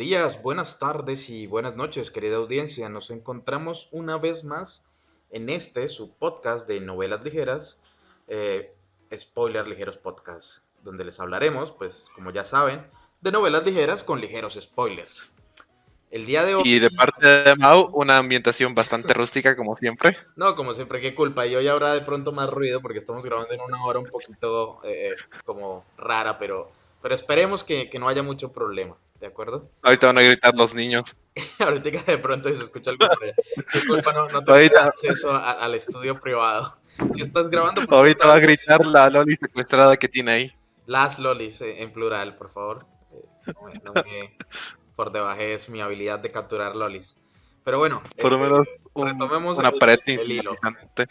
días, buenas tardes y buenas noches, querida audiencia. Nos encontramos una vez más en este, su podcast de novelas ligeras, eh, Spoiler Ligeros Podcast, donde les hablaremos, pues, como ya saben, de novelas ligeras con ligeros spoilers. El día de hoy... Y de parte de Mau, una ambientación bastante rústica, como siempre. No, como siempre, qué culpa. Y hoy habrá de pronto más ruido porque estamos grabando en una hora un poquito eh, como rara, pero, pero esperemos que, que no haya mucho problema. ¿De acuerdo? Ahorita van a gritar los niños. Ahorita de pronto se escucha algo por allá. Disculpa, no, no tengo acceso a, al estudio privado. Si estás grabando... Ahorita va a gritar la Loli secuestrada que tiene ahí. Las Lolis, eh, en plural, por favor. Eh, no, me por debajez mi habilidad de capturar Lolis. Pero bueno, por lo eh, menos retomemos una el, el hilo.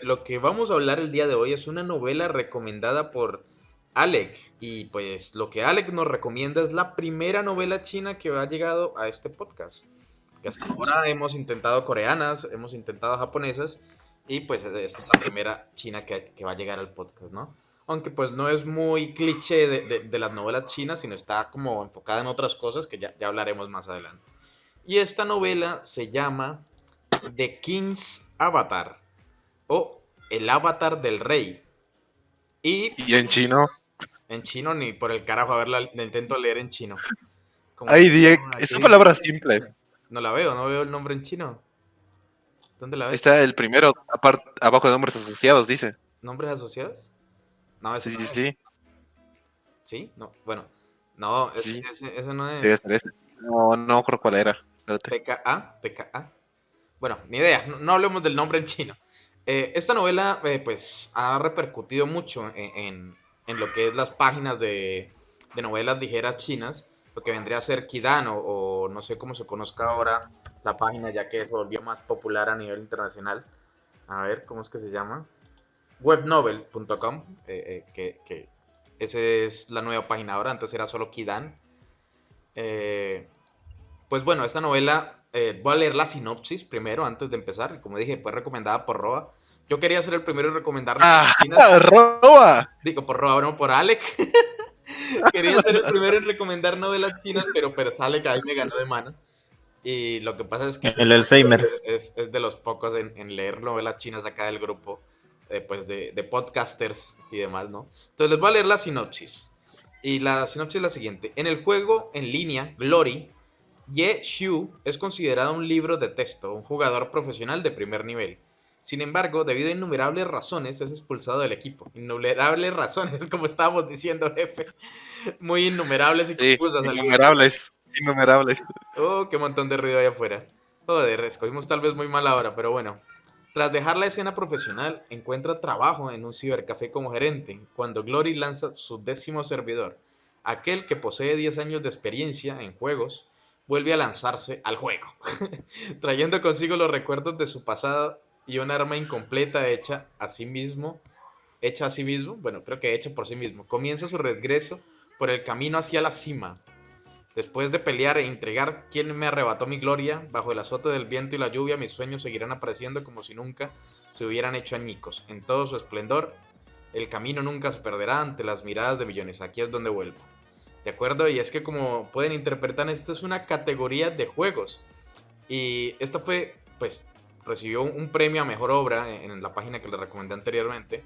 Lo que vamos a hablar el día de hoy es una novela recomendada por Alec. Y pues lo que Alec nos recomienda es la primera novela china que ha llegado a este podcast. Que hasta ahora hemos intentado coreanas, hemos intentado japonesas. Y pues esta es la primera china que, va a llegar al podcast, ¿no? Aunque pues no es muy cliché de, las novelas chinas, sino está como enfocada en otras cosas que ya, ya hablaremos más adelante. Y esta novela se llama The King's Avatar o El Avatar del Rey. Y, ¿Y en chino. En chino ni por el carajo, a ver, la, intento leer en chino. Ay, Diego, esa palabra simple. No la veo, no veo el nombre en chino. ¿Dónde la ves? Está el primero, abajo de nombres asociados, dice. ¿Nombres asociados? No, ese sí, sí, sí. ¿Sí? No, bueno. No, ese, no es. Debe ser ese. No, no creo cuál era. PKA, PKA. Bueno, ni idea, no, hablemos del nombre en chino. Eh, esta novela, eh, pues, ha repercutido mucho en, en lo que es las páginas de, novelas ligeras chinas, lo que vendría a ser Kidan o, no sé cómo se conozca ahora la página ya que se volvió más popular a nivel internacional. A ver, ¿cómo es que se llama? Webnovel.com, eh, eh, que, esa es la nueva página ahora, antes era solo Kidan. Pues bueno, esta novela, voy a leer la sinopsis primero antes de empezar, como dije, fue recomendada por Roa. Yo quería ser el primero en recomendar ah, Roba. Digo, por Roba, no por Alec. quería ser el primero en recomendar novelas chinas, pero, pero Alec ahí me ganó de mano. Y lo que pasa es que... El Alzheimer. Es, de los pocos en, leer novelas chinas acá del grupo, eh, pues de, de, podcasters y demás, ¿no? Entonces les voy a leer la sinopsis. Y la sinopsis es la siguiente. En el juego en línea, Glory, Ye Shu es considerado un libro de texto, un jugador profesional de primer nivel sin embargo, debido a innumerables razones, es expulsado del equipo. Innumerables razones, como estábamos diciendo, jefe. Muy innumerables y confusas. innumerables, innumerables. Oh, qué montón de ruido hay afuera. Joder, escogimos tal vez muy mal ahora, pero bueno. Tras dejar la escena profesional, encuentra trabajo en un cibercafé como gerente, cuando Glory lanza su décimo servidor. Aquel que posee 10 años de experiencia en juegos, vuelve a lanzarse al juego, trayendo consigo los recuerdos de su pasado y un arma incompleta hecha a sí mismo, hecha a sí mismo, bueno, creo que hecha por sí mismo. Comienza su regreso por el camino hacia la cima. Después de pelear e entregar quién me arrebató mi gloria, bajo el azote del viento y la lluvia, mis sueños seguirán apareciendo como si nunca se hubieran hecho añicos. En todo su esplendor, el camino nunca se perderá ante las miradas de millones. Aquí es donde vuelvo. ¿De acuerdo? Y es que como pueden interpretar, esta es una categoría de juegos. Y esta fue, pues, recibió un premio a mejor obra en la página que les recomendé anteriormente.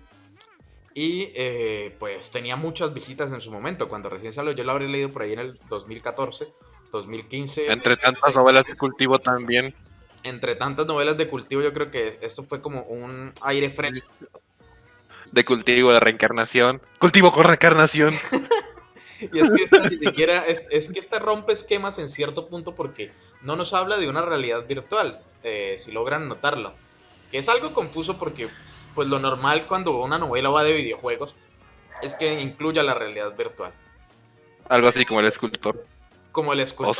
Y eh, pues tenía muchas visitas en su momento. Cuando recién salió, yo la habré leído por ahí en el 2014, 2015. Entre tantas novelas de cultivo también. Entre tantas novelas de cultivo, yo creo que esto fue como un aire fresco. De cultivo, de reencarnación. Cultivo con reencarnación. Y es que esta ni siquiera, es, que esta rompe esquemas en cierto punto porque no nos habla de una realidad virtual, eh, si logran notarlo. Que es algo confuso porque, pues lo normal cuando una novela va de videojuegos es que incluya la realidad virtual. Algo así como el escultor. Como el escultor.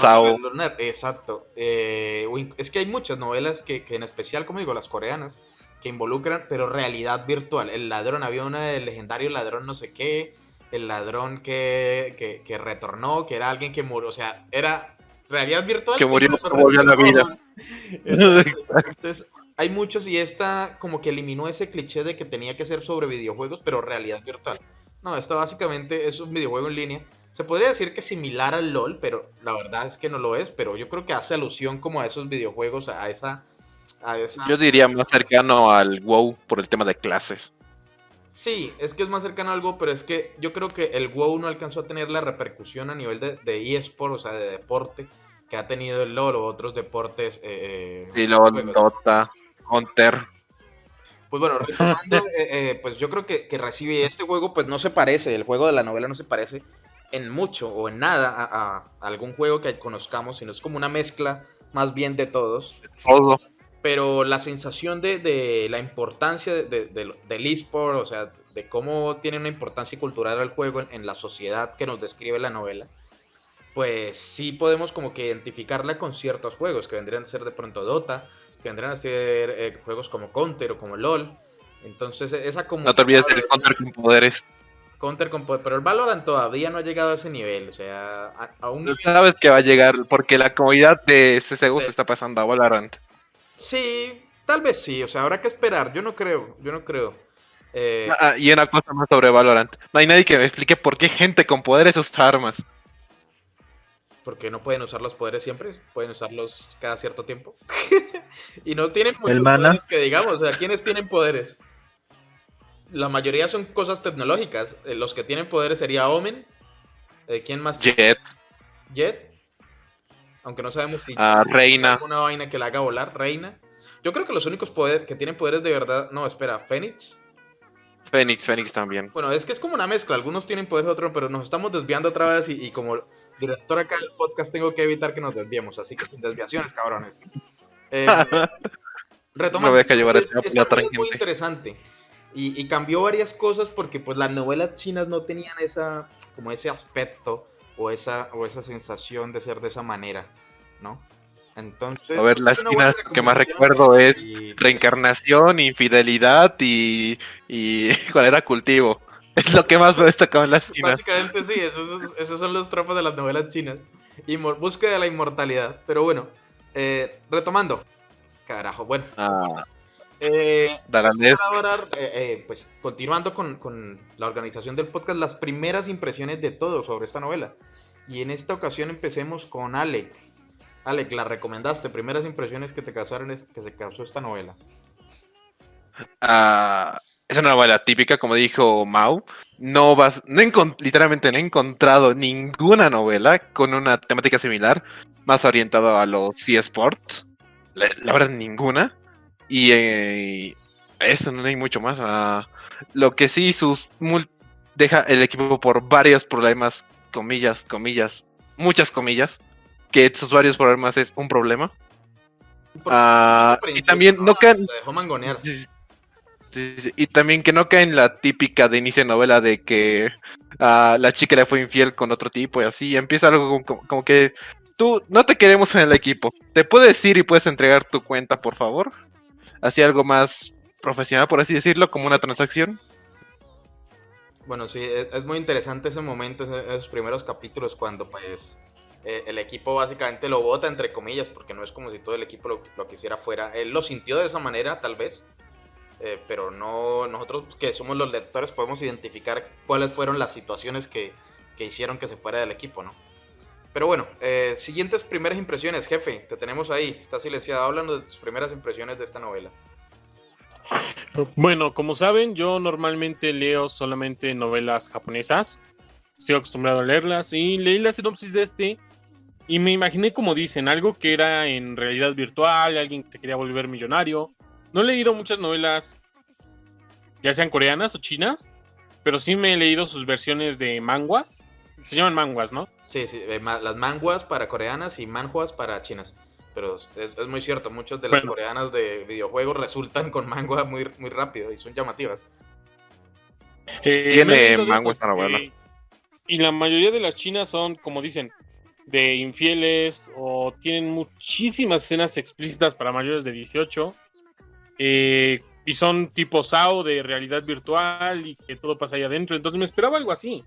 Exacto. Eh, es que hay muchas novelas que, que en especial, como digo, las coreanas, que involucran, pero realidad virtual. El ladrón, había una del legendario ladrón no sé qué, el ladrón que, que, retornó, que era alguien que murió, o sea, era realidad virtual. Que murió, volvió a la vida. Entonces, hay muchos y esta como que eliminó ese cliché de que tenía que ser sobre videojuegos, pero realidad virtual. No, esto básicamente es un videojuego en línea se podría decir que similar al LOL, pero la verdad es que no lo es, pero yo creo que hace alusión como a esos videojuegos, a esa... A esa... Yo diría más cercano al WoW por el tema de clases. Sí, es que es más cercano a algo, pero es que yo creo que el WoW no alcanzó a tener la repercusión a nivel de, de eSport, o sea, de deporte, que ha tenido el LoL o otros deportes. Eh, y LoL, Dota, Hunter. Pues bueno, retomando, eh, eh, pues yo creo que, que, recibe este juego, pues no se parece, el juego de la novela no se parece en mucho o en nada a, a algún juego que conozcamos, sino es como una mezcla más bien de todos. Todo pero la sensación de, de la importancia de, de, del eSport, o sea, de cómo tiene una importancia cultural el juego en, en, la sociedad que nos describe la novela, pues sí podemos como que identificarla con ciertos juegos, que vendrían a ser de pronto Dota, que vendrían a ser eh, juegos como Counter o como LOL. Entonces, esa como... No te olvides del Counter con poderes. Counter con poderes, pero el Valorant todavía no ha llegado a ese nivel, o sea, aún... Sabes que va a llegar, porque la comunidad de CSGO sí. se está pasando a Valorant. Sí, tal vez sí, o sea, habrá que esperar, yo no creo, yo no creo. Eh... Ah, y una cosa más sobre Valorant, no hay nadie que me explique por qué gente con poderes usa armas. Porque no pueden usar los poderes siempre, pueden usarlos cada cierto tiempo. y no tienen muchos ¿El mana? poderes que digamos, o sea, ¿quiénes tienen poderes? La mayoría son cosas tecnológicas, eh, los que tienen poderes sería Omen, eh, ¿quién más? Jet. Jet, aunque no sabemos si uh, Reina. una vaina que la haga volar, Reina. Yo creo que los únicos poderes que tienen poderes de verdad, no, espera, Fénix. Fénix, Fénix también. Bueno, es que es como una mezcla, algunos tienen poderes, otros, pero nos estamos desviando otra vez y, y, como director acá del podcast tengo que evitar que nos desviemos, así que sin desviaciones, cabrones. Eh, retomando, a que llevar es muy interesante. Y, y, cambió varias cosas porque pues las novelas chinas no tenían esa, como ese aspecto o esa, o esa sensación de ser de esa manera, ¿no? Entonces, a ver, las chinas que más recuerdo es y... reencarnación, infidelidad y, y cuál era cultivo. Es lo que más me destacado en las chinas. Básicamente sí, esos, esos son los tropos de las novelas chinas. Y búsqueda de la inmortalidad. Pero bueno, eh, retomando. Carajo, bueno. Ah. Eh, eh, eh, pues continuando con, con, la organización del podcast, las primeras impresiones de todo sobre esta novela. Y en esta ocasión empecemos con Alec. Alec, la recomendaste, primeras impresiones que te causaron que se causó esta novela. Uh, es una novela típica, como dijo Mau. No vas, no literalmente no he encontrado ninguna novela con una temática similar, más orientado a los eSports. La, la verdad, ninguna. Y eh, eso no hay mucho más. Uh, lo que sí, sus deja el equipo por varios problemas, comillas, comillas, muchas comillas, que sus varios problemas es un problema. Uh, y también no caen. Y también que no cae en la típica de inicio de novela de que uh, la chica le fue infiel con otro tipo y así. Y empieza algo como, como que tú no te queremos en el equipo. ¿Te puedes ir y puedes entregar tu cuenta, por favor? Así algo más profesional, por así decirlo, como una transacción. Bueno, sí, es, muy interesante ese momento, esos primeros capítulos, cuando pues eh, el equipo básicamente lo vota, entre comillas, porque no es como si todo el equipo lo, lo quisiera fuera. Él lo sintió de esa manera, tal vez, eh, pero no nosotros que somos los lectores podemos identificar cuáles fueron las situaciones que, que hicieron que se fuera del equipo, ¿no? Pero bueno, eh, siguientes primeras impresiones, jefe, te tenemos ahí, está silenciado, háblanos de tus primeras impresiones de esta novela. Bueno, como saben, yo normalmente leo solamente novelas japonesas, estoy acostumbrado a leerlas y leí la sinopsis de este y me imaginé como dicen, algo que era en realidad virtual, alguien que se quería volver millonario. No he leído muchas novelas, ya sean coreanas o chinas, pero sí me he leído sus versiones de manguas, se llaman manguas, ¿no? Sí, sí, eh, las manguas para coreanas y manhuas para chinas. Pero es, es muy cierto, muchas de las bueno. coreanas de videojuegos resultan con mangua muy, muy rápido y son llamativas. Eh, Tiene manguas para novela. Y la mayoría de las chinas son, como dicen, de infieles o tienen muchísimas escenas explícitas para mayores de 18. Eh, y son tipo SAO de realidad virtual y que todo pasa ahí adentro. Entonces me esperaba algo así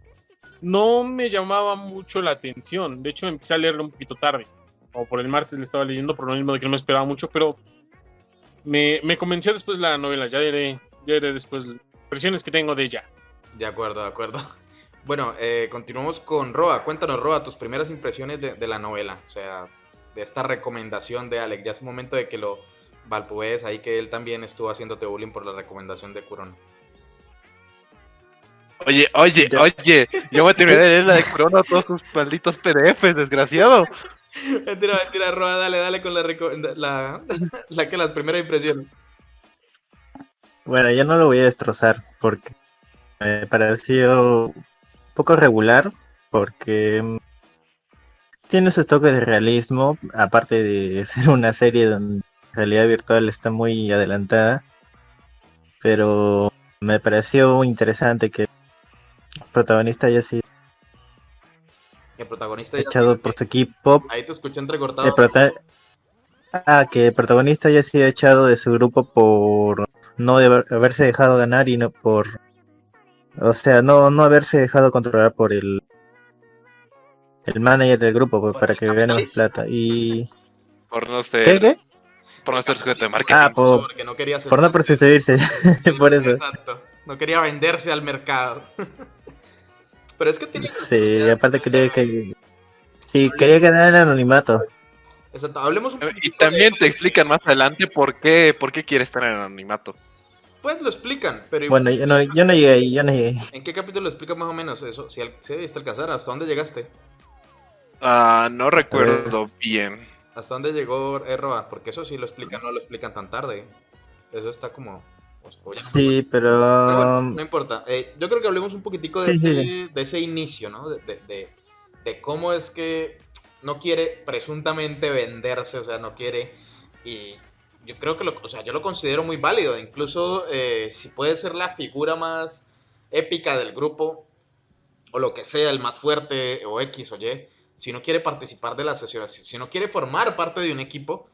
no me llamaba mucho la atención. De hecho, empecé a leerlo un poquito tarde. O por el martes le estaba leyendo, por lo mismo de que no me esperaba mucho, pero me, me convenció después la novela. Ya diré, ya diré después impresiones que tengo de ella. De acuerdo, de acuerdo. Bueno, eh, continuamos con Roa. Cuéntanos, Roa, tus primeras impresiones de, la novela. O sea, de esta recomendación de Alex. Ya es momento de que lo valpues ahí que él también estuvo haciéndote bullying por la recomendación de Kurono. Oye, oye, Ya. oye, yo me terminé de leer la de Crono todos sus malditos PDFs, desgraciado. mentira, mentira, Roa, dale, dale con la, la, la que las primeras impresiones. Bueno, yo no lo voy a destrozar porque me pareció un poco regular porque tiene sus toques de realismo, aparte de ser una serie donde la realidad virtual está muy adelantada, pero me pareció interesante que protagonista haya sido El protagonista ya echado por su equipo Ahí te escuché entrecortado. El prota- Ah, que el protagonista haya sido echado de su grupo por no haber- haberse dejado ganar y no por. O sea, no, no haberse dejado controlar por el. El manager del grupo pues, para que gane más plata. Y. Por no ser, ¿Qué? por no ser sujeto de Ah, marketing. por, Porque no quería ser- por no prostituirse. por eso. Exacto. No quería venderse al mercado. Pero es que tiene. Sí, o sea, aparte quería que. Sí, quería ganar el anonimato. Exacto. Hablemos un Y poquito también de- te explican más adelante por qué, por qué quiere estar en anonimato. Pues lo explican, pero igual- Bueno, yo no, yo no llegué ahí, yo no llegué. ¿en qué capítulo lo explica más o menos eso? Si, al- si viste alcanzar, ¿hasta dónde llegaste? Ah, no recuerdo bien. ¿Hasta dónde llegó Erroa? Porque eso sí lo explican, no lo explican tan tarde. Eso está como. Pues, Sí, Pero bueno, pero. no importa. Eh, yo creo que hablemos un poquitico de, Sí, sí, ese, de ese inicio, ¿no? De, de- de- de cómo es que no quiere presuntamente venderse, o sea, no quiere. Y yo creo que lo, o sea, yo lo considero muy válido. Incluso eh, si puede ser la figura más épica del grupo, o lo que sea, el más fuerte, o X o Y, si no quiere participar de las sesiones, si no quiere formar parte de un equipo,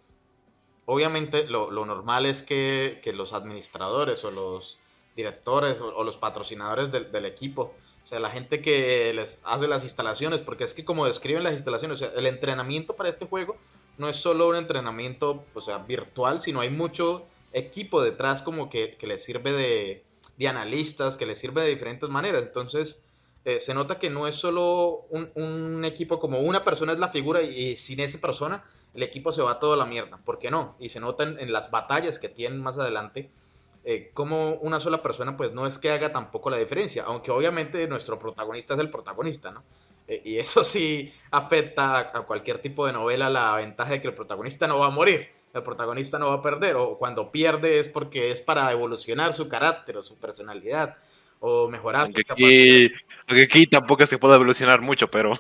obviamente lo, lo normal es que, que los administradores o los directores o, los patrocinadores del, del equipo, o sea, la gente que les hace las instalaciones, porque es que como describen las instalaciones, o sea, el entrenamiento para este juego no es solo un entrenamiento, o sea, virtual, sino hay mucho equipo detrás como que, que les sirve de, de analistas, que les sirve de diferentes maneras. Entonces, eh, se nota que no es solo un, un equipo como una persona es la figura y sin esa persona el equipo se va todo a la mierda. ¿Por qué no? Y se nota en, en las batallas que tienen más adelante eh, como una sola persona pues no es que haga tampoco la diferencia, aunque obviamente nuestro protagonista es el protagonista, ¿no? Eh, y eso sí afecta a, a cualquier tipo de novela la ventaja de que el protagonista no va a morir, el protagonista no va a perder, o cuando pierde es porque es para evolucionar su carácter o su personalidad, o mejorar Aunque aunque aquí tampoco se puede evolucionar mucho, pero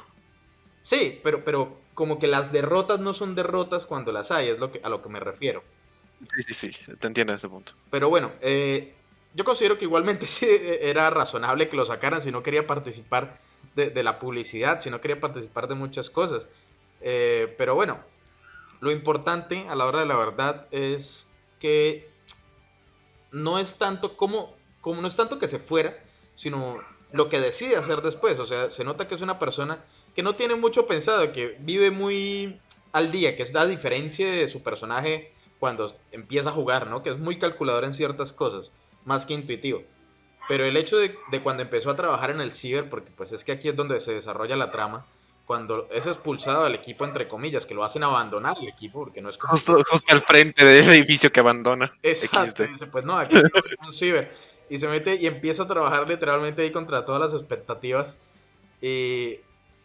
Sí, pero, pero como que las derrotas no son derrotas cuando las hay, es lo que, a lo que me refiero. sí, sí, sí, te entiendo en ese punto. Pero bueno, eh, yo considero que igualmente sí era razonable que lo sacaran si no quería participar de, de la publicidad, si no quería participar de muchas cosas. Eh, pero bueno, lo importante a la hora de la verdad es que no es tanto como, como no es tanto que se fuera, sino lo que decide hacer después. O sea, se nota que es una persona que no tiene mucho pensado, que vive muy al día, que es la diferencia de su personaje cuando empieza a jugar, ¿no? Que es muy calculador en ciertas cosas, más que intuitivo. Pero el hecho de, de cuando empezó a trabajar en el ciber, porque pues es que aquí es donde se desarrolla la trama, cuando es expulsado del equipo, entre comillas, que lo hacen abandonar el equipo, porque no es como... Justo, justo al frente del edificio que abandona. Exacto, dice, pues no, aquí es un ciber. Y se mete y empieza a trabajar literalmente ahí contra todas las expectativas. Y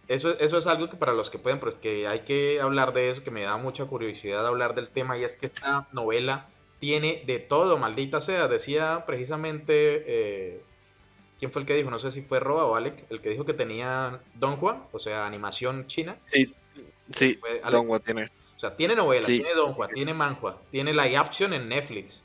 eso, eso es algo que para los que pueden, pues que hay que hablar de eso, que me da mucha curiosidad hablar del tema, y es que esta novela tiene de todo, maldita sea. Decía precisamente, eh, ¿quién fue el que dijo? No sé si fue Roa o Alec, el que dijo que tenía Don Juan, o sea, animación china. Sí, Fue Alec. Dongwa tiene. O sea, tiene novela, Sí. tiene Donghua, tiene Manhua, tiene live action en Netflix.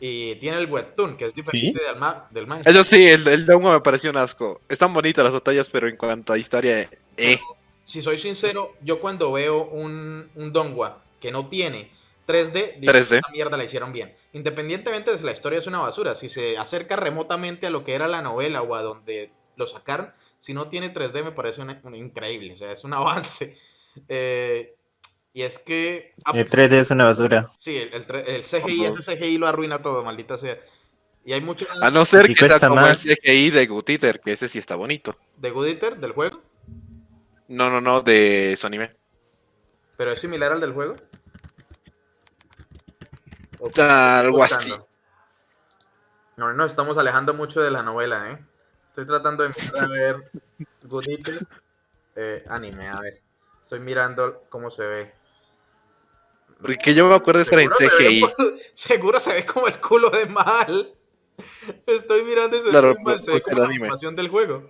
Y tiene el webtoon, que es diferente del, ma del manga. Eso sí, el, el Dongwa me pareció un asco. Están bonitas las batallas, pero en cuanto a historia, eh. Si soy sincero, yo cuando veo un, un Donghua que no tiene 3D, digo, 3D. esta mierda la hicieron bien. Independientemente de si la historia es una basura, si se acerca remotamente a lo que era la novela o a donde lo sacaron, si no tiene 3D me parece un, un increíble, o sea, es un avance. Eh, y es que... El 3D es una basura. Sí, el, el, el CGI, ese CGI lo arruina todo, maldita sea. Y hay mucho A no ser que sea como más. el CGI de Good Eater, que ese sí está bonito. de Good Eater del juego, No, no, no, de su anime. pero es similar al del juego. ¿O Algo así. No, nos estamos alejando mucho de la novela, ¿eh? Estoy tratando de mirar a ver Good eh, anime, a ver. Estoy mirando cómo se ve. Porque yo me acuerdo de estar en Seguro se ve CGI. como- seguro se ve como el culo de mal. Estoy mirando ese Claro, se ve como la animación del juego.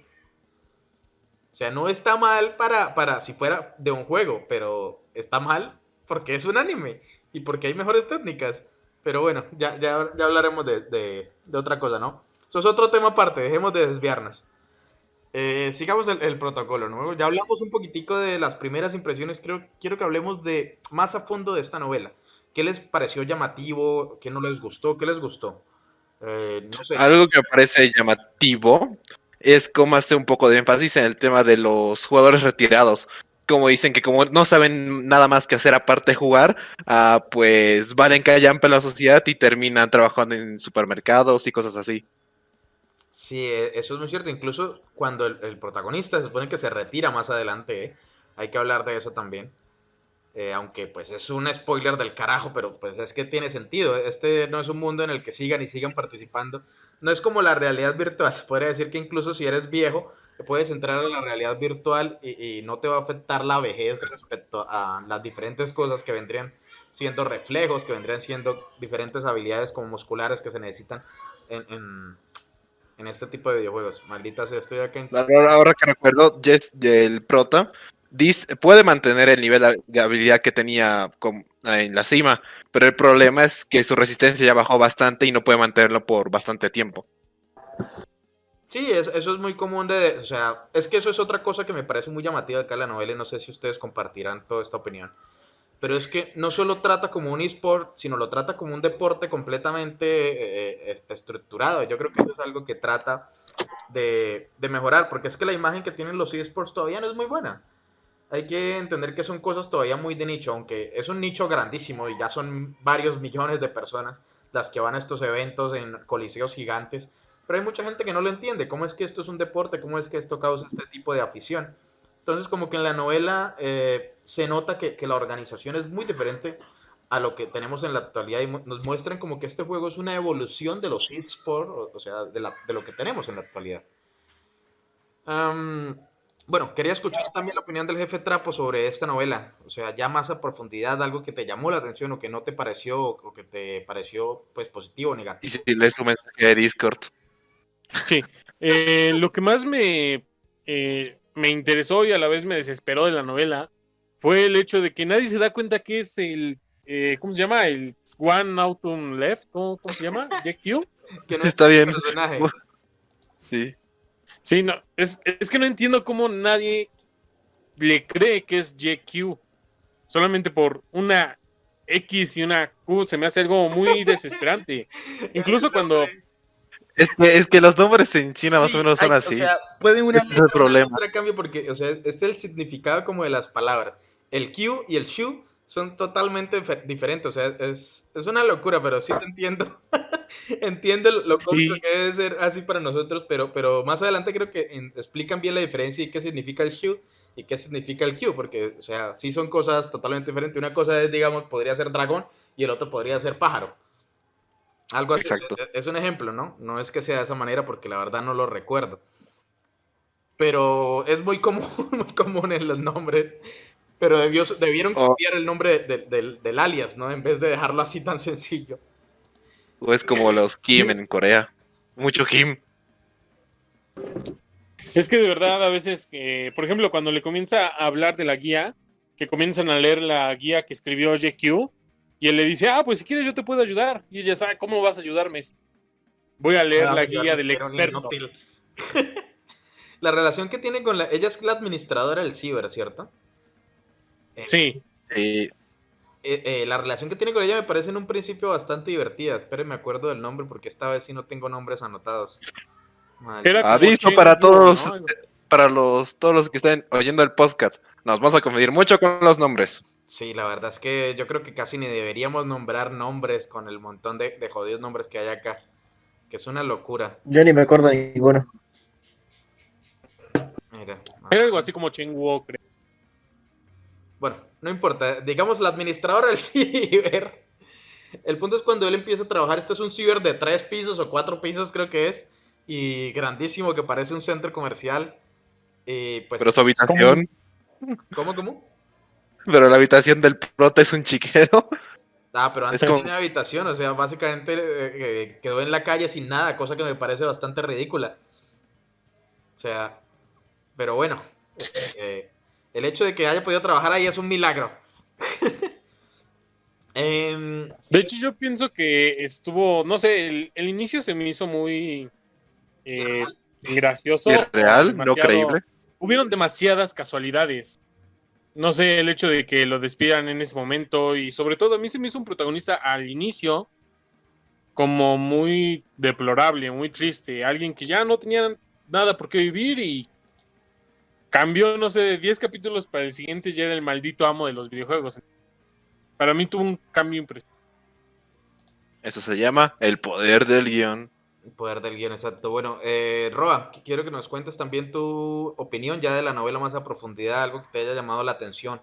O sea, no está mal para, para si fuera de un juego, pero está mal porque es un anime y porque hay mejores técnicas. Pero bueno, ya, ya, ya hablaremos de, de- de otra cosa, ¿no? Eso es otro tema aparte, dejemos de desviarnos. Eh, sigamos el, el protocolo, ¿no? Ya hablamos un poquitico de las primeras impresiones, creo, quiero que hablemos de más a fondo de esta novela. ¿Qué les pareció llamativo? ¿Qué no les gustó? ¿Qué les gustó? Eh. Algo que me parece llamativo es cómo hace un poco de énfasis en el tema de los jugadores retirados. Como dicen que como no saben nada más que hacer aparte de jugar, ah, pues valen callampa en la sociedad y terminan trabajando en supermercados y cosas así. Sí, e- eso es muy cierto. Incluso cuando el, el protagonista se supone que se retira más adelante, ¿eh? hay que hablar de eso también. Eh, aunque pues es un spoiler del carajo, pero pues es que tiene sentido. Este no es un mundo en el que sigan y sigan participando. No es como la realidad virtual. Se podría decir que incluso si eres viejo, puedes entrar a la realidad virtual y, y no te va a afectar la vejez respecto a las diferentes cosas que vendrían siendo reflejos, que vendrían siendo diferentes habilidades como musculares que se necesitan en, en, en este tipo de videojuegos. Maldita sea, estoy acá en... Ahora, ahora que recuerdo, Jess, el prota dice- puede mantener el nivel de habilidad que tenía en la cima, pero el problema es que su resistencia ya bajó bastante y no puede mantenerlo por bastante tiempo. Sí, es- eso es muy común de... O sea, es que eso es otra cosa que me parece muy llamativa acá en la novela y no sé si ustedes compartirán toda esta opinión. Pero es que no solo trata como un eSport, sino lo trata como un deporte completamente eh, eh, estructurado. Yo creo que eso es algo que trata de, de mejorar, porque es que la imagen que tienen los eSports todavía no es muy buena. Hay que entender que son cosas todavía muy de nicho, aunque es un nicho grandísimo y ya son varios millones de personas las que van a estos eventos en coliseos gigantes. Pero hay mucha gente que no lo entiende. ¿Cómo es que esto es un deporte? ¿Cómo es que esto causa este tipo de afición? Entonces, como que en la novela eh, se nota que, la organización es muy diferente a lo que tenemos en la actualidad y nos muestran como que este juego es una evolución de los eSports, o, o sea, de, lo que tenemos en la actualidad. Bueno, quería escuchar también la opinión del jefe Trapo sobre esta novela, o sea, ya más a profundidad, algo que te llamó la atención o que no te pareció, o que te pareció pues positivo o Y negativo. si lees tu mensaje de Discord. Sí. Eh, lo que más me, eh, me interesó y a la vez me desesperó de la novela fue el hecho de que nadie se da cuenta que es el. eh, ¿Cómo se llama? El One Autumn Left. ¿Cómo, cómo se llama? ¿JQ? Que no Está es bien. un personaje. Sí. Sí, no. Es, es que no entiendo cómo nadie le cree que es JQ. Solamente por una X y una Q se me hace algo muy desesperante. Incluso cuando. Es que, es que los nombres en China más o menos son hay- así. O sea, puede una es letra, una letra cambie porque, o sea, este es el significado como de las palabras. El Q y el Shu son totalmente fe- diferentes. O sea, es, es una locura, pero sí te entiendo. entiendo lo- cómico Sí. que debe ser así para nosotros, pero, pero más adelante creo que en- explican bien la diferencia y qué significa el Shu y qué significa el Q, porque, o sea, sí son cosas totalmente diferentes. Una cosa es, digamos, podría ser dragón y el otro podría ser pájaro. Algo así. Exacto. Es, es un ejemplo, ¿no? No es que sea de esa manera porque la verdad no lo recuerdo. Pero es muy común, muy común en los nombres. Pero debió, debieron Oh. cambiar el nombre de- del- del alias, ¿no? En vez de dejarlo así tan sencillo. O es como los Kim en Corea. Mucho Kim. Es que de verdad a veces, eh, por ejemplo, cuando le comienza a hablar de la guía, que comienzan a leer la guía que escribió JQ, y él le dice, ah, pues si quieres yo te puedo ayudar. Y ella sabe, ¿cómo vas a ayudarme? Voy a leer Ah, la guía del experto. inútil. la relación que tiene con la... Ella es la administradora del ciber, ¿cierto? Eh, Sí, Sí. Eh, eh, la relación que tiene con ella me parece en un principio bastante divertida. Esperen, me acuerdo del nombre porque esta vez sí no tengo nombres anotados. Era Aviso para todos. ¿no? Para los, todos los que estén oyendo el podcast, nos vamos a confundir mucho con los nombres. Sí, la verdad es que yo creo que casi ni deberíamos nombrar nombres con el montón de, de jodidos nombres que hay acá. que es una locura. Yo ni me acuerdo de ninguno. Mira. Era algo así como Chenguo, creo. Bueno, no importa. Digamos, la administradora del ciber. El punto es cuando él empieza a trabajar. Este es un ciber de tres pisos o cuatro pisos, creo que es. Y grandísimo, que parece un centro comercial. Y pues. Pero su habitación, ¿Cómo, cómo? pero la habitación del prota es un chiquero. Ah, pero antes Es como- tenía habitación, o sea, básicamente eh, eh, quedó en la calle sin nada, cosa que me parece bastante ridícula. O sea, pero bueno, eh, el hecho de que haya podido trabajar ahí es un milagro. Em, De hecho, yo pienso que estuvo, no sé, el, el inicio se me hizo muy eh, gracioso. Irreal, no creíble. Hubieron demasiadas casualidades. No sé, el hecho de que lo despidan en ese momento y sobre todo a mí se me hizo un protagonista al inicio como muy deplorable, muy triste. Alguien que ya no tenía nada por qué vivir y cambió, no sé, de 10 capítulos para el siguiente ya era el maldito amo de los videojuegos. Para mí tuvo un cambio impresionante. Eso se llama el poder del guion. el poder del guion, exacto. Bueno, eh, Roa, quiero que nos cuentes también tu opinión ya de la novela más a profundidad, algo que te haya llamado la atención,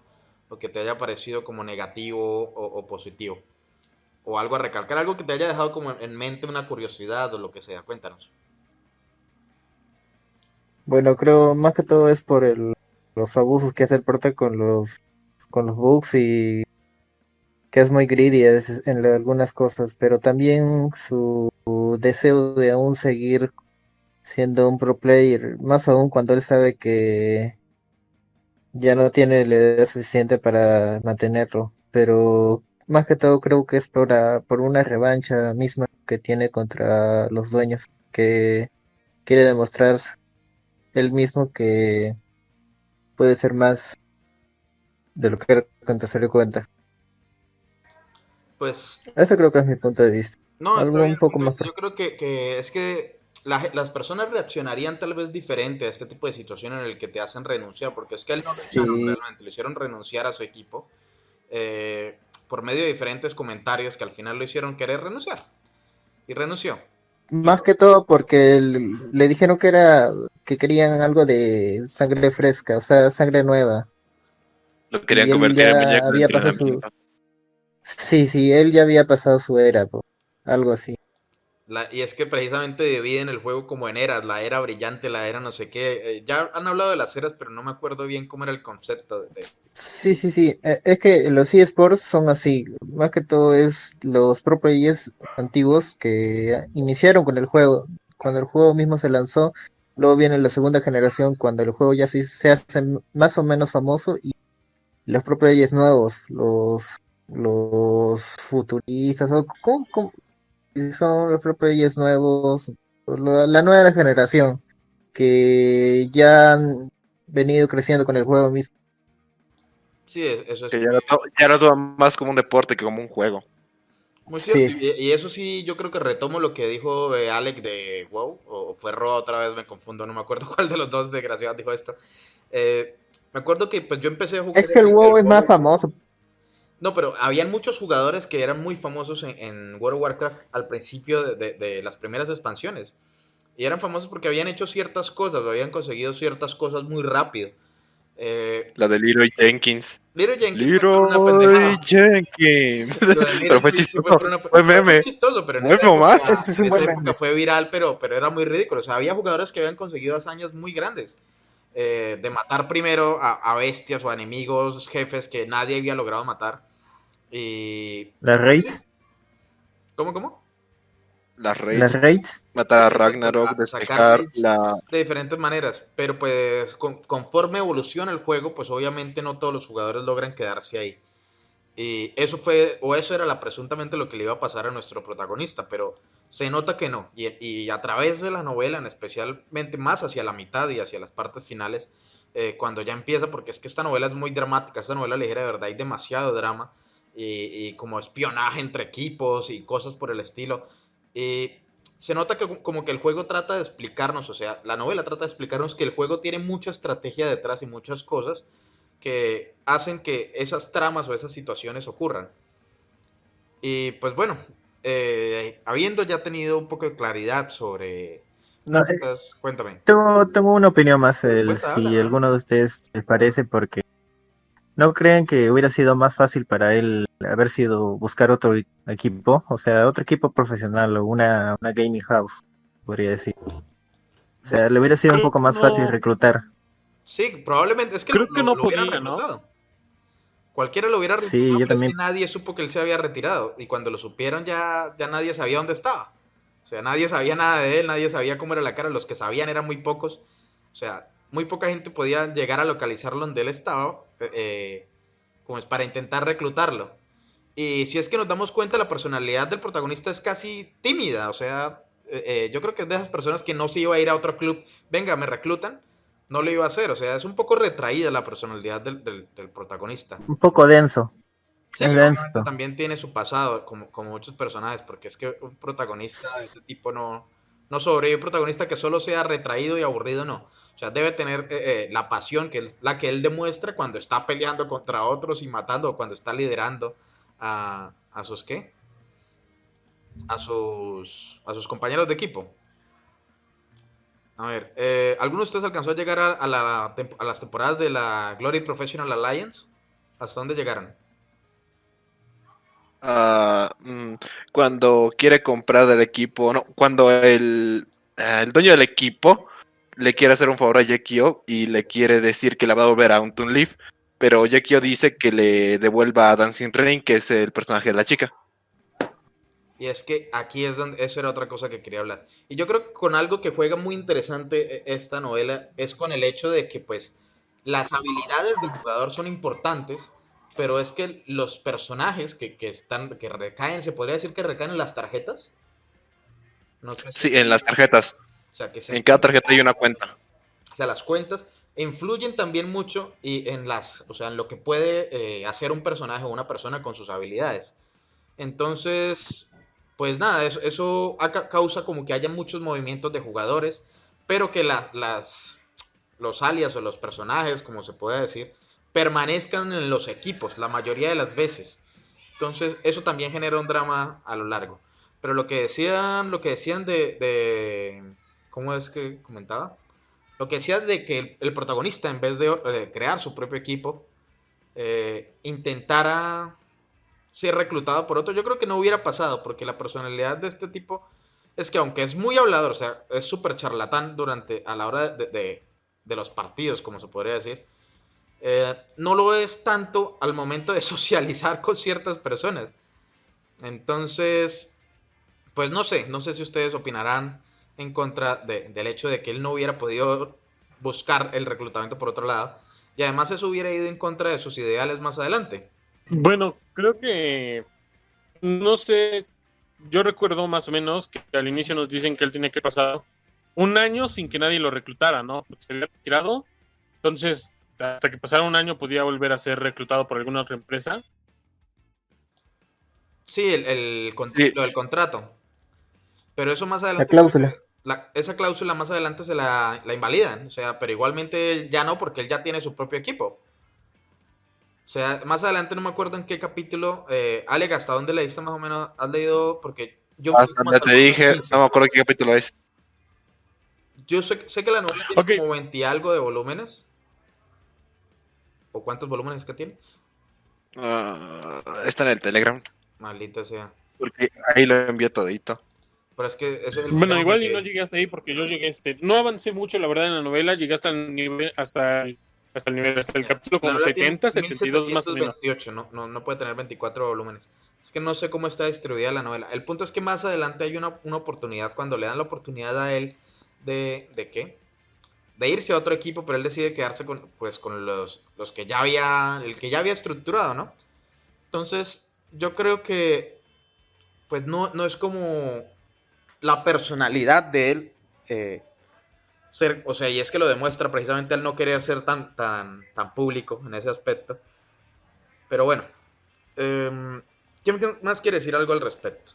o que te haya parecido como negativo o, o positivo. O algo a recalcar, algo que te haya dejado como en mente una curiosidad o lo que sea. Cuéntanos. Bueno, creo más que todo es por el, los abusos que hace el prota con los con los bugs y que es muy greedy en algunas cosas, pero también su deseo de aún seguir siendo un pro player, más aún cuando él sabe que ya no tiene la edad suficiente para mantenerlo, pero más que todo creo que es por, por una revancha misma que tiene contra los dueños, que quiere demostrar él mismo que puede ser más de lo que era cuando se le cuenta. Pues Eso creo que es mi punto de vista. No, Algo un poco más Yo creo que, que es que la las personas reaccionarían tal vez diferente a este tipo de situación en el que te hacen renunciar, porque es que él no Sí. realmente, lo hicieron renunciar a su equipo eh, por medio de diferentes comentarios que al final lo hicieron querer renunciar. Y renunció. Más que todo porque le dijeron que era que querían algo de sangre fresca, o sea, sangre nueva. Lo querían convertir en muñeco había pasado su-. Sí, sí, él ya había pasado su era, po, algo así. Y es que precisamente dividen el juego como en eras, la era brillante, la era no sé qué. eh, ya han hablado de las eras, pero no me acuerdo bien cómo era el concepto de... Sí, sí, sí. eh, Es que los eSports son así. Más que todo es los pro players antiguos que iniciaron con el juego. Cuando el juego mismo se lanzó, luego viene la segunda generación cuando el juego ya se, se hace más o menos famoso y los pro players nuevos, los los futuristas o ¿cómo- cómo? Son los pro players nuevos, la nueva generación que ya han venido creciendo con el juego mismo. Sí, eso es... Que ya lo, ya lo toman más como un deporte que como un juego. Muy Sí. cierto, y, y eso sí, yo creo que retomo lo que dijo eh, Alec de WoW, o fue Roa otra vez, me confundo, no me acuerdo cuál de los dos desgraciados dijo esto. Eh, me acuerdo que pues yo empecé a jugar... Es que el WoW es más famoso. No, pero habían muchos jugadores que eran muy famosos en, en World of Warcraft al principio de, de- de las primeras expansiones. Y eran famosos porque habían hecho ciertas cosas, habían conseguido ciertas cosas muy rápido. Eh, La de Leroy Jenkins. Little Jenkins fue por una Leroy. Jenkins. Pero fue chistoso. una- Fue meme. chistoso, pero en Fue esa época- Es que es en esa época fue viral, pero, pero era muy ridículo. O sea, había jugadores que habían conseguido hazañas muy grandes. eh, de matar primero a, a bestias o a enemigos, jefes que nadie había logrado matar. Y... Las raids, ¿Cómo, cómo? Las reyes. las raids. Matar a Ragnarok, despejar raids. la. de diferentes maneras, pero pues con- conforme evoluciona el juego, pues obviamente no todos los jugadores logran quedarse ahí. Y eso fue, o eso era la presuntamente lo que le iba a pasar a nuestro protagonista, pero se nota que no. Y, y a través de la novela, en especialmente más hacia la mitad y hacia las partes finales, eh, cuando ya empieza, porque es que esta novela es muy dramática, esta novela ligera de verdad, hay demasiado drama y, y como espionaje entre equipos y cosas por el estilo. Y se nota que como que el juego trata de explicarnos, o sea, la novela trata de explicarnos que el juego tiene mucha estrategia detrás y muchas cosas que hacen que esas tramas o esas situaciones ocurran. Y pues bueno, eh, habiendo ya tenido un poco de claridad sobre No, eh, estas, cuéntame. tengo, tengo una opinión más, el, si habla. alguno de ustedes les parece, porque no creen que hubiera sido más fácil para él haber sido buscar otro e- equipo, o sea, otro equipo profesional o una, una gaming house, podría decir. O sea, le hubiera sido un poco más no. fácil reclutar. Sí, probablemente. Es que Creo lo, que no lo ¿no? reclutado. Cualquiera lo hubiera Sí, reclutado, yo pero es también. que nadie supo que él se había retirado. Y cuando lo supieron ya, ya nadie sabía dónde estaba. O sea, nadie sabía nada de él, nadie sabía cómo era la cara. Los que sabían eran muy pocos. O sea, muy poca gente podía llegar a localizarlo donde él estaba. eh, como es para intentar reclutarlo. Y si es que nos damos cuenta, la personalidad del protagonista es casi tímida. O sea, eh, eh, yo creo que es de esas personas que no se iba a ir a otro club. Venga, me reclutan. No lo iba a hacer. O sea, es un poco retraída la personalidad del, del- del protagonista. Un poco denso. Sí, denso. también tiene su pasado, como, como muchos personajes, porque es que un protagonista de ese tipo no, no sobrevive. Un protagonista que solo sea retraído y aburrido, no. Sea, debe tener eh, eh, la pasión que es la que él demuestra cuando está peleando contra otros y matando, o cuando está liderando a, a sus qué? A sus, a sus compañeros de equipo. A ver, eh, ¿alguno de ustedes alcanzó a llegar a, la a las temporadas de la Glory Professional Alliance? ¿Hasta dónde llegaron? Ah, mm, cuando quiere comprar del equipo, no, cuando el, ah, el dueño del equipo le quiere hacer un favor a Yekio y le quiere decir que la va a volver a un Toon Leaf, pero Yekio dice que le devuelva a Dancing Rain, que es el personaje de la chica. Y es que aquí es donde, eso era otra cosa que quería hablar. Y yo creo que con algo que juega muy interesante eh, esta novela es con el hecho de que pues las habilidades del jugador son importantes, pero es que los personajes que, que están, que recaen, se podría decir que recaen en las tarjetas. No sé si- Sí, en las tarjetas. O sea, que se- En cada tarjeta hay una cuenta. o sea, las cuentas influyen también mucho y en las, o sea, en lo que puede eh, hacer un personaje o una persona con sus habilidades. Entonces, pues nada, eso, causa como que haya muchos movimientos de jugadores, pero que la- las, los alias o los personajes, como se puede decir, permanezcan en los equipos la mayoría de las veces. Entonces, eso también genera un drama a lo largo. Pero lo que decían, lo que decían de, de ¿cómo es que comentaba? Lo que decía de que el, protagonista, en vez de eh, crear su propio equipo, eh, intentara ser reclutado por otro, yo creo que no hubiera pasado, porque la personalidad de este tipo es que aunque es muy hablador, o sea, es súper charlatán durante, a la hora de, de- de los partidos, como se podría decir, eh, no lo es tanto al momento de socializar con ciertas personas. Entonces, pues no sé, no sé si ustedes opinarán en contra de- del hecho de que él no hubiera podido buscar el reclutamiento por otro lado. Y además eso hubiera ido en contra de sus ideales más adelante. Bueno, creo que no sé, yo recuerdo más o menos que al inicio nos dicen que él tiene que pasar un año sin que nadie lo reclutara, ¿no? Se había retirado. Entonces, hasta que pasara un año podía volver a ser reclutado por alguna otra empresa. Sí, el, el con- Sí. lo del contrato. Pero eso más adelante. La cláusula. La- esa cláusula más adelante se la, la invalidan. O sea, pero igualmente ya no, porque él ya tiene su propio equipo. O sea, más adelante no me acuerdo en qué capítulo. Eh, ¿hasta dónde leíste más o menos? ¿Has leído? Porque yo. Hasta hasta te dije, 15. no me acuerdo qué capítulo es. Yo sé, sé que la novela tiene como 20 y algo de volúmenes. ¿O cuántos volúmenes es que tiene? Ah, está en el Telegram, Maldita sea. porque ahí lo envió todito. Pero es que eso es el Bueno, igual que- y no llegué hasta ahí porque yo llegué este, no avancé mucho la verdad en la novela, llegué hasta el nivel hasta el, hasta el nivel hasta el capítulo como novela tiene 70, 72 más o menos. 1728, no, no, no puede tener 24 volúmenes. Es que no sé cómo está distribuida la novela. El punto es que más adelante hay una, una oportunidad, cuando le dan la oportunidad a él de, ¿de qué? De irse a otro equipo, pero él decide quedarse con, pues, con los, los que ya había, el que ya había estructurado, ¿no? Entonces, yo creo que, pues no, no es como la personalidad de él eh, ser, o sea, y es que lo demuestra precisamente al no querer ser tan, tan, tan público en ese aspecto. Pero bueno, em, ¿quién más quiere decir algo al respecto?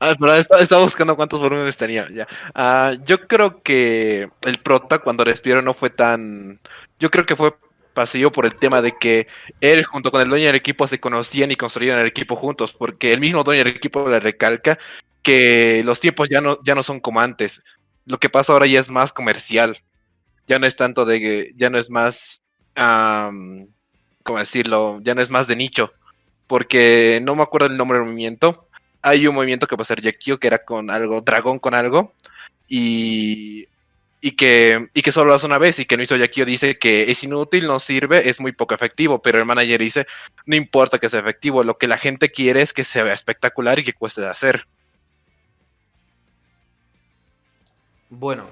Ah, pero estaba, buscando cuántos volúmenes tenía. Ya. Ah, yo creo que el prota cuando respiro no fue tan. Yo creo que fue pasillo por el tema de que él junto con el dueño del equipo se conocían y construían el equipo juntos, porque el mismo dueño del equipo le recalca que los tiempos ya no, ya no son como antes. Lo que pasa ahora ya es más comercial. Ya no es tanto de que, ya no es más, am, ¿cómo decirlo? Ya no es más de nicho. Porque no me acuerdo el nombre del movimiento. Hay un movimiento que puede ser Yakio, que era con algo, dragón con algo. Y y que, y que solo lo hace una vez y que no hizo Yakio dice que es inútil, no sirve, es muy poco efectivo, pero el manager dice, no importa que sea efectivo, lo que la gente quiere es que se vea espectacular y que cueste de hacer. Bueno,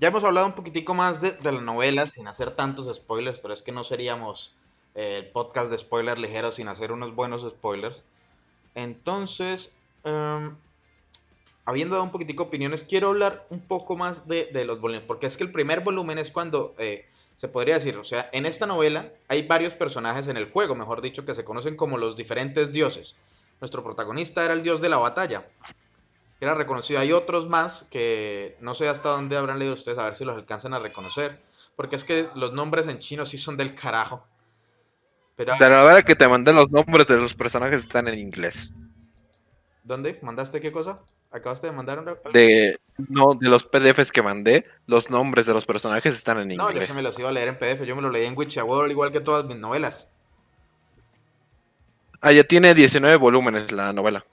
ya hemos hablado un poquitico más de, de la novela sin hacer tantos spoilers, pero es que no seríamos eh, el podcast de spoilers ligeros sin hacer unos buenos spoilers. Entonces, em, habiendo dado un poquitico opiniones, quiero hablar un poco más de, los volúmenes, porque es que el primer volumen es cuando eh, se podría decir, o sea, en esta novela hay varios personajes en el juego, mejor dicho, que se conocen como los diferentes dioses. Nuestro protagonista era el dios de la batalla, era reconocido. Hay otros más que no sé hasta dónde habrán leído ustedes, a ver si los alcanzan a reconocer, porque es que los nombres en chino sí son del carajo. Pero, la novela que te mandé, los nombres de los personajes están en inglés. ¿dónde? ¿Mandaste qué cosa? ¿Acabaste de mandar una? De, no, de los PDFs que mandé, los nombres de los personajes están en No, yo inglés. que me los iba a leer en PDF, yo me lo leí en Witcher igual que todas mis novelas. Ah, ya tiene 19 volúmenes la novela.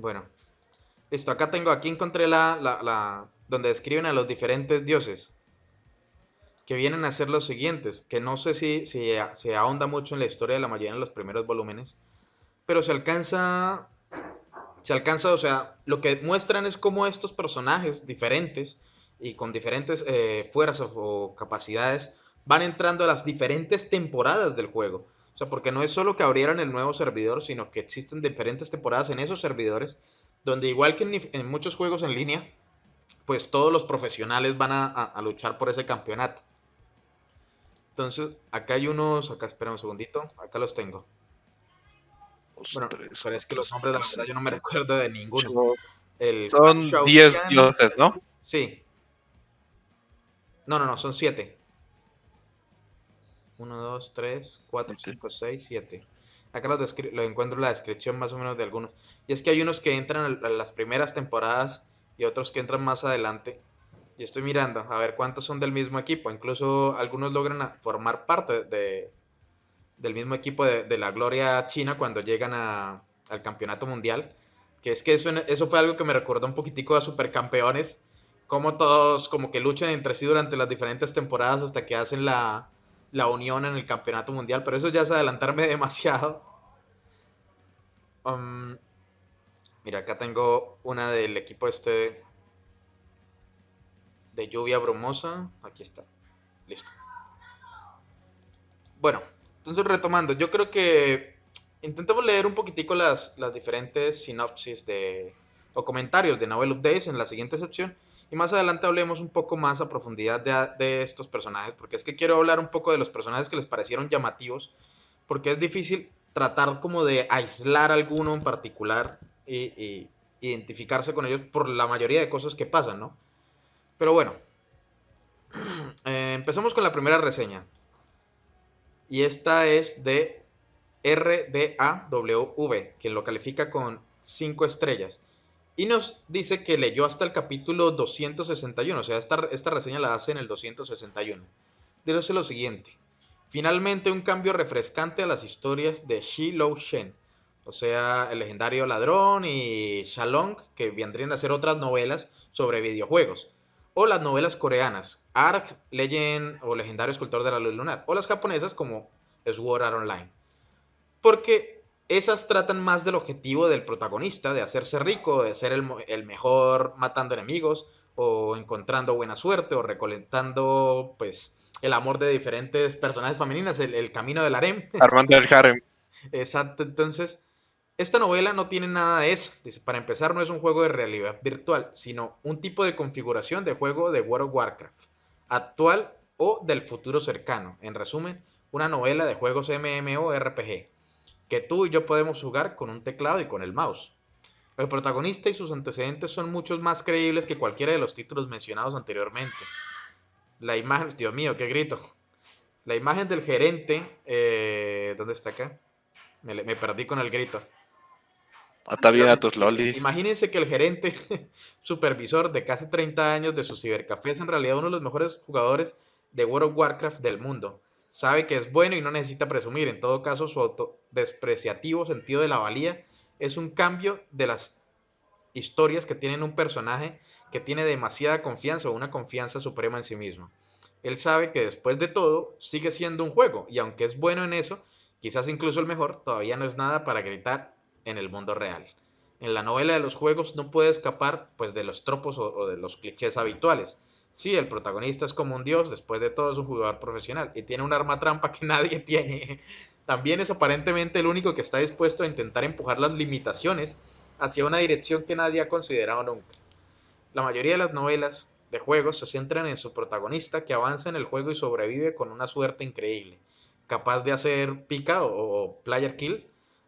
Bueno, listo, acá tengo, aquí encontré la, la, la, donde describen a los diferentes dioses, que vienen a ser los siguientes, que no sé si, si se ahonda mucho en la historia de la mayoría de los primeros volúmenes, pero se alcanza, se alcanza, o sea, lo que muestran es cómo estos personajes diferentes y con diferentes eh, fuerzas o capacidades van entrando a las diferentes temporadas del juego. O sea, porque no es solo que abrieran el nuevo servidor, sino que existen diferentes temporadas en esos servidores, donde igual que en, en muchos juegos en línea, pues todos los profesionales van a, a, a, luchar por ese campeonato. Entonces, acá hay unos, acá espera un segundito, acá los tengo. Bueno, pero es que los nombres, la verdad, yo no me recuerdo de ninguno. El Son 10 dioses, ¿no? Sí. No, no, no, son 7. 1, 2, 3, 4, 5, 6, 7. Acá lo, lo, encuentro en la descripción más o menos de algunos. Y es que hay unos que entran a las primeras temporadas y otros que entran más adelante. Y estoy mirando a ver cuántos son del mismo equipo. Incluso algunos logran formar parte de, del mismo equipo de, de, la gloria china cuando llegan a, al campeonato mundial. Que es que eso, eso fue algo que me recordó un poquitico a Supercampeones. Como todos como que luchan entre sí durante las diferentes temporadas hasta que hacen la, la unión en el campeonato mundial, pero eso ya es adelantarme demasiado. Um, mira, acá tengo una del equipo este de lluvia brumosa. Aquí está. Listo. Bueno, entonces retomando, yo creo que intentemos leer un poquitico las, las diferentes sinopsis de, o comentarios de Novel Updates en la siguiente sección. Y más adelante hablemos un poco más a profundidad de, estos personajes, porque es que quiero hablar un poco de los personajes que les parecieron llamativos, porque es difícil tratar como de aislar alguno en particular y, identificarse con ellos por la mayoría de cosas que pasan, ¿no? Pero bueno, eh, empezamos con la primera reseña. Y esta es de RDAW, quien lo califica con 5 estrellas. Y nos dice que leyó hasta el capítulo 261, o sea, esta, esta reseña la hace en el 261. Dice lo siguiente. Finalmente un cambio refrescante a las historias de Shi Lo Shen, o sea, el legendario ladrón y Shalong, que vendrían a ser otras novelas sobre videojuegos. O las novelas coreanas, Ark, Legend o Legendario Escultor de la Luz Lunar. O las japonesas como Sword Art Online. Porque esas tratan más del objetivo del protagonista, de hacerse rico, de ser el, el, mejor matando enemigos, o encontrando buena suerte, o recolectando, pues, el amor de diferentes personajes femeninas, el, el camino del harem. Armando el harem. Exacto, entonces, esta novela no tiene nada de eso. Dice, para empezar, no es un juego de realidad virtual, sino un tipo de configuración de juego de World of Warcraft, actual o del futuro cercano. En resumen, una novela de juegos MMORPG que tú y yo podemos jugar con un teclado y con el mouse. El protagonista y sus antecedentes son muchos más creíbles que cualquiera de los títulos mencionados anteriormente. la imagen, Dios mío, qué grito. La imagen del gerente, eh, ¿dónde está acá? Me, me perdí con el grito. Está bien a tus lolis. Imagínense que el gerente supervisor de casi 30 años de su cibercafé es en realidad uno de los mejores jugadores de World of Warcraft del mundo. Sabe que es bueno y no necesita presumir. En todo caso, su autodespreciativo sentido de la valía es un cambio de las historias que tienen un personaje que tiene demasiada confianza o una confianza suprema en sí mismo. Él sabe que después de todo sigue siendo un juego y aunque es bueno en eso, quizás incluso el mejor, todavía no es nada para gritar en el mundo real. En la novela de los juegos no puede escapar pues de los tropos o, o de los clichés habituales. Sí, el protagonista es como un dios, después de todo es un jugador profesional y tiene un arma trampa que nadie tiene. También es aparentemente el único que está dispuesto a intentar empujar las limitaciones hacia una dirección que nadie ha considerado nunca. La mayoría de las novelas de juegos se centran en su protagonista que avanza en el juego y sobrevive con una suerte increíble, capaz de hacer pica o, player kill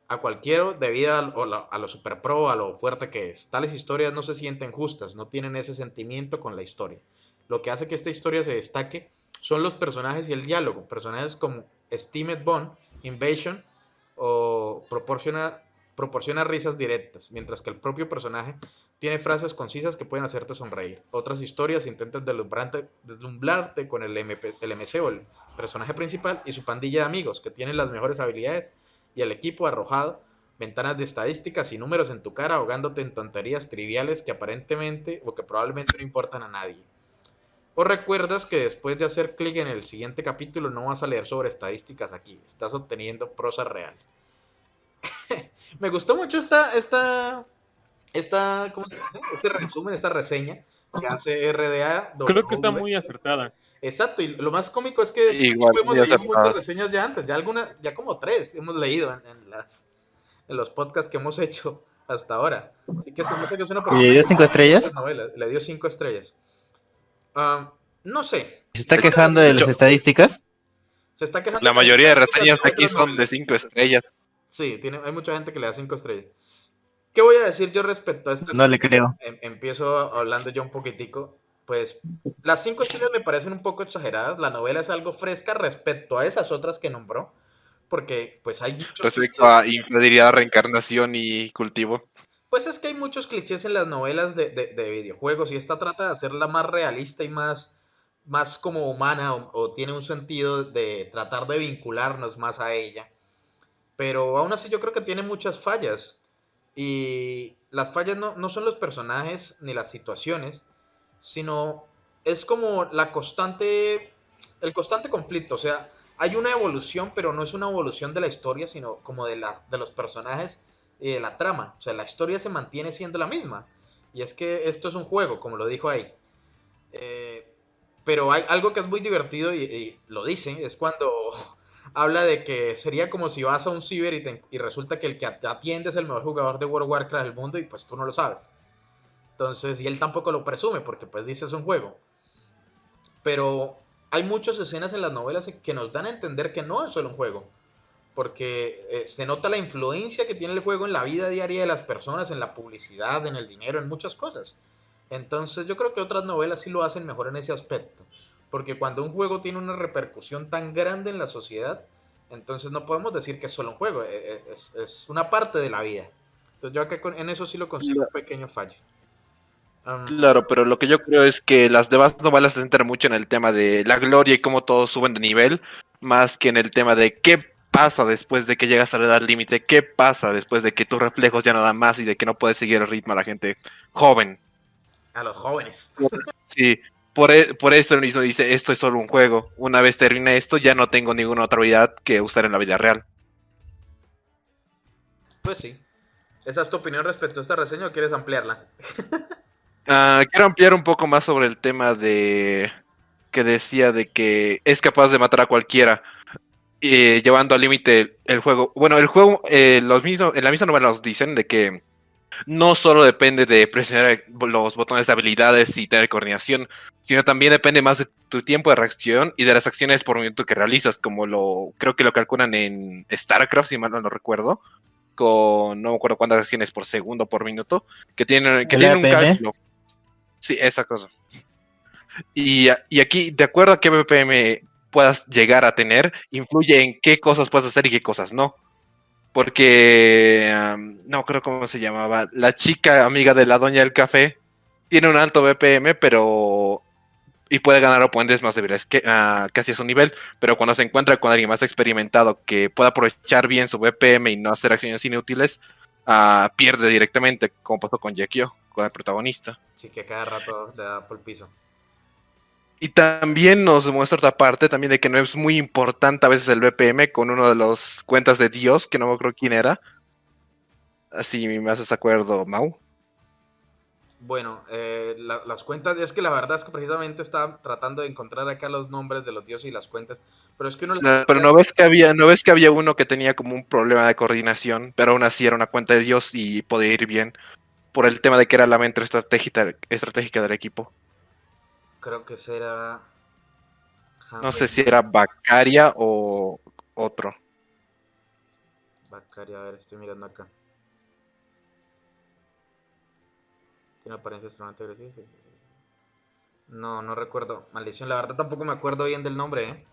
a cualquiera debido a lo super pro, a lo fuerte que es. Tales historias no se sienten justas, no tienen ese sentimiento con la historia. Lo que hace que esta historia se destaque son los personajes y el diálogo. Personajes como Steamed Bond, Invasion o proporciona, proporciona risas directas, mientras que el propio personaje tiene frases concisas que pueden hacerte sonreír. Otras historias intentan deslumbrarte, con el, MP, el MC o el personaje principal y su pandilla de amigos que tienen las mejores habilidades y el equipo arrojado ventanas de estadísticas y números en tu cara ahogándote en tonterías triviales que aparentemente o que probablemente no importan a nadie. O recuerdas que después de hacer clic en el siguiente capítulo no vas a leer sobre estadísticas aquí, estás obteniendo prosa real. Me gustó mucho esta, esta, esta, ¿cómo se dice? Este resumen, esta reseña que hace RDA. Creo que está muy acertada. Exacto, y lo más cómico es que Igual, hemos leído acertada. muchas reseñas ya antes, ya alguna, ya como tres hemos leído en, en las en los podcasts que hemos hecho hasta ahora. Así que se nota que es una ¿Y le dio cinco estrellas? Novela, le dio cinco estrellas. Ah, no sé, ¿Se está quejando de las estadísticas? se está quejando. La mayoría de reseñas aquí son de novelas. 5 estrellas. Sí, tiene, hay mucha gente que le da cinco estrellas. ¿Qué voy a decir yo respecto a esto? No le creo. Em- empiezo hablando yo un poquitico. Pues las cinco estrellas me parecen un poco exageradas. La novela es algo fresca respecto a esas otras que nombró. Porque pues hay Respecto a infidelidad, reencarnación y cultivo. Pues es que hay muchos clichés en las novelas de, de- de videojuegos y esta trata de hacerla más realista y más, más como humana o, o tiene un sentido de tratar de vincularnos más a ella. Pero aún así yo creo que tiene muchas fallas. Y las fallas no, no son los personajes ni las situaciones, sino es como la constante, el constante conflicto. O sea, hay una evolución, pero no es una evolución de la historia, sino como de, la, de los personajes y de la trama. O sea, la historia se mantiene siendo la misma. Y es que esto es un juego, como lo dijo ahí. Eh, pero hay algo que es muy divertido y, lo dice, es cuando habla de que sería como si vas a un ciber y, resulta que el que atiende es el mejor jugador de World of Warcraft del mundo y pues tú no lo sabes. Entonces, y él tampoco lo presume porque pues dice es un juego. Pero hay muchas escenas en las novelas que nos dan a entender que no es solo un juego. Porque eh, se nota la influencia que tiene el juego en la vida diaria de las personas, en la publicidad, en el dinero, en muchas cosas. Entonces yo creo que otras novelas sí lo hacen mejor en ese aspecto. Porque cuando un juego tiene una repercusión tan grande en la sociedad, entonces no podemos decir que es solo un juego, e- e- es, es una parte de la vida. Entonces yo acá en eso sí lo considero un pequeño fallo. Claro, pero lo que yo creo es que las demás novelas se centran mucho en el tema de la gloria y cómo todos suben de nivel, más que en el tema de qué pasa después de que llegas a la edad límite, qué pasa después de que tus reflejos ya no dan más y de que no puedes seguir el ritmo a la gente joven. a los jóvenes. Sí, por, e- por eso el mismo dice, esto es solo un juego. Una vez termine esto, ya no tengo ninguna otra habilidad que usar en la vida real. Pues sí. ¿Esa es tu opinión respecto a esta reseña o quieres ampliarla? Ah, quiero ampliar un poco más sobre el tema de que decía de que es capaz de matar a cualquiera, eh, llevando al límite el juego. Bueno, el juego, eh, los mismos, en la misma novela nos dicen de que no solo depende de presionar los botones de habilidades y tener coordinación, sino también depende más de tu tiempo de reacción y de las acciones por minuto que realizas, como lo creo que lo calculan en StarCraft, si mal no lo recuerdo, con no me acuerdo cuántas acciones por segundo por minuto, que tienen, que ¿El tienen un cálculo. Sí, esa cosa. Y, y aquí, de acuerdo a qué BPM puedas llegar a tener, influye en qué cosas puedes hacer y qué cosas no. Porque, am, no creo cómo se llamaba, la chica amiga de la doña del café tiene un alto BPM, pero... Y puede ganar oponentes más débiles que ah, casi a su nivel, pero cuando se encuentra con alguien más experimentado que pueda aprovechar bien su BPM y no hacer acciones inútiles, ah, pierde directamente, como pasó con Jekio, con el protagonista. Sí, que cada rato le da por el piso. Y también nos muestra otra parte también de que no es muy importante a veces el BPM con uno de los cuentas de Dios, que no me acuerdo quién era. Así me haces acuerdo, Mau. Bueno, eh, la- las cuentas, es que la verdad es que precisamente estaba tratando de encontrar acá los nombres de los dioses y las cuentas, pero es que uno... Ah, Pero no ves que había, no ves que había uno que tenía como un problema de coordinación, pero aún así era una cuenta de Dios y podía ir bien por el tema de que era la mente estratégica, estratégica del equipo. Creo que ese era... No sé si era Bacaria o otro. Bacari, a ver, estoy mirando acá. Tiene apariencia extremadamente agresiva. sí. No, no recuerdo. Maldición, la verdad tampoco me acuerdo bien del nombre, ¿eh?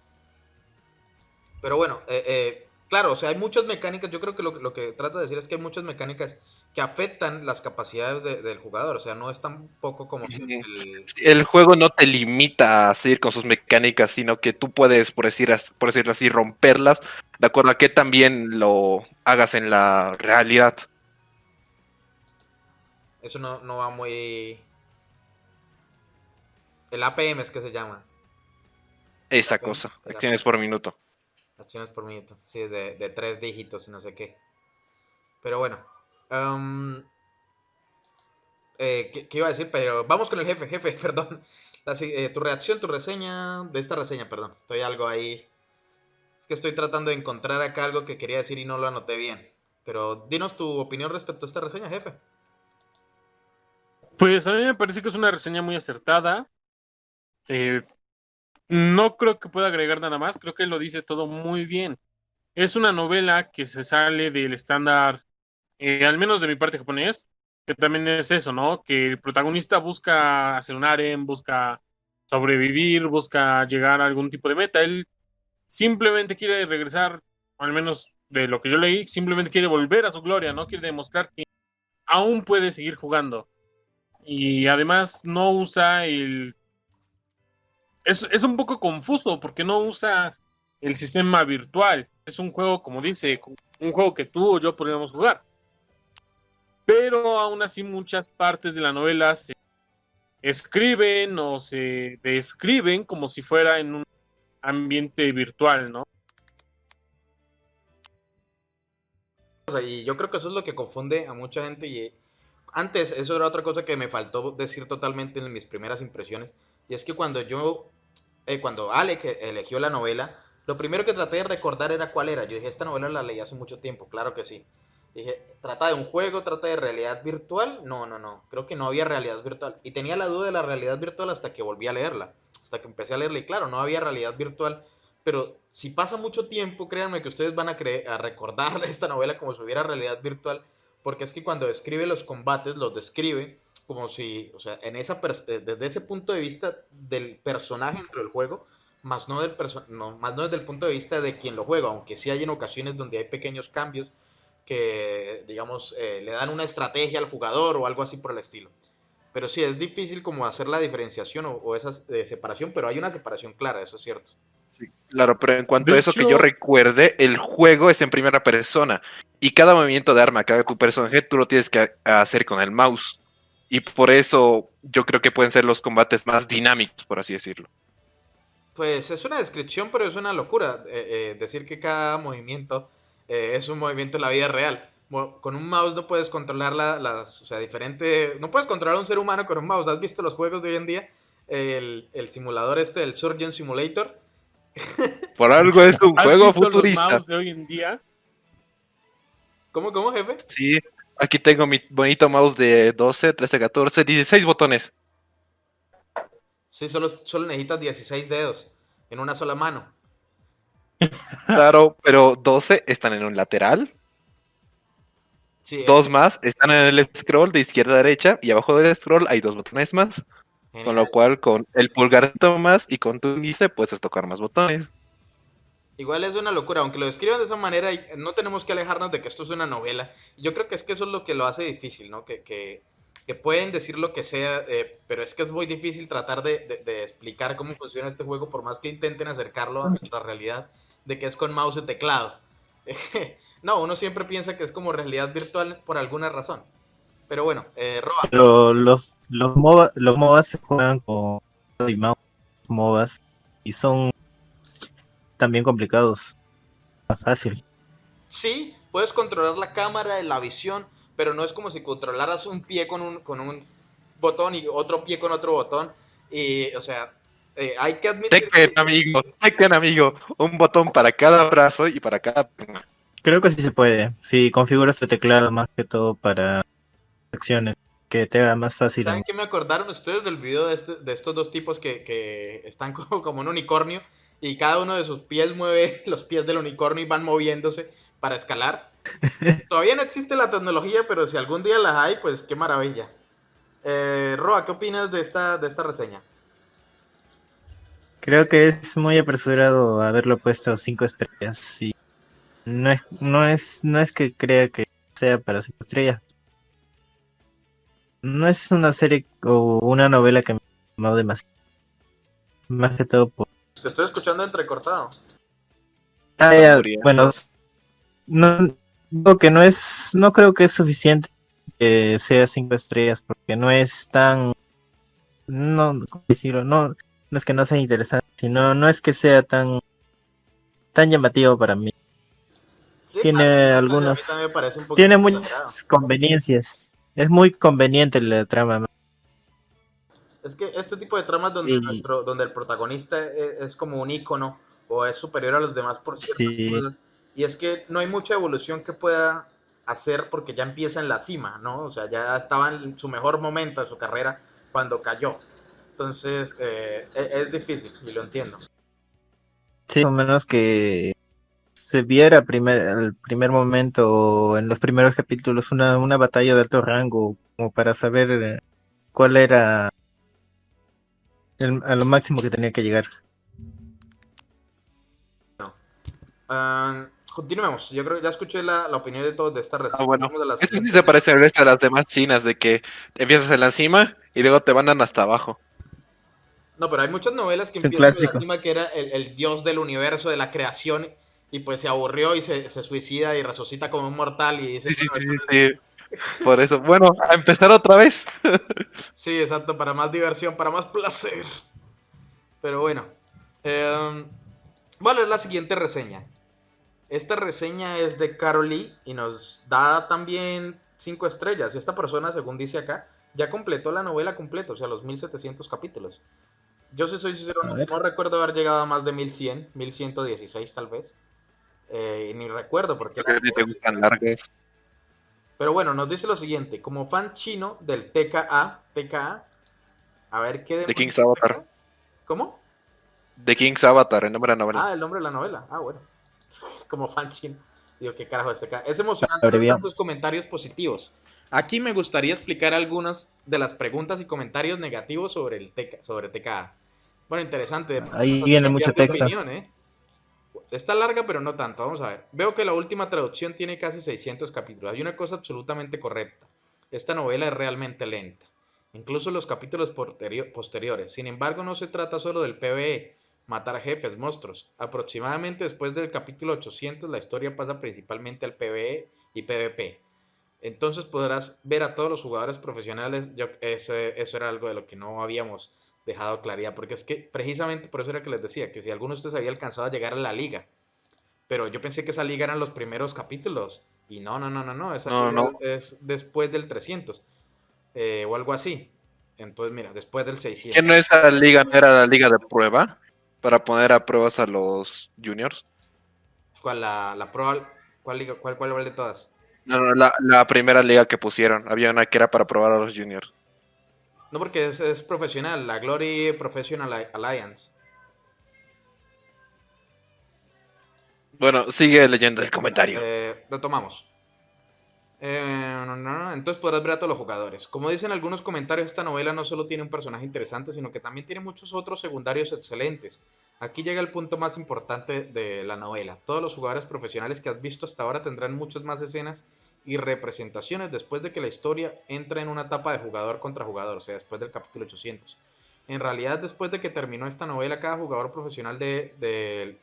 Pero bueno, eh, eh, claro, o sea, hay muchas mecánicas. Yo creo que lo, lo que trata de decir es que hay muchas mecánicas que afectan las capacidades de- del jugador. O sea, no es tan poco como si Ujú. el- El juego no te limita a seguir con sus mecánicas, sino que tú puedes, por, decir, por decirlo así, romperlas de acuerdo a que también lo hagas en la realidad. Eso no, no va muy... El APM es que se llama. Esa cosa, acciones por minuto. Acciones por minuto. Sí, de, de tres dígitos y no sé qué. Pero bueno. Eh, ¿qué, iba a decir? Pero vamos con el jefe, jefe, perdón. Eh, tu reacción, tu reseña de esta reseña, perdón. Estoy algo ahí. Es que estoy tratando de encontrar acá algo que quería decir y no lo anoté bien. Pero dinos tu opinión respecto a esta reseña, jefe. Pues a mí me parece que es una reseña muy acertada. Eh, no creo que pueda agregar nada más, creo que lo dice todo muy bien. Es una novela que se sale del estándar, eh, al menos de mi parte japonés, que también es eso, ¿no? Que el protagonista busca hacer un harem, busca sobrevivir, busca llegar a algún tipo de meta. Él simplemente quiere regresar, al menos de lo que yo leí, simplemente quiere volver a su gloria, ¿no? Quiere demostrar que aún puede seguir jugando. Y además no usa el... Es, es un poco confuso porque no usa el sistema virtual. Es un juego, como dice, un juego que tú o yo podríamos jugar. Pero aún así muchas partes de la novela se escriben o se describen como si fuera en un ambiente virtual, ¿no? Y yo creo que eso es lo que confunde a mucha gente. Y antes, eso era otra cosa que me faltó decir totalmente en mis primeras impresiones. Y es que cuando yo, eh, cuando Alec eligió la novela, lo primero que traté de recordar era cuál era. Yo dije, esta novela la leí hace mucho tiempo, claro que sí. Dije, ¿trata de un juego? ¿Trata de realidad virtual? No, no, no. Creo que no había realidad virtual. Y tenía la duda de la realidad virtual hasta que volví a leerla. Hasta que empecé a leerla. Y claro, no había realidad virtual. Pero si pasa mucho tiempo, créanme que ustedes van a, a recordar esta novela como si hubiera realidad virtual. Porque es que cuando describe los combates, los describe como si, o sea, en esa eh, desde ese punto de vista del personaje dentro del juego, más no, del no, más no desde el punto de vista de quien lo juega, aunque sí hay en ocasiones donde hay pequeños cambios que, digamos, eh, le dan una estrategia al jugador o algo así por el estilo. Pero sí, es difícil como hacer la diferenciación o, o esa eh, separación, pero hay una separación clara, eso es cierto. Claro, pero en cuanto De a eso que yo recuerde, el juego es en primera persona. Y cada movimiento de arma que haga tu personaje, tú lo tienes que hacer con el mouse. Y por eso yo creo que pueden ser los combates más dinámicos, por así decirlo. Pues es una descripción, pero es una locura eh, eh, decir que cada movimiento eh, es un movimiento en la vida real. Con un mouse no puedes controlar la- las, o sea, diferente, no puedes controlar a un ser humano con un mouse. ¿Has visto los juegos de hoy en día? El, el simulador este, el Surgeon Simulator. Por algo es un ¿Has juego visto los futurista. mouse de hoy en día? ¿Cómo, cómo, jefe? Sí, aquí tengo mi bonito mouse de 12, 13, 14, 16 botones. Sí, solo, solo necesitas 16 dedos en una sola mano. Claro, pero 12 están en un lateral, Sí, dos más están en el scroll de izquierda a derecha y abajo del scroll hay dos botones más. Con lo cual, con el pulgar más y con tu índice puedes tocar más botones. Igual es una locura, aunque lo describan de esa manera, no tenemos que alejarnos de que esto es una novela. Yo creo que es que eso es lo que lo hace difícil, ¿no? Que, que, que pueden decir lo que sea, eh, pero es que es muy difícil tratar de, de- de explicar cómo funciona este juego, por más que intenten acercarlo a nuestra realidad, de que es con mouse y teclado. no, uno siempre piensa que es como realidad virtual por alguna razón. Pero bueno, eh, Roa, Pero los, los, MOBA, los MOBAs se juegan con y mouse, MOBAs, y son también complicados. Más fácil. Sí, puedes controlar la cámara, la visión, pero no es como si controlaras un pie con un, con un botón y otro pie con otro botón. Y, o sea, eh, hay que admitir Tekken, amigo, Tekken, amigo. Un botón para cada brazo y para cada. Creo que sí se puede. Si configuras tu teclado más que todo para acciones, que te haga más fácil. ¿Saben qué me acordaron ustedes del video de, este- de estos dos tipos que, que están como, como un unicornio y cada uno de sus pies mueve los pies del unicornio y van moviéndose para escalar? Todavía no existe la tecnología, pero si algún día la hay, pues qué maravilla. Eh, Roa, ¿qué opinas de esta, de esta reseña? Creo que es muy apresurado haberlo puesto cinco estrellas. Sí. No es, no es, no es que crea que sea para cinco estrellas. No es una serie o una novela que me llamó demasiado. Más que todo por. Te estoy escuchando entrecortado. Ah, ya, bueno, no digo que no es, no creo que es suficiente que sea cinco estrellas porque no es tan, no, ¿cómo decirlo? No, no es que no sea interesante, sino no es que sea tan, tan llamativo para mí. Sí, tiene algunos, tiene muchas conveniencias. Es muy conveniente la trama. Es que este tipo de tramas donde, nuestro, donde el protagonista es, es como un ícono o es superior a los demás por ciertas Sí. cosas. Y es que no hay mucha evolución que pueda hacer porque ya empieza en la cima, ¿no? O sea, ya estaba en su mejor momento de su carrera cuando cayó. Entonces, eh, es, es difícil y lo entiendo. Sí, o menos que se viera primer, al primer momento o en los primeros capítulos una, una batalla de alto rango como para saber eh, cuál era el- a lo máximo que tenía que llegar. Ah, continuemos. Yo creo que ya escuché la, la opinión de todos de esta reseña. Ah, bueno. A la Esto sí se parece al resto de las demás chinas, de que empiezas en la cima y luego te mandan hasta abajo. No, pero hay muchas novelas que empiezan por encima que era el, el dios del universo, de la creación, y pues se aburrió y se, se suicida y resucita como un mortal y dice... Sí, sí, "Bueno, sí, sí, sí. Por eso, bueno, a empezar otra vez. Sí, exacto, para más diversión, para más placer. Pero bueno, eh, voy a leer la siguiente reseña. Esta reseña es de Carol Lee y nos da también 5 estrellas. Y esta persona, según dice acá, ya completó la novela completa, o sea, los 1700 capítulos. Yo si soy sincero, no, recuerdo haber llegado a más de 1100, 1116 tal vez. Eh, y ni recuerdo porque... Te gustan largas. Pero bueno, nos dice lo siguiente, como fan chino del TKA, TKA, a ver qué demonios King's Avatar. TKA? ¿Cómo? The King's Avatar, el nombre de la novela. Ah, el nombre de la novela. Ah, bueno. Como fan chino. Digo, qué carajo es TKA. Es emocionante ver tantos comentarios positivos. Aquí me gustaría explicar algunas de las preguntas y comentarios negativos sobre el TK, sobre TKA. Bueno, interesante. Ahí viene mucho texto. opinión, ¿eh? Está larga, pero no tanto. Vamos a ver. Veo que la última traducción tiene casi 600 capítulos. Hay una cosa absolutamente correcta. Esta novela es realmente lenta. Incluso los capítulos posteriores. Sin embargo, no se trata solo del PvE, matar jefes, monstruos. Aproximadamente después del capítulo 800, la historia pasa principalmente al PvE y PvP. Entonces podrás ver a todos los jugadores profesionales. Yo, eso, eso era algo de lo que no habíamos dejado claridad, porque es que precisamente por eso era que les decía, que si alguno de ustedes había alcanzado a llegar a la liga, pero yo pensé que esa liga eran los primeros capítulos, y no, no, no, no, no, esa No, es después del 300, eh, o algo así. Entonces, mira, después del 600. ¿Que no esa liga no era la liga de prueba? Para poner a pruebas a los juniors. ¿Cuál la, la prueba? ¿Cuál liga? ¿Cuál, cuál de todas? No, no, la, la primera liga que pusieron. Había una que era para probar a los juniors. No, porque es, es profesional, la Glory Professional Alliance. Bueno, sigue leyendo el comentario. Eh, retomamos. Eh, no, no, no, entonces podrás ver a todos los jugadores. Como dicen algunos comentarios, esta novela no solo tiene un personaje interesante, sino que también tiene muchos otros secundarios excelentes. Aquí llega el punto más importante de la novela. Todos los jugadores profesionales que has visto hasta ahora tendrán muchas más escenas y representaciones después de que la historia entra en una etapa de jugador contra jugador, o sea, después del capítulo 800. En realidad, después de que terminó esta novela, cada jugador profesional de, de-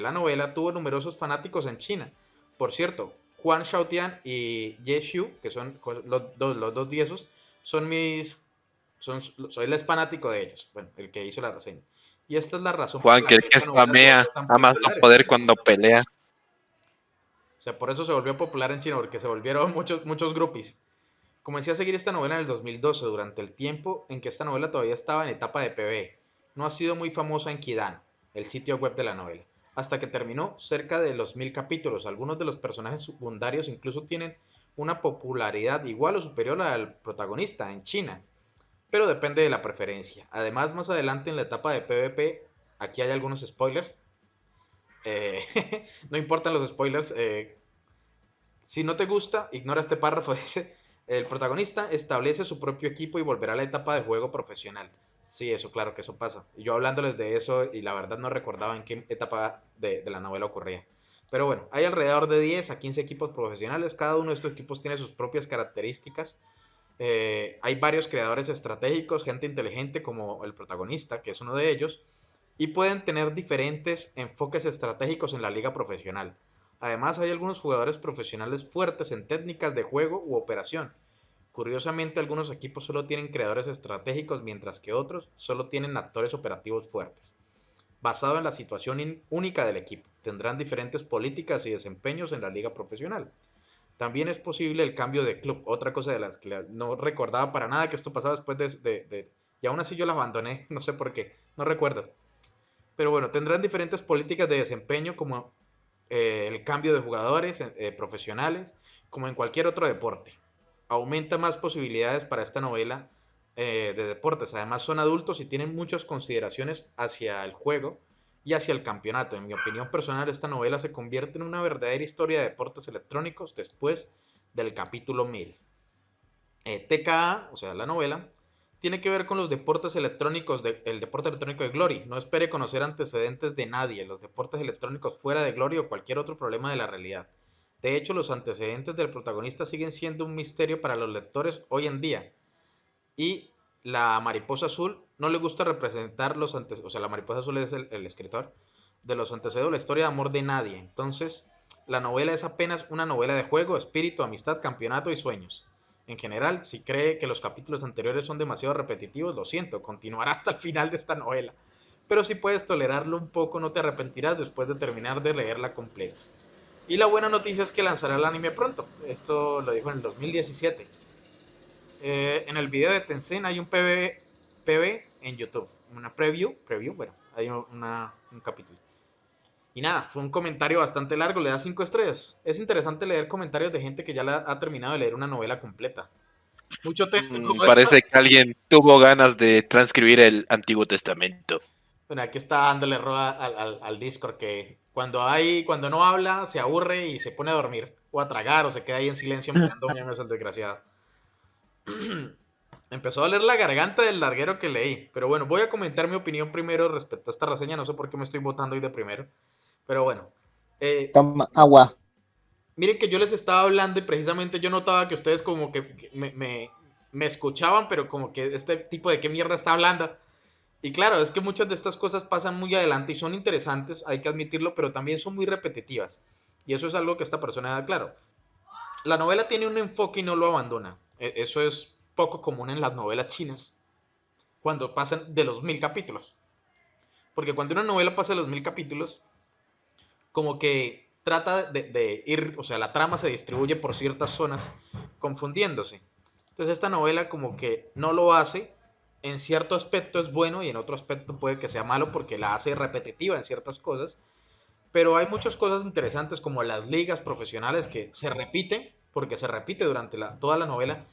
la novela tuvo numerosos fanáticos en China. Por cierto, Juan Xiaotian y Ye Xiu, que son los dos, los son mis... Son, soy el fanático de ellos, bueno, el que hizo la reseña. Y esta es la razón Juan, por que la el que se spamea tan ama no poder cuando pelea. O sea, por eso se volvió popular en China, porque se volvieron muchos, muchos groupies. Comencé a seguir esta novela en el 2012, durante el tiempo en que esta novela todavía estaba en etapa de PB. No ha sido muy famosa en Kidan, el sitio web de la novela, hasta que terminó cerca de los mil capítulos. Algunos de los personajes secundarios incluso tienen una popularidad igual o superior al protagonista en China, pero depende de la preferencia. Además, más adelante en la etapa de PvP, aquí hay algunos spoilers. Eh, no importan los spoilers. eh, si no te gusta, ignora este párrafo. Dice, el protagonista establece su propio equipo y volverá a la etapa de juego profesional. Sí, eso, claro que eso pasa. Yo hablándoles de eso y la verdad no recordaba en qué etapa de, la novela ocurría. Pero bueno, hay alrededor de 10 a 15 equipos profesionales. Cada uno de estos equipos tiene sus propias características. Eh, hay varios creadores estratégicos, gente inteligente como el protagonista, que es uno de ellos, y pueden tener diferentes enfoques estratégicos en la liga profesional. Además, hay algunos jugadores profesionales fuertes en técnicas de juego u operación. Curiosamente, algunos equipos solo tienen creadores estratégicos, mientras que otros solo tienen actores operativos fuertes. Basado en la situación única del equipo, tendrán diferentes políticas y desempeños en la liga profesional. También es posible el cambio de club, otra cosa de las que no recordaba para nada que esto pasaba después de, de- de- Y aún así yo la abandoné, no sé por qué, no recuerdo. Pero bueno, tendrán diferentes políticas de desempeño como eh, el cambio de jugadores eh, profesionales, como en cualquier otro deporte. Aumenta más posibilidades para esta novela eh, de deportes. Además son adultos y tienen muchas consideraciones hacia el juego y hacia el campeonato. En mi opinión personal, esta novela se convierte en una verdadera historia de deportes electrónicos después del capítulo 1000. Eh, TKA, o sea, la novela, tiene que ver con los deportes electrónicos, el deporte electrónico de Glory. No espere conocer antecedentes de nadie, los deportes electrónicos fuera de Glory o cualquier otro problema de la realidad. De hecho, los antecedentes del protagonista siguen siendo un misterio para los lectores hoy en día. Y la mariposa azul no le gusta representar los antecedentes, o sea, la mariposa azul es el, el escritor de los antecedentes de la historia de amor de nadie. Entonces, la novela es apenas una novela de juego, espíritu, amistad, campeonato y sueños. En general, si cree que los capítulos anteriores son demasiado repetitivos, lo siento, continuará hasta el final de esta novela. Pero si puedes tolerarlo un poco, no te arrepentirás después de terminar de leerla completa. Y la buena noticia es que lanzará el anime pronto. Esto lo dijo en el 2017. Eh, en el video de Tencent hay un PV, PV en YouTube. Una preview. Preview, bueno, hay una, un capítulo. Y nada, fue un comentario bastante largo, le da 5 estrellas. Es interesante leer comentarios de gente que ya la ha terminado de leer una novela completa. Mucho texto. Mm, Parece que alguien tuvo ganas de transcribir el Antiguo Testamento. Bueno, aquí está dándole roda al, al, al Discord que cuando hay, cuando no habla, se aburre y se pone a dormir, o a tragar, o se queda ahí en silencio mirando memes al desgraciado. Empezó a doler la garganta del larguero que leí. Pero bueno, voy a comentar mi opinión primero respecto a esta reseña. No sé por qué me estoy votando hoy de primero. Pero bueno. Eh, Toma agua. miren que yo les estaba hablando y precisamente yo notaba que ustedes como que que me, me, me escuchaban, pero como que este tipo de qué mierda está hablando. Y claro, es que muchas de estas cosas pasan muy adelante y son interesantes, hay que admitirlo, pero también son muy repetitivas. Y eso es algo que esta persona da claro. La novela tiene un enfoque y no lo abandona. E- Eso es poco común en las novelas chinas, cuando pasan de los mil capítulos. Porque cuando una novela pasa de los mil capítulos, como que trata de, de ir, o sea, la trama se distribuye por ciertas zonas, confundiéndose. Entonces esta novela como que no lo hace, en cierto aspecto es bueno y en otro aspecto puede que sea malo porque la hace repetitiva en ciertas cosas. Pero hay muchas cosas interesantes como las ligas profesionales que se repiten, porque se repite durante la, toda la novela.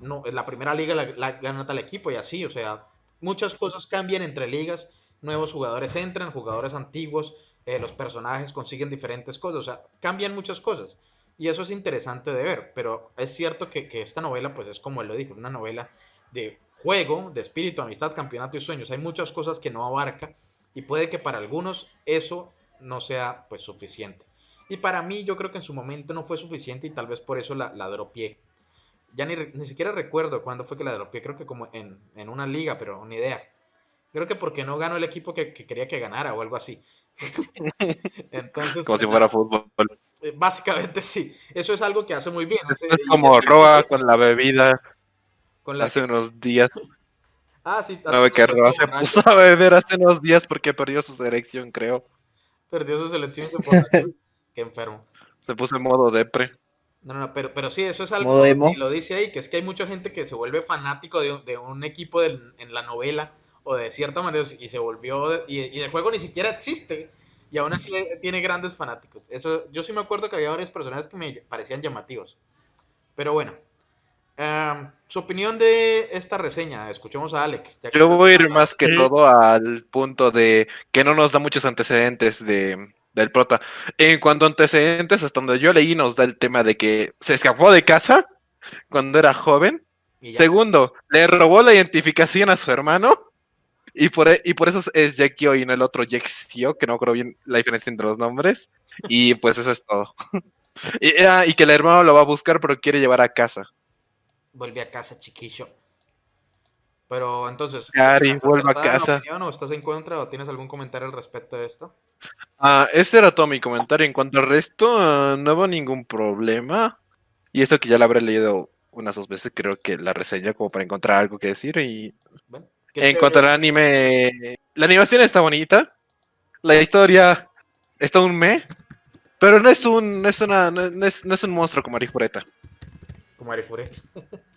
No, la primera liga la, gana tal equipo y así, o sea, muchas cosas cambian entre ligas, nuevos jugadores entran, jugadores antiguos, eh, los personajes consiguen diferentes cosas, o sea, cambian muchas cosas. Y eso es interesante de ver, pero es cierto que, que esta novela, pues es como él lo dijo, una novela de juego, de espíritu, amistad, campeonato y sueños. Hay muchas cosas que no abarca y puede que para algunos eso no sea pues suficiente. Y para mí yo creo que en su momento no fue suficiente y tal vez por eso la, la dropié. Ya ni, ni siquiera recuerdo cuándo fue que la dropié, creo que como en, en una liga, pero ni idea. Creo que porque no ganó el equipo que, que quería que ganara o algo así. Entonces, Como si fuera fútbol. eh, básicamente sí. Eso es algo que hace muy bien. hace- Es como Roa con la bebida con la hace unos días. Ah, sí, No que Roa se puso a beber hace unos días porque perdió su selección, creo. Perdió su selección. Qué enfermo. Se puso en modo depre. No, no, pero, pero sí, eso es algo y lo dice ahí, que es que hay mucha gente que se vuelve fanático de, un- de un equipo del- en la novela o de cierta manera y se volvió, y, y el juego ni siquiera existe y aún así tiene grandes fanáticos. Eso, yo sí me acuerdo que había varios personajes que me parecían llamativos. Pero bueno, Am, su opinión de esta reseña, escuchemos a Alec. que- Yo voy a ir más que Sí. todo al punto de que no nos da muchos antecedentes de, del prota. En cuanto a antecedentes, hasta donde yo leí, nos da el tema de que se escapó de casa cuando era joven. Segundo, le robó la identificación a su hermano. Y por, e- y por eso es Jackio y no el otro Jackio, que no creo bien la diferencia entre los nombres. Y pues eso es todo. y, ah, y que el hermano lo va a buscar, pero quiere llevar a casa. Vuelve a casa, chiquillo. Pero entonces, Gary, ¿estás vuelve a casa. opinión ¿O estás en contra o tienes algún comentario al respecto de esto? Ah, ese era todo mi comentario. En cuanto al resto, ah, no hubo ningún problema. Y esto que ya lo habré leído unas dos veces, creo que la reseña como para encontrar algo que decir. Y Bueno, ¿qué en cuanto al anime, la animación está bonita. La historia está un me. Pero no es un, no es una, no es, no es un monstruo como Arifureta. Como Arifure.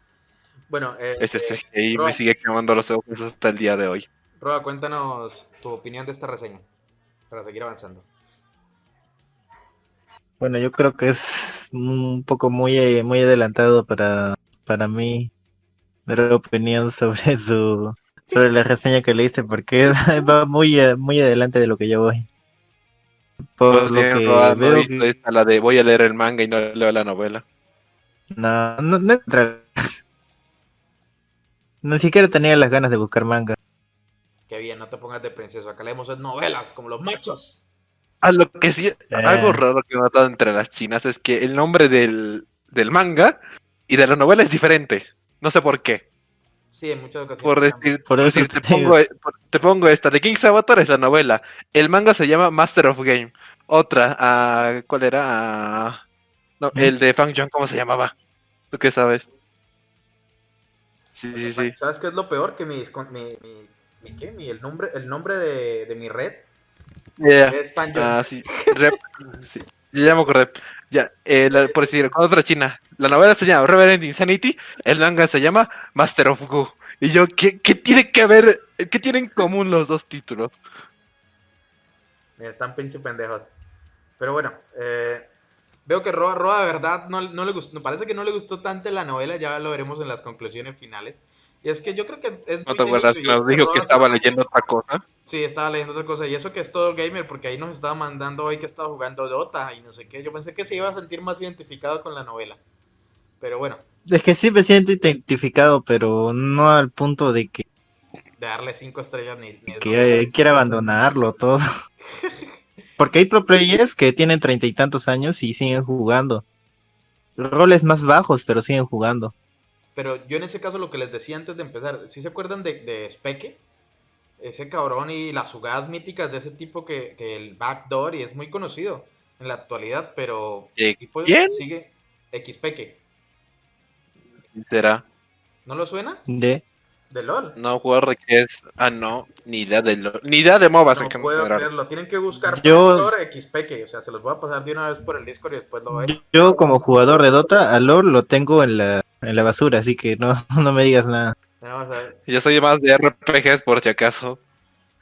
bueno, eh, Ese eh, CGI Roa, me sigue quemando los ojos hasta el día de hoy. Roa, cuéntanos tu opinión de esta reseña. Para seguir avanzando. Bueno, yo creo que es un poco muy, eh, muy adelantado para, para mí dar opinión sobre su sobre la reseña que leíste porque va muy, eh, muy adelante de lo que yo voy. Por Pues lo bien, que Roa, no veo viste que- la de voy a leer el manga y no leo la novela. no, no, no entra- Ni siquiera tenía las ganas de buscar manga. Qué bien, no te pongas de princeso. Acá leemos en novelas, como los machos. Ah, lo que sí, algo Eh. raro que he notado entre las chinas es que el nombre del, del manga y de la novela es diferente. No sé por qué. Sí, en muchas ocasiones. Por decir, Por por eso decir, te te, pongo, e, te pongo esta. The King's Avatar es la novela. El manga se llama Master of Game. Otra, ah, ¿cuál era? No, el de Fang Jong, ¿cómo se llamaba? ¿Tú qué sabes? Sí, sí, sí. ¿Sabes qué es lo peor? Que mi, mi, ¿qué? Mi- el nombre, el nombre de, de mi red Yeah. es Fan Ah, sí. Rep. sí. Yo me acordé. Ya, eh, la- por decir, con otra china. La novela se llama Reverend Insanity, el manga se llama Master of Go. Y yo, ¿qué, qué tiene que ver? ¿Qué tienen en común los dos títulos? Están pinche pendejos. Pero bueno, eh, veo que Roa, Roa de verdad no, no le gustó, parece que no le gustó tanto la novela, ya lo veremos en las conclusiones finales. Y es que yo creo que es ¿No te acuerdas que nos dijo Roa que se- estaba leyendo otra cosa? Sí, estaba leyendo otra cosa. Y eso que es todo gamer, porque ahí nos estaba mandando hoy que estaba jugando Dota y no sé qué. Yo pensé que se iba a sentir más identificado con la novela. Pero bueno, Es que sí me siento identificado, pero no al punto de que, de darle cinco estrellas ni... ni que quiera abandonarlo todo. Porque hay pro players que tienen treinta y tantos años y siguen jugando. Roles más bajos, pero siguen jugando. Pero yo en ese caso lo que les decía antes de empezar, ¿sí se acuerdan de, de Speke? Ese cabrón y las jugadas míticas de ese tipo que, que el backdoor y es muy conocido en la actualidad, pero Eh, tipo ¿quién? sigue Xpeke. ¿Será? ¿No lo suena? De De LOL. No que es. Ah, no. Ni idea de lo- Ni idea de MOBAs en No puedo creerlo, tienen que buscar Yo- Xpeke, o sea, se los voy a pasar de una vez por el Discord y después lo ven. yo como jugador de Dota, a LoL lo tengo en la, en la basura, así que no, no me digas nada. Vamos a ver. Yo soy más de RPGs por si acaso.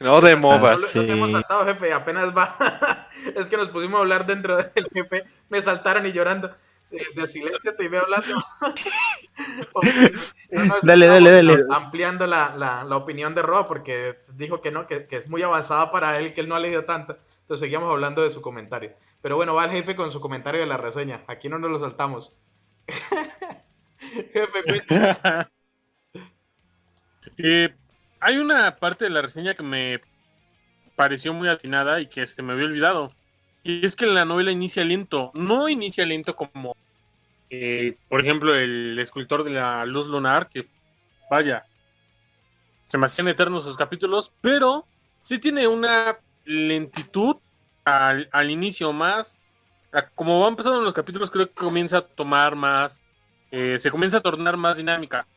No de MOBAs. No, no te hemos sí. saltado, jefe, apenas va. es que nos pusimos a hablar dentro del jefe, me saltaron y llorando. De silencio te iba hablando. Ok, no, no, Dale, dale, dale. Ampliando la, la, la opinión de Rob, porque dijo que no, que, que es muy avanzada para él, que él no ha leído tanto. Entonces seguíamos hablando de su comentario. Pero bueno, va el jefe con su comentario de la reseña. Aquí no nos lo saltamos. jefe, cuéntanos. Eh, hay una parte de la reseña que me pareció muy atinada y que se me había olvidado. Y es que la novela inicia lento. No inicia lento como, eh, por ejemplo, el escultor de la luz lunar, que vaya, se me hacían eternos sus capítulos, pero sí tiene una lentitud al, al inicio más. Como van pasando los capítulos, creo que comienza a tomar más, eh, se comienza a tornar más dinámica.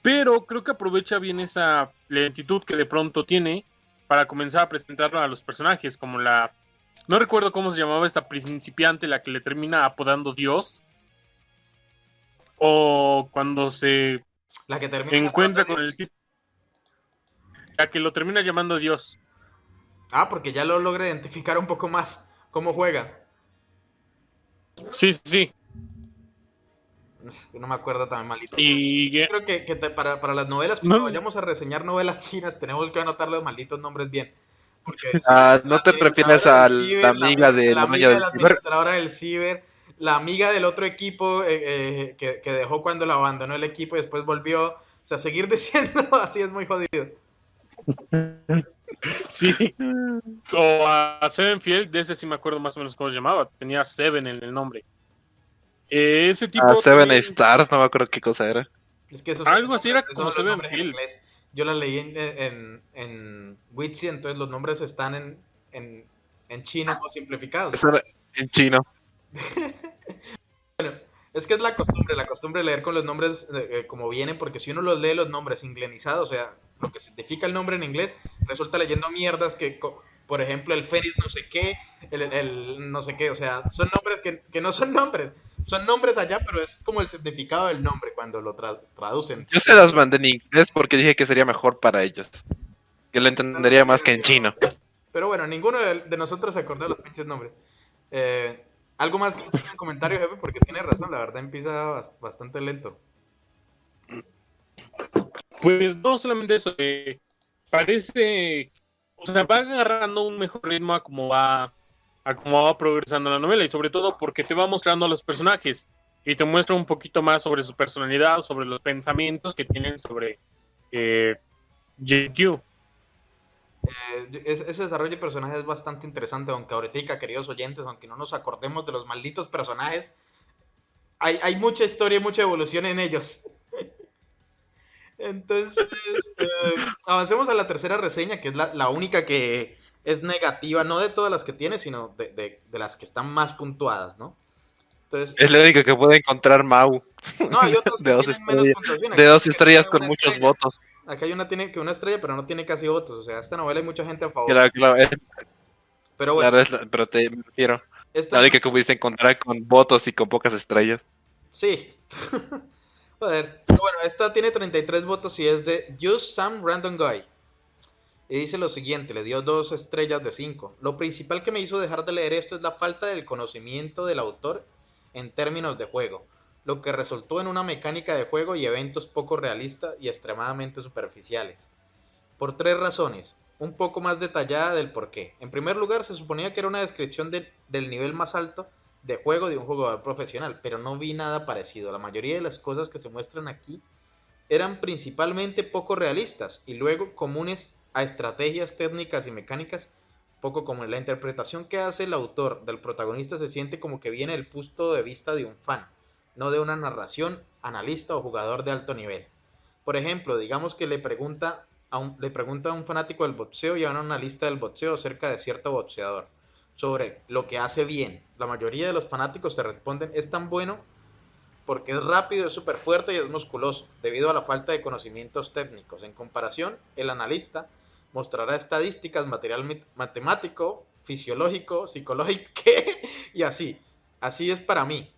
Pero creo que aprovecha bien esa lentitud que de pronto tiene para comenzar a presentarlo a los personajes, como la... No recuerdo cómo se llamaba esta principiante, la que le termina apodando Dios. O cuando se La que termina. encuentra con el tipo. La que lo termina llamando Dios. Ah, porque ya lo logra identificar un poco más cómo juega. Sí, sí, sí. No me acuerdo tan malito. Y Yo creo que, que te- para, para las novelas, cuando No. vayamos a reseñar novelas chinas, tenemos que anotar los malditos nombres bien. Porque Ah, ¿no te refieres a la amiga de la la amiga amiga de del administradora del ciber, la amiga del otro equipo eh, eh, que, que dejó cuando lo abandonó el equipo y después volvió. O sea, seguir diciendo así es muy jodido. sí. O a Sevenfield, de ese sí me acuerdo más o menos cómo se llamaba. Tenía Seven en el nombre. Eh, ese tipo. Ah, Seven también- Stars, no me acuerdo qué cosa era. Es que esos Algo así era como son Yo la leí en, en, en Witsi, entonces los nombres están en, en, en chino o simplificados. En chino. Es que es la costumbre, la costumbre de leer con los nombres eh, eh, como vienen, porque si uno los lee los nombres inglenizados, o sea, lo que significa el nombre en inglés, resulta leyendo mierdas que, por ejemplo, el Fénix no sé qué, el, el- el no sé qué, o sea, son nombres que, que no son nombres, son nombres allá, pero es como el significado del nombre cuando lo tra- traducen. Yo se las mandé en inglés porque dije que sería mejor para ellos. Que lo entendería más que en chino. Pero bueno, ninguno de, de nosotros se acordó de los pinches nombres. Eh, ¿Algo más que decir en comentario, jefe? Porque tiene razón, la verdad empieza bas- bastante lento. Pues no solamente eso, eh, parece, o sea, va agarrando un mejor ritmo a cómo va, a cómo va progresando la novela y sobre todo porque te va mostrando a los personajes y te muestra un poquito más sobre su personalidad, sobre los pensamientos que tienen sobre eh, JQ. Eh, ese, desarrollo de personajes es bastante interesante, aunque ahorita, queridos oyentes, aunque no nos acordemos de los malditos personajes, hay mucha historia y mucha evolución en ellos. Entonces, eh, avancemos a la tercera reseña, que es la, la única que es negativa, no de todas las que tiene, sino de, de- de las que están más puntuadas, ¿no? Entonces, Es la única que puede encontrar Mau. no, hay otras que de dos menos. De dos estrellas con muchos estrella. votos. Acá hay una tiene que una estrella, pero no tiene casi votos. O sea, esta novela hay mucha gente a favor. Claro, claro, es- Pero bueno, claro, la- pero te refiero. esta La única que pudiste encontrar con votos y con pocas estrellas. Sí. Joder. Bueno, esta tiene 33 votos y es de Just Some Random Guy. Y dice lo siguiente, le dio dos estrellas de 5. Lo principal que me hizo dejar de leer esto es la falta del conocimiento del autor en términos de juego, lo que resultó en una mecánica de juego y eventos poco realistas y extremadamente superficiales. Por tres razones, un poco más detallada del por qué. En primer lugar, se suponía que era una descripción de- del nivel más alto de juego de un jugador profesional, pero no vi nada parecido. La mayoría de las cosas que se muestran aquí eran principalmente poco realistas y luego comunes a estrategias técnicas y mecánicas poco como la interpretación que hace el autor del protagonista se siente como que viene del punto de vista de un fan, no de una narración, analista o jugador de alto nivel. Por ejemplo, digamos que le pregunta a un, le pregunta a un fanático del boxeo y a un analista del boxeo acerca de cierto boxeador sobre lo que hace bien. La mayoría de los fanáticos te responden es tan bueno porque es rápido, es súper fuerte y es musculoso, debido a la falta de conocimientos técnicos. En comparación, el analista mostrará estadísticas, material matemático, fisiológico, psicológico y así. Así es para mí.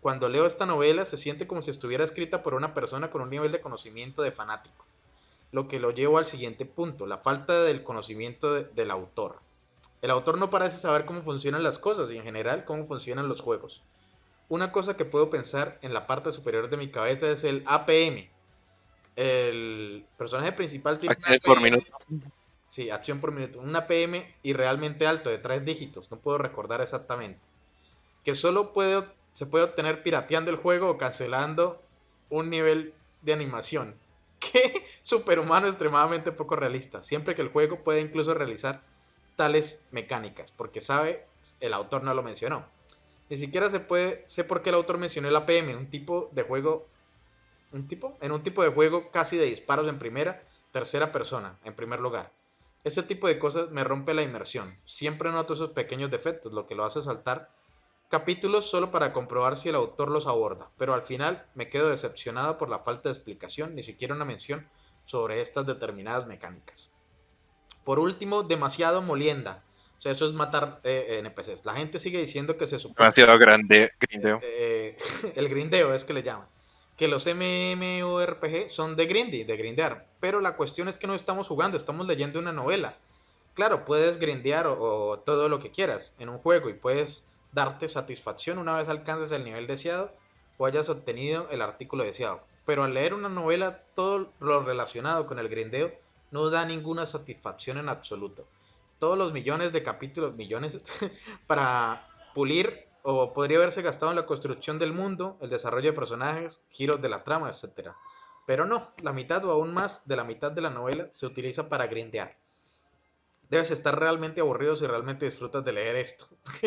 Cuando leo esta novela se siente como si estuviera escrita por una persona con un nivel de conocimiento de fanático. Lo que lo llevo al siguiente punto, la falta del conocimiento de- del autor. El autor no parece saber cómo funcionan las cosas y en general cómo funcionan los juegos. Una cosa que puedo pensar en la parte superior de mi cabeza es el APM. El personaje principal tiene un Acciones por minuto. Sí, acción por minuto. Un APM y realmente alto, de tres dígitos. No puedo recordar exactamente. Que solo puede, se puede obtener pirateando el juego o cancelando un nivel de animación. Que superhumano extremadamente poco realista. Siempre que el juego puede incluso realizar tales mecánicas. Porque sabe, el autor no lo mencionó. Ni siquiera se puede, sé por qué el autor mencionó el APM, un tipo de juego, un tipo, en un tipo de juego casi de disparos en primera, tercera persona, en primer lugar. Ese tipo de cosas me rompe la inmersión. Siempre noto esos pequeños defectos, lo que lo hace saltar capítulos solo para comprobar si el autor los aborda, pero al final me quedo decepcionado por la falta de explicación, ni siquiera una mención sobre estas determinadas mecánicas. Por último, demasiado molienda. O sea, eso es matar eh, NPCs. La gente sigue diciendo que se supone... Demasiado grande, grindeo. Eh, el grindeo es que le llaman. Que los MMORPG son de grindy, de grindear. Pero la cuestión es que no estamos jugando, estamos leyendo una novela. Claro, puedes grindear o, o todo lo que quieras en un juego y puedes darte satisfacción una vez alcances el nivel deseado o hayas obtenido el artículo deseado. Pero al leer una novela, todo lo relacionado con el grindeo no da ninguna satisfacción en absoluto. Todos los millones de capítulos, millones, para pulir o podría haberse gastado en la construcción del mundo, el desarrollo de personajes, giros de la trama, etc. Pero no, la mitad o aún más de la mitad de la novela se utiliza para grindear. Debes estar realmente aburrido si realmente disfrutas de leer esto.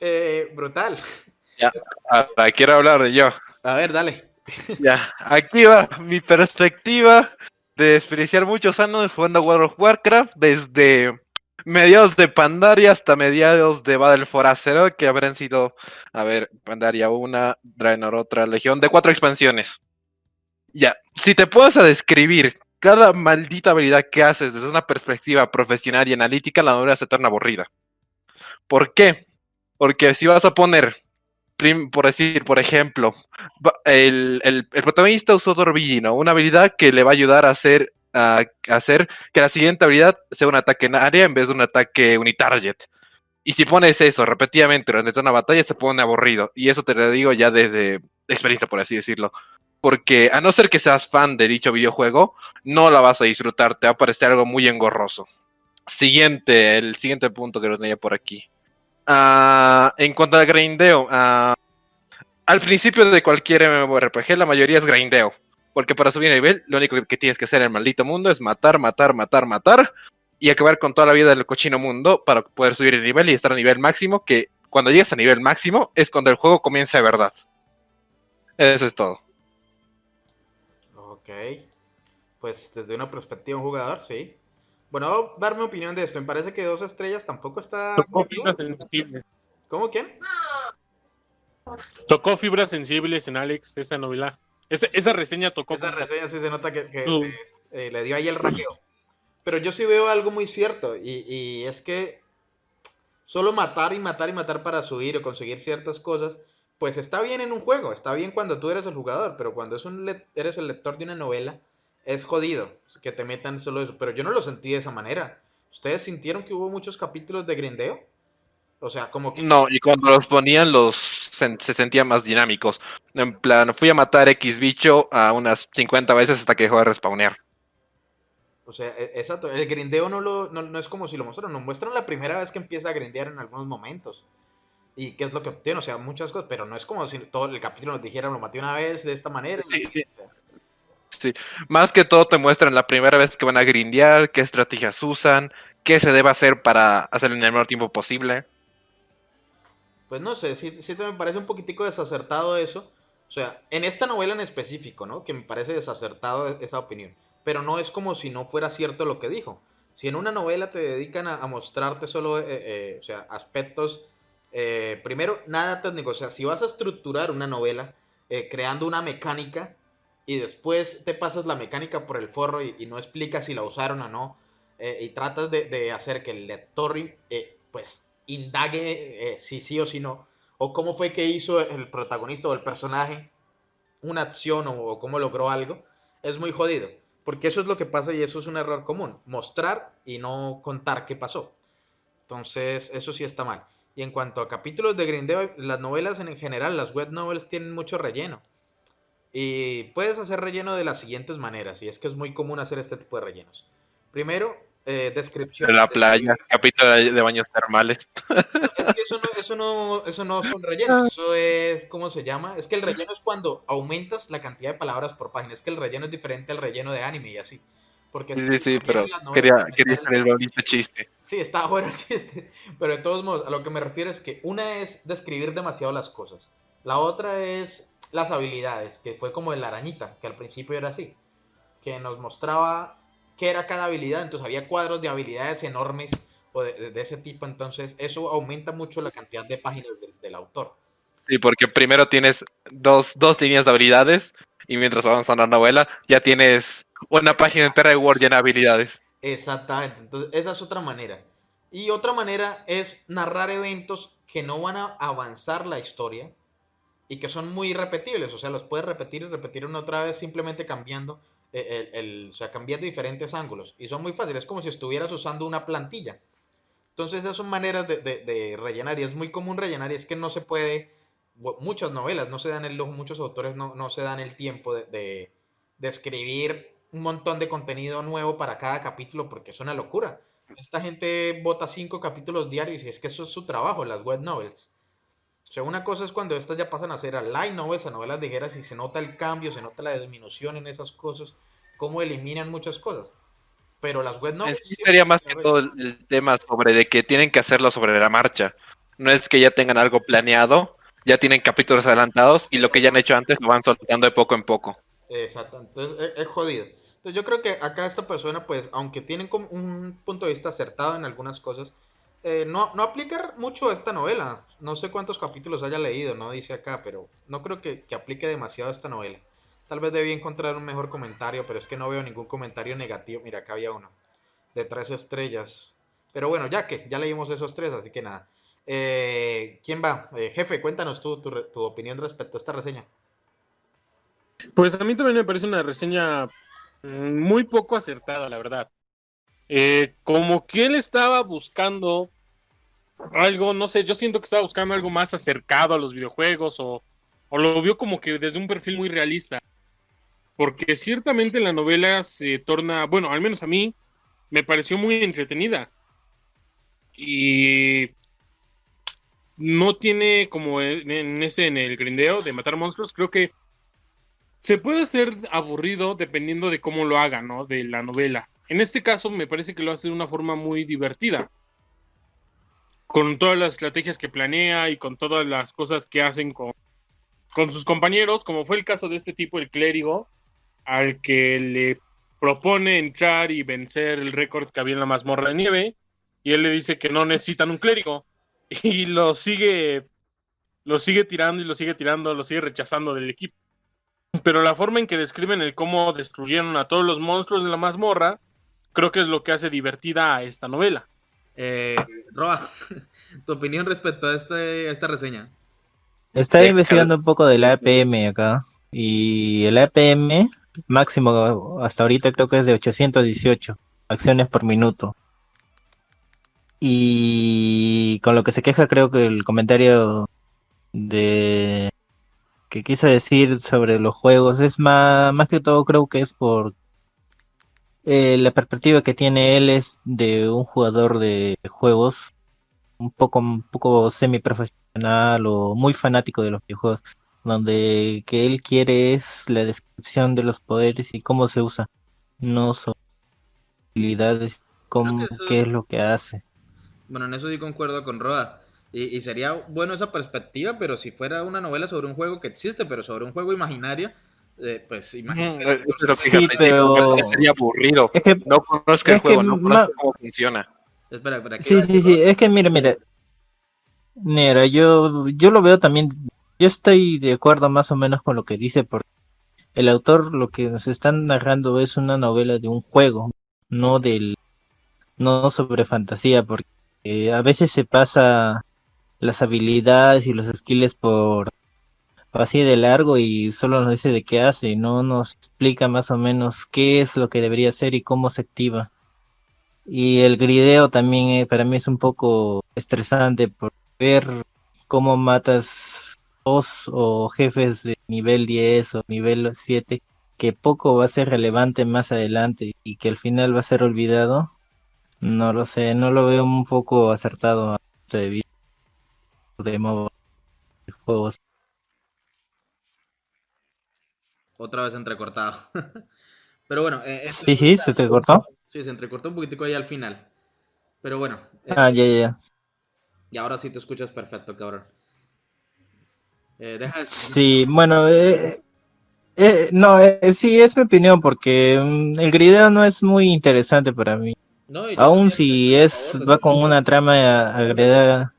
eh, brutal. Ya, ahora quiero hablar de yo. A ver, dale. Ya, aquí va mi perspectiva de desperdiciar muchos años jugando World of Warcraft desde mediados de Pandaria hasta mediados de Battle for Azeroth, que habrán sido, a ver, Pandaria una, Draenor otra, Legión, de cuatro expansiones. Ya, si te puedes describir cada maldita habilidad que haces desde una perspectiva profesional y analítica, la novela se torna aburrida. ¿Por qué? Porque si vas a poner por decir, por ejemplo, el, el, protagonista usó Torbellino, una habilidad que le va a ayudar a hacer, a, hacer que la siguiente habilidad sea un ataque en área en vez de un ataque unitarget. Y si pones eso repetidamente durante una batalla, se pone aburrido. Y eso te lo digo ya desde experiencia, por así decirlo. Porque a no ser que seas fan de dicho videojuego, no la vas a disfrutar, te va a parecer algo muy engorroso. Siguiente, el siguiente punto que lo tenía por aquí. Uh, en cuanto al grindeo, uh, al principio de cualquier MMORPG la mayoría es grindeo. Porque para subir nivel, lo único que tienes que hacer en el maldito mundo es matar, matar, matar, matar. Y acabar con toda la vida del cochino mundo para poder subir el nivel y estar a nivel máximo. Que cuando llegas a nivel máximo es cuando el juego comienza de verdad. Eso es todo. Ok. Pues desde una perspectiva de un jugador, sí. Bueno, dar mi opinión de esto. Me parece que dos estrellas tampoco está. Tocó fibras sensibles. ¿Cómo quién? Tocó fibras sensibles en Alex, esa novela. Esa, esa reseña tocó. Esa reseña sí se nota que, que uh. se, eh, le dio ahí el raqueo. Pero yo sí veo algo muy cierto. Y, y, es que solo matar y matar y matar para subir o conseguir ciertas cosas. Pues está bien en un juego. Está bien cuando tú eres el jugador. Pero cuando es un eres el lector de una novela es jodido que te metan solo eso, pero yo no lo sentí de esa manera. ¿Ustedes sintieron que hubo muchos capítulos de grindeo? O sea, como que... No, y cuando los ponían los se, se sentían más dinámicos. En plan, fui a matar X bicho a unas 50 veces hasta que dejó de respawnear. O sea, exacto, el grindeo no, lo, no, no es como si lo mostraron, nos muestran la primera vez que empieza a grindear en algunos momentos. Y qué es lo que obtiene, o sea, muchas cosas, pero no es como si todo el capítulo nos dijera, lo maté una vez de esta manera. Sí. Más que todo te muestran la primera vez que van a grindear, qué estrategias usan, qué se debe hacer para hacer en el menor tiempo posible. Pues no sé, sí, sí me parece un poquitico desacertado eso. O sea, en esta novela en específico, ¿no? Que me parece desacertado esa opinión. Pero no es como si no fuera cierto lo que dijo. Si en una novela te dedican a, mostrarte solo, eh, eh, o sea, aspectos, eh, primero, nada técnico. O sea, si vas a estructurar una novela creando una mecánica, y después te pasas la mecánica por el forro y, no explicas si la usaron o no, eh, y tratas de, hacer que el lector eh, pues indague eh, si sí o si no, o cómo fue que hizo el protagonista o el personaje una acción o, cómo logró algo, es muy jodido. Porque eso es lo que pasa y eso es un error común. Mostrar y no contar qué pasó. Entonces, eso sí está mal. Y en cuanto a capítulos de grindeo, las novelas en general, las web novels tienen mucho relleno Y puedes hacer relleno de las siguientes maneras, y es que es muy común hacer este tipo de rellenos. Primero, eh, descripción. De la playa, capítulo de baños termales. Es que eso no, eso no, eso no son rellenos, eso es, ¿cómo se llama? Es que el relleno es cuando aumentas la cantidad de palabras por página. Es que el relleno es diferente al relleno de anime y así. Porque es Sí, que sí, sí, pero quería, quería hacer el bonito chiste. Sí, está bueno el chiste. Pero de todos modos, a lo que me refiero es que una es describir demasiado las cosas. La otra es las habilidades, que fue como el arañita, que al principio era así. Que nos mostraba qué era cada habilidad. Entonces había cuadros de habilidades enormes o de, ese tipo. Entonces eso aumenta mucho la cantidad de páginas del- del autor. Sí, porque primero tienes dos, dos líneas de habilidades y mientras avanza la novela ya tienes una página entera de Word llena de habilidades. Exactamente, entonces esa es otra manera. Y otra manera es narrar eventos que no van a avanzar la historia y que son muy repetibles, o sea, los puedes repetir y repetir una otra vez simplemente cambiando, eh, el, el- o sea, cambiando diferentes ángulos. Y son muy fáciles, es como si estuvieras usando una plantilla. Entonces esas son maneras de, de- rellenar y es muy común rellenar y es que no se puede, muchas novelas no se dan el lujo, muchos autores no, no se dan el tiempo de, de- escribir un montón de contenido nuevo para cada capítulo porque es una locura. Esta gente vota cinco capítulos diarios y es que eso es su trabajo, las web novels. O sea, una cosa es cuando estas ya pasan a ser a light novels, a novelas ligeras y se nota el cambio, se nota la disminución en esas cosas, cómo eliminan muchas cosas. Pero las web novels... sí sería más que todo el, el tema sobre de que tienen que hacerlo sobre la marcha. No es que ya tengan algo planeado, ya tienen capítulos adelantados y lo que ya han hecho antes lo van soltando de poco en poco. Exacto, entonces es, es jodido. Entonces yo creo que acá esta persona, pues, aunque tienen como un punto de vista acertado en algunas cosas, eh, no, no aplica mucho esta novela. No sé cuántos capítulos haya leído, no dice acá, pero no creo que, que aplique demasiado esta novela. Tal vez debí encontrar un mejor comentario, pero es que no veo ningún comentario negativo. Mira, acá había uno, de tres estrellas. Pero bueno, ya que, ya leímos esos tres, así que nada. Eh, ¿Quién va? Eh, jefe, cuéntanos tú tu, tu opinión respecto a esta reseña. Pues a mí también me parece una reseña mm, muy poco acertada, la verdad. Como que él estaba buscando algo, no sé, yo siento que estaba buscando algo más acercado a los videojuegos o, o lo vio como que desde un perfil muy realista. Porque ciertamente la novela se torna, bueno, al menos a mí, me pareció muy entretenida. Y no tiene como en ese, en el grindeo de matar monstruos, creo que se puede hacer aburrido dependiendo de cómo lo haga, ¿no? De la novela. En este caso me parece que lo hace de una forma muy divertida. Con todas las estrategias que planea y con todas las cosas que hacen con, con sus compañeros, como fue el caso de este tipo, el clérigo, al que le propone entrar y vencer el récord que había en la mazmorra de nieve, y él le dice que no necesitan un clérigo, y lo sigue, lo sigue tirando y lo sigue tirando, lo sigue rechazando del equipo pero la forma en que describen el cómo destruyeron a todos los monstruos de la mazmorra, creo que es lo que hace divertida a esta novela. Eh, Roa, tu opinión respecto a, este, a esta reseña. Estaba Sí, investigando un poco del APM acá. Y el APM máximo hasta ahorita creo que es de 818 acciones por minuto. Y con lo que se queja creo que el comentario de que quise decir sobre los juegos es más, más que todo creo que es por eh, la perspectiva que tiene él es de un jugador de juegos un poco, un poco semi-profesional o muy fanático de los videojuegos, donde que él quiere es la descripción de los poderes y cómo se usa, no sobre habilidades, cómo, eso- qué es lo que hace. Bueno, en eso sí concuerdo con Roa. Y, y sería bueno esa perspectiva, pero si fuera una novela sobre un juego que existe, pero sobre un juego imaginario, eh, pues imagínate. Sí, pero- Sería aburrido. Es que No conozco el que juego, no ma- conozco cómo funciona. Espera, espera. ¿qué Sí, sí, sí, es que mira, mira. Mira, yo, yo lo veo también, yo estoy de acuerdo más o menos con lo que dice, porque el autor lo que nos están narrando es una novela de un juego, no del, no sobre fantasía, porque eh, a veces se pasa las habilidades y los skills por así de largo y solo nos dice de qué hace, no nos explica más o menos qué es lo que debería hacer y cómo se activa. Y el grideo también eh, para mí es un poco estresante por ver cómo matas boss o jefes de nivel 10 o nivel 7 que poco va a ser relevante más adelante y que al final va a ser olvidado, no lo sé, no lo veo un poco acertado a punto de vista de modo de juegos. Otra vez entrecortado. Pero bueno. eh, esto Sí, sí, se te cortó. Sí, se entrecortó un poquitico ahí al final. Pero bueno. eh, Ah, ya, ya, ya. Y ahora sí te escuchas perfecto, cabrón. Eh, deja de Sí, bueno, eh, no, eh, sí, es mi opinión porque mm, el grideo no es muy interesante para mí. No, Aún si es favor va ese con una trama agregada.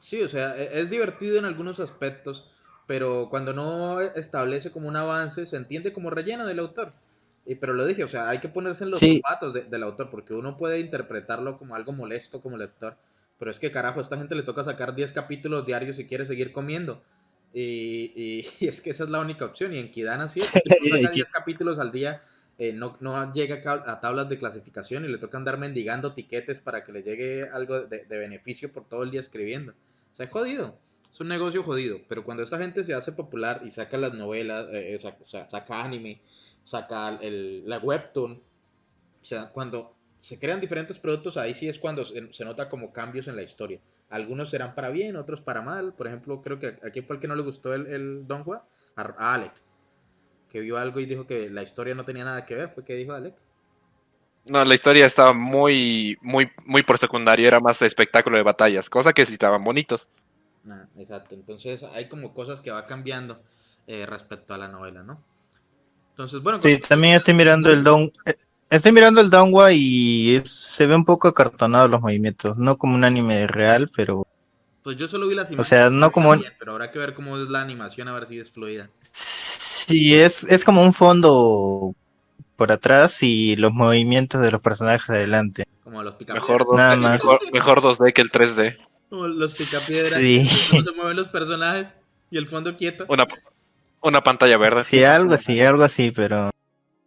Sí, o sea, e- es divertido en algunos aspectos, pero cuando no establece como un avance, se entiende como relleno del autor. Y, pero lo dije, o sea, hay que ponerse en los Sí. zapatos de- del autor, porque uno puede interpretarlo como algo molesto como lector, pero es que carajo, a esta gente le toca sacar 10 capítulos diarios si quiere seguir comiendo. Y, y- y es que esa es la única opción, y en Kidan así es, si uno saca 10 capítulos al día, eh, no, no llega a tablas de clasificación y le toca andar mendigando tiquetes para que le llegue algo de, de beneficio por todo el día escribiendo. O sea, es jodido. Es un negocio jodido. Pero cuando esta gente se hace popular y saca las novelas, eh, eh, saca, saca anime, saca el, la webtoon, o sea, cuando se crean diferentes productos, ahí sí es cuando se, nota como cambios en la historia. Algunos serán para bien, otros para mal. Por ejemplo, creo que aquí fue el que no le gustó el, el Donghua, a, a Alec, que vio algo y dijo que la historia no tenía nada que ver. ¿Fue que dijo Alec? No, la historia estaba muy, muy, muy por secundario, era más espectáculo de batallas, cosa que sí estaban bonitos. Ah, exacto. Entonces hay como cosas que va cambiando eh, respecto a la novela, ¿no? Entonces, bueno, Sí, también estoy mirando el don, eh, estoy mirando el Donghua y es- se ve un poco acartonado los movimientos, no como un anime real, pero pues yo solo vi las imágenes. sea, no como- Pero habrá que ver cómo es la animación, a ver si es fluida. sí es es como un fondo por atrás y los movimientos de los personajes adelante. Como los picapiedras. Mejor 2D, Nada más. mejor, mejor 2D que el 3D. Como los picapiedras. Sí. Cómo se mueven los personajes y el fondo quieto. Una, una pantalla verde. Sí, algo así, algo así, pero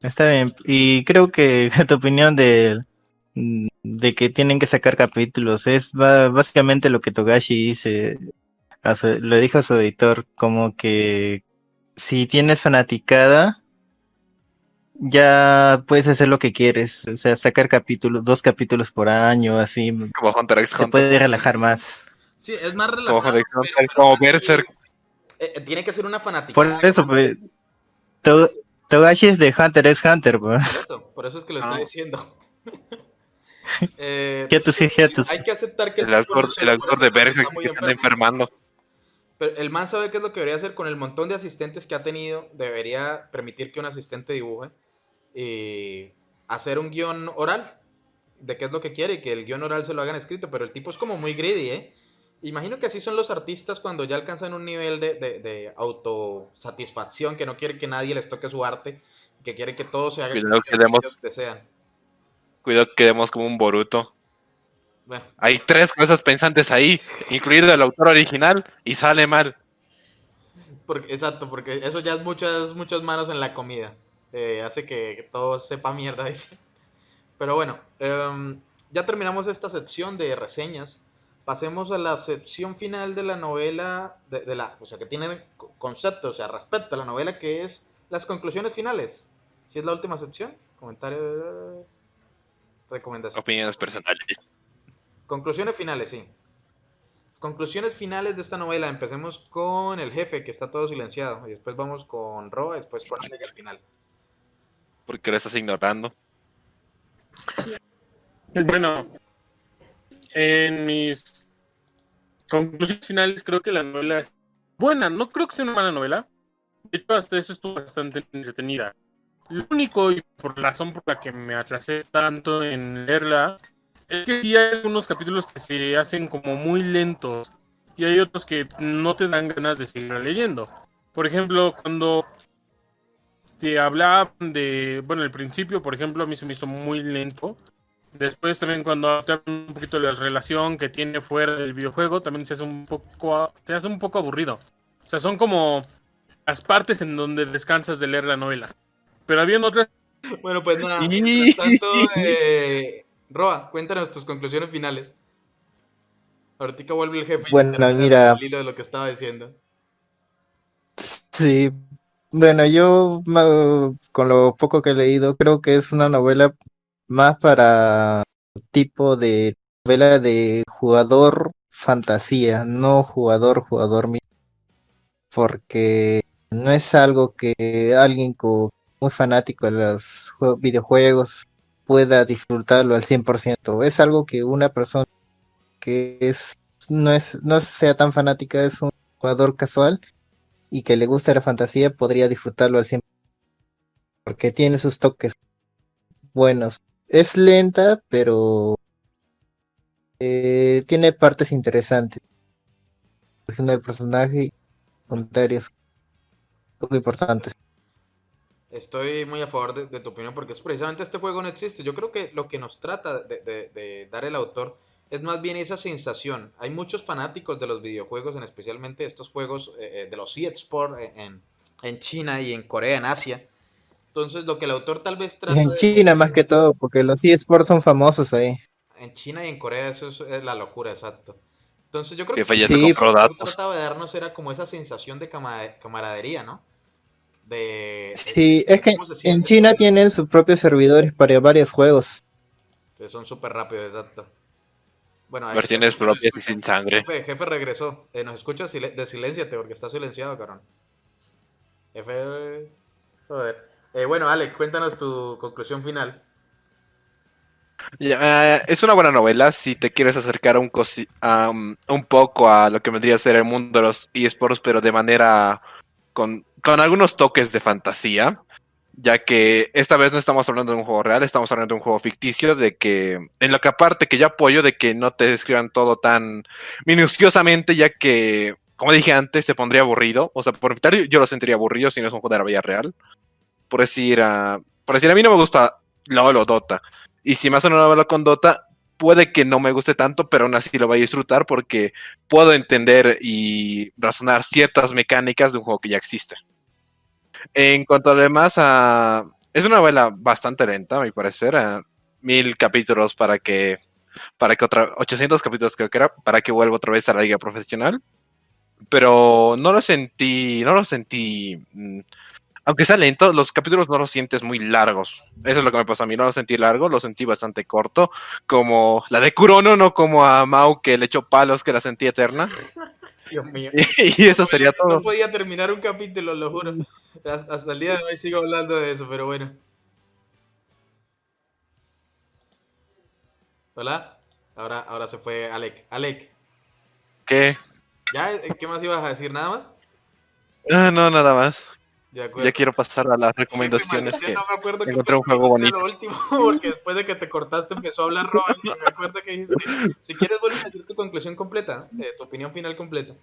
está bien. Y creo que tu opinión de, de que tienen que sacar capítulos es básicamente lo que Togashi dice, su- le dijo a su editor, como que si tienes fanaticada, ya puedes hacer lo que quieres, o sea, sacar capítulos, dos capítulos por año, así, Como Hunter x se Hunter. puede relajar más. Sí, es más Como relajado. Hunter x pero- Hunter, pero como Berserk. eh, eh, tiene que ser una fanática. Por eso, pues, To- Togashi es de Hunter x Hunter, pues. Por eso, por eso es que lo estoy Ah. diciendo. Eh, hiatus. Hay que aceptar que El tipo autor, el autor de Berserk está se enfermo. enfermando. Pero el man sabe qué es lo que debería hacer con el montón de asistentes que ha tenido. Debería permitir que un asistente dibuje y hacer un guion oral de qué es lo que quiere y que el guion oral se lo hagan escrito. Pero el tipo es como muy greedy, ¿eh? Imagino que así son los artistas cuando ya alcanzan un nivel de, de, de autosatisfacción, que no quieren que nadie les toque su arte, que quieren que todo se haga Cuidado que demos- ellos desean. Cuidado que quedemos como un Boruto. Bueno, Hay tres cosas pensantes ahí, incluido el autor original, y sale mal. Porque, exacto, porque eso ya es muchas, muchas manos en la comida. Eh, hace que, todo sepa mierda, dice. Pero bueno, em, ya terminamos esta sección de reseñas. Pasemos a la sección final de la novela, de, de la, o sea, que tiene co- concepto, o sea, respecto a la novela, que es las conclusiones finales. Si es la última sección, comentario, recomendación. Opiniones personales. Conclusiones finales, sí. Conclusiones finales de esta novela. Empecemos con el jefe, que está todo silenciado. Y después vamos con Ro, después con Alec al final. Porque lo estás ignorando. Bueno, en mis conclusiones finales creo que la novela es buena, no creo que sea una mala novela. De hecho, hasta eso estuvo bastante entretenida. Lo único y por la razón por la que me atrasé tanto en leerla es que sí hay algunos capítulos que se hacen como muy lentos y hay otros que no te dan ganas de seguir leyendo. Por ejemplo, cuando te hablaban de, bueno, el principio, por ejemplo, a mí se me hizo muy lento. Después también cuando te hablan un poquito de la relación que tiene fuera del videojuego, también se hace un poco, te hace un poco aburrido. O sea, son como las partes en donde descansas de leer la novela. Pero habían otras Bueno, pues nada. mientras tanto, eh, Roa, cuéntanos tus conclusiones finales. Ahorita vuelve el jefe. y Bueno, termina mira. El hilo de lo que estaba diciendo. Sí, bueno, yo con lo poco que he leído, creo que es una novela más para tipo de novela de jugador fantasía, no jugador, jugador mismo, porque no es algo que alguien muy fanático de los jue- videojuegos pueda disfrutarlo al 100%. Es algo que una persona que es no es no sea tan fanática, es un jugador casual y que le gusta la fantasía podría disfrutarlo al 100% porque tiene sus toques buenos. Es lenta, pero eh, tiene partes interesantes. El personaje y comentarios poco importantes. Estoy muy a favor de, tu opinión porque es precisamente este juego no existe. Yo creo que lo que nos trata de dar el autor es más bien esa sensación. Hay muchos fanáticos de los videojuegos, en especialmente estos juegos eh, eh, de los eSport en, en China y en Corea, en Asia. Entonces, lo que el autor tal vez trata En de- China más que todo, porque los eSports son famosos ahí. En China y en Corea eso es, es la locura, exacto. Entonces yo creo Que que lo que trataba de darnos era como esa sensación de cama- camaradería, ¿no? De, Sí, es que en China tienen sus propios servidores para varios juegos. Que son súper rápidos, exacto. Bueno, ahí- Versiones nos propias y sin sangre. Jefe, jefe regresó. Eh, nos escucha, Sil- desilénciate porque está silenciado, cabrón. Jefe. Joder. Eh, bueno, Ale, cuéntanos tu conclusión final. Eh, es una buena novela si te quieres acercar un, cosi- a, um, un poco a lo que vendría a ser el mundo de los eSports, pero de manera con, con algunos toques de fantasía, ya que esta vez no estamos hablando de un juego real, estamos hablando de un juego ficticio, de que en lo que aparte que yo apoyo de que no te describan todo tan minuciosamente, ya que, como dije antes, se pondría aburrido, o sea, por evitar yo lo sentiría aburrido si no es un juego de la vida real. Por decir, ah, por decir, a mí no me gusta LOL o Dota. Y si me hacen una novela con Dota, puede que no me guste tanto, pero aún así lo voy a disfrutar porque puedo entender y razonar ciertas mecánicas de un juego que ya existe. En cuanto a lo demás, ah, es una novela bastante lenta, a mi parecer. mil capítulos para que, para que otra, 800 capítulos creo que era, para que vuelva otra vez a la liga profesional. Pero no lo sentí, no lo sentí mm, aunque sea lento, los capítulos no los sientes muy largos. Eso es lo que me pasó a mí. No lo sentí largo, lo sentí bastante corto. Como la de Kurono, no como a Mau que le echó palos que la sentí eterna. Dios mío. y eso sería No todo. podía terminar un capítulo, lo juro. Hasta hasta el día de hoy sigo hablando de eso, pero bueno. Hola. Ahora, ahora se fue Alec. Alec, ¿Qué? ¿ya? ¿Qué más ibas a decir? ¿Nada más? Ah, no, nada más. De. Ya quiero pasar a las recomendaciones que... no me acuerdo qué encontré un que juego bonito. Lo último, porque después de que te cortaste empezó a hablar Robin. y Me acuerdo que dijiste. Si quieres, vuelves a decir tu conclusión completa, eh, tu opinión final completa.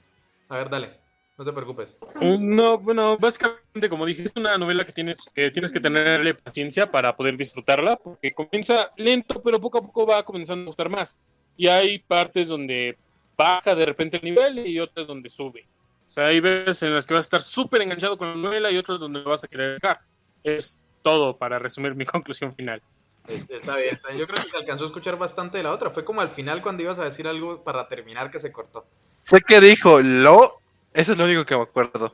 A ver, dale. No te preocupes. No, bueno, básicamente, como dije, es una novela que tienes que, tienes que tenerle paciencia para poder disfrutarla, porque comienza lento, pero poco a poco va comenzando a gustar más. Y hay partes donde baja de repente el nivel y otras donde sube. O sea, hay veces en las que vas a estar súper enganchado con la novela y otras donde vas a querer dejar. Es todo para resumir mi conclusión final. Es- Está bien, está bien. Yo creo que se alcanzó a escuchar bastante de la otra. Fue como al final cuando ibas a decir algo para terminar que se cortó. Fue que dijo lo... Eso es lo único que me acuerdo.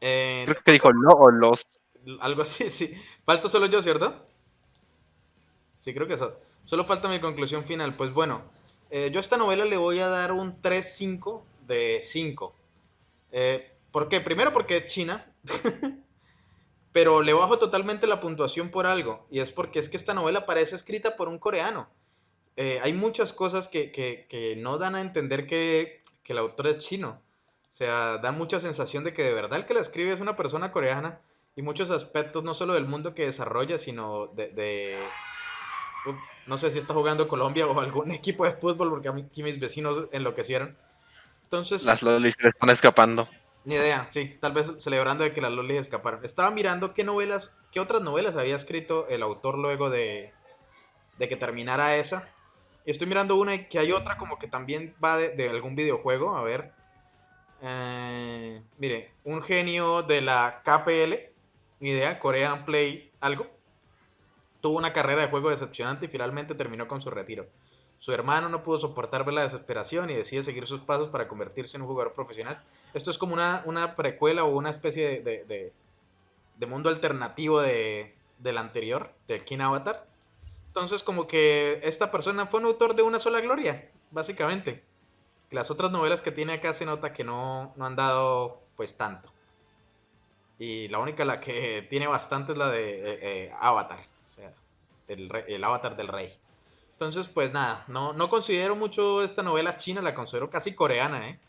Eh, Creo que dijo lo o los. algo así, sí. Falto solo yo, ¿cierto? Sí, creo que eso. Solo falta mi conclusión final. Pues bueno, eh, yo a esta novela le voy a dar un 3-5 de 5. Eh, ¿Por qué? Primero porque es china. Pero le bajo totalmente la puntuación por algo. Y es porque es que esta novela parece escrita por un coreano. Eh, hay muchas cosas que, que- que no dan a entender que, que el autor es chino. O sea, da mucha sensación de que de verdad el que la escribe es una persona coreana. Y muchos aspectos, no solo del mundo que desarrolla, sino de... de- uh, no sé si está jugando Colombia o algún equipo de fútbol, porque aquí mis vecinos enloquecieron. Entonces... Las lolis le están escapando. Ni idea, sí, tal vez celebrando de que las lolis escaparon. Estaba mirando qué novelas, qué otras novelas había escrito el autor luego de, de que terminara esa. Y estoy mirando una y que hay otra como que también va de, de algún videojuego, a ver. Eh, mire, un genio de la KPL, ni idea, Korean Play, algo. Tuvo una carrera de juego decepcionante y finalmente terminó con su retiro. Su hermano no pudo soportar ver la desesperación y decide seguir sus pasos para convertirse en un jugador profesional. Esto es como una, una precuela o una especie de, de- mundo alternativo de, del anterior, de King Avatar. Entonces, como que esta persona fue un autor de una sola gloria, básicamente. Las otras novelas que tiene acá se nota que no, no han dado pues tanto. Y la única la que tiene bastante es la de eh, eh, Avatar. O sea, el, el Avatar del Rey. Entonces, pues nada, no, considero mucho esta novela china, la considero casi coreana, ¿eh?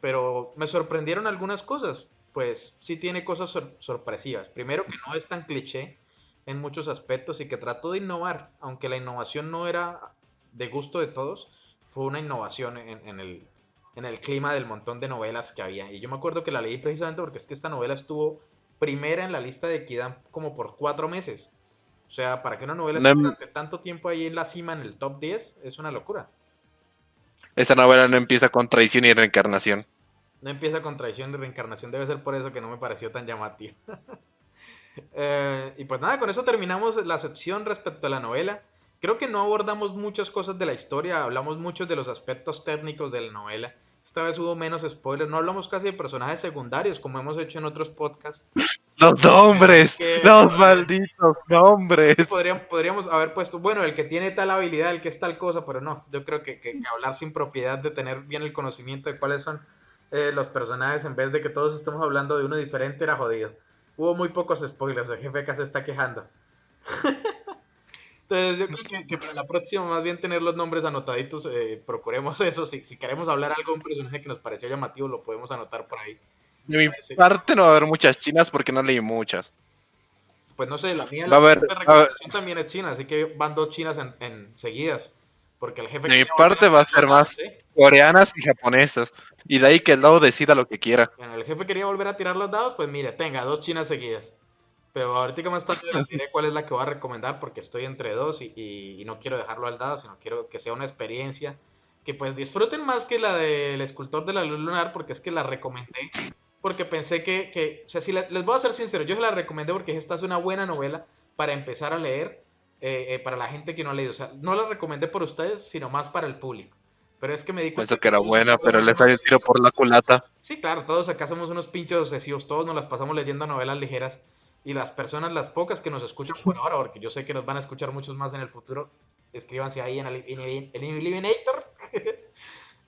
Pero me sorprendieron algunas cosas. Pues sí tiene cosas sor- sorpresivas. Primero que no es tan cliché en muchos aspectos y que trató de innovar, aunque la innovación no era de gusto de todos, fue una innovación en, en el, en el clima del montón de novelas que había. Y yo me acuerdo que la leí precisamente porque es que esta novela estuvo primera en la lista de Equidad como por cuatro meses. O sea, para que una novela No esté durante tanto tiempo ahí en la cima, en el top 10, es una locura. Esta novela no empieza con traición y reencarnación. No empieza con traición y reencarnación, debe ser por eso que no me pareció tan llamativo. Eh, y pues nada, con eso terminamos la sección respecto a la novela. Creo que no abordamos muchas cosas de la historia, hablamos mucho de los aspectos técnicos de la novela. Esta vez hubo menos spoilers, no hablamos casi de personajes secundarios como hemos hecho en otros podcasts. Los nombres, Que- los malditos nombres. Podríamos, podríamos haber puesto, bueno, el que tiene tal habilidad, el que es tal cosa, pero no, yo creo que, que- que hablar sin propiedad de tener bien el conocimiento de cuáles son eh, los personajes en vez de que todos estemos hablando de uno diferente era jodido. Hubo muy pocos spoilers, el jefe acá se está quejando. Entonces yo creo que, que para la próxima más bien tener los nombres anotaditos, eh, procuremos eso, si, si queremos hablar algo de un personaje que nos pareció llamativo, lo podemos anotar por ahí. De mi parte no va a haber muchas chinas porque no leí muchas. Pues no sé, la mía la haber- recomendación también es china, así que van dos chinas en, en seguidas. Porque el jefe. De mi parte va a ser más. ¿eh? Coreanas y japonesas. Y de ahí que el lado decida lo que quiera. Bueno, el jefe quería volver a tirar los dados, pues mire, tenga dos chinas seguidas. Pero ahorita más tarde les diré cuál es la que voy a recomendar porque estoy entre dos y, y- y no quiero dejarlo al dado, sino quiero que sea una experiencia que pues disfruten más que la del escultor de la luz lunar porque es que la recomendé. Porque pensé que, que o sea, si la- les voy a ser sincero, yo se la recomendé porque esta es una buena novela para empezar a leer eh, eh, para la gente que no ha leído. O sea, no la recomendé por ustedes, sino más para el público. Pero es que me di cuenta Pensó que era buena, pero le salió el tiro por la culata. Sí, claro, todos acá somos unos pinches obsesivos, todos nos las pasamos leyendo novelas ligeras y las personas, las pocas que nos escuchan por ahora, porque yo sé que nos van a escuchar muchos más en el futuro, escríbanse ahí en el, Eliminator.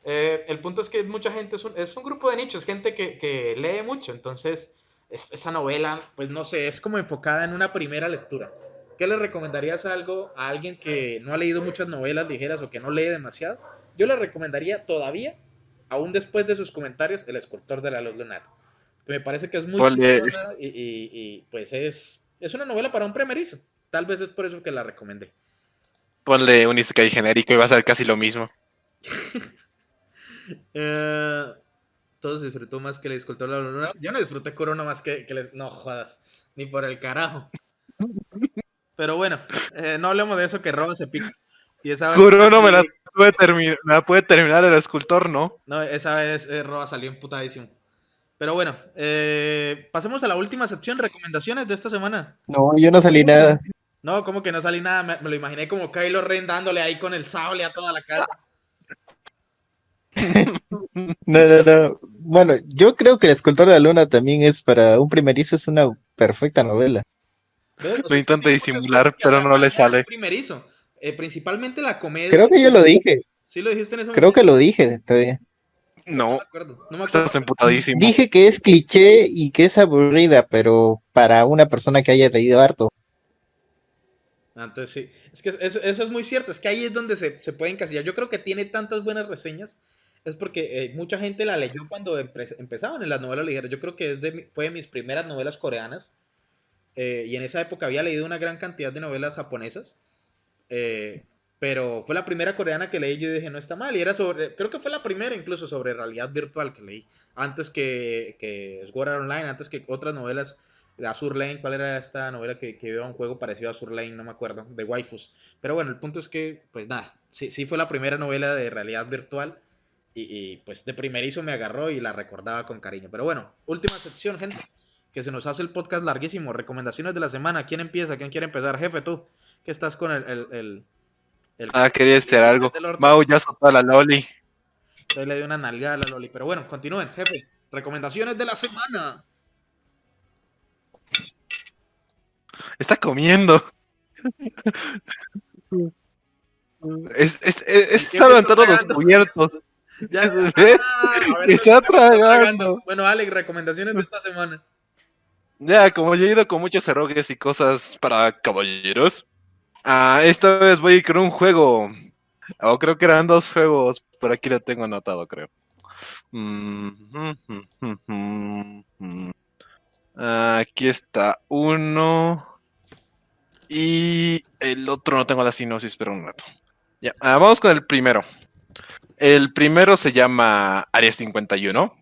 Eh, el punto es que mucha gente, es un, es un grupo de nichos, gente que, que lee mucho, entonces es- esa novela, pues no sé, es como enfocada en una primera lectura. ¿Qué le recomendarías algo a alguien que no ha leído muchas novelas ligeras o que no lee demasiado? Yo le recomendaría todavía, aún después de sus comentarios, El escultor de la luz lunar. Me parece que es muy chistosa y, y- y, pues es, es una novela para un primerizo. Tal vez es por eso que la recomendé. Ponle un Isekai genérico y va a ser casi lo mismo. Eh, todos disfrutó más que el escultor de la luz lunar. Yo no disfruté Corona más que, que les- No jodas, ni por el carajo. Pero bueno, eh, no hablemos de eso que Roba se pica. Y esa vez- no me la puede, termi- me la puede terminar el escultor, ¿no? No, esa vez eh, Roba salió emputadísimo. Pero bueno, eh, pasemos a la última sección, recomendaciones de esta semana. No, yo no salí nada. No, como que no salí nada, me, me lo imaginé como Kylo Ren dándole ahí con el sable a toda la casa. No, no, no. Bueno, yo creo que El escultor de la luna también es para un primerizo, es una perfecta novela. Lo intenta disimular, pero no le sale. Primerizo, Eh, principalmente la comedia. Creo que yo lo dije, Sí lo dijiste en ese creo que lo dije todavía. No No, me acuerdo. No me acuerdo. estás emputadísimo. Dije que es cliché y que es aburrida, pero para una persona que haya leído harto. Ah, entonces sí. Es que eso, eso es muy cierto. Es que ahí es donde se, se puede encasillar. Yo creo que tiene tantas buenas reseñas. Es porque eh, mucha gente la leyó cuando empe- empezaban en las novelas ligeras. Yo creo que es de mi- fue de mis primeras novelas coreanas. Eh, y en esa época había leído una gran cantidad de novelas japonesas. Eh, pero fue la primera coreana que leí y dije, no está mal. Y era sobre, creo que fue la primera incluso sobre realidad virtual que leí. Antes que, que Sword Online, antes que otras novelas. Azur Lane, ¿cuál era esta novela que, que a un juego parecido a Azur Lane? No me acuerdo, de waifus. Pero bueno, el punto es que, pues nada, sí, sí fue la primera novela de realidad virtual. Y, y, pues de primerizo me agarró y la recordaba con cariño. Pero bueno, última sección, gente. Que se nos hace el podcast larguísimo. Recomendaciones de la semana. ¿Quién empieza? ¿Quién quiere empezar? Jefe, tú. Que estás con el, el, el, El- Ah, quería decir algo. Mau ya soltó a la Loli. Ahí le dio una nalgada a la Loli. Pero bueno, continúen, jefe. Recomendaciones de la semana. Está comiendo. Es, es, es, es- tiempo está está levantando los cubiertos. Ya, ¿Ves? Ah, a ver, Está ¿qué está tragando. Bueno, Alex, recomendaciones de esta semana. Ya, como yo he ido con muchos erogues y cosas para caballeros, ah, esta vez voy con un juego. O creo que eran dos juegos, por aquí lo tengo anotado, creo. Mm, Aquí está uno. Y el otro no tengo la sinopsis, pero un rato. Ya, ah, vamos con el primero. El primero se llama Área 51.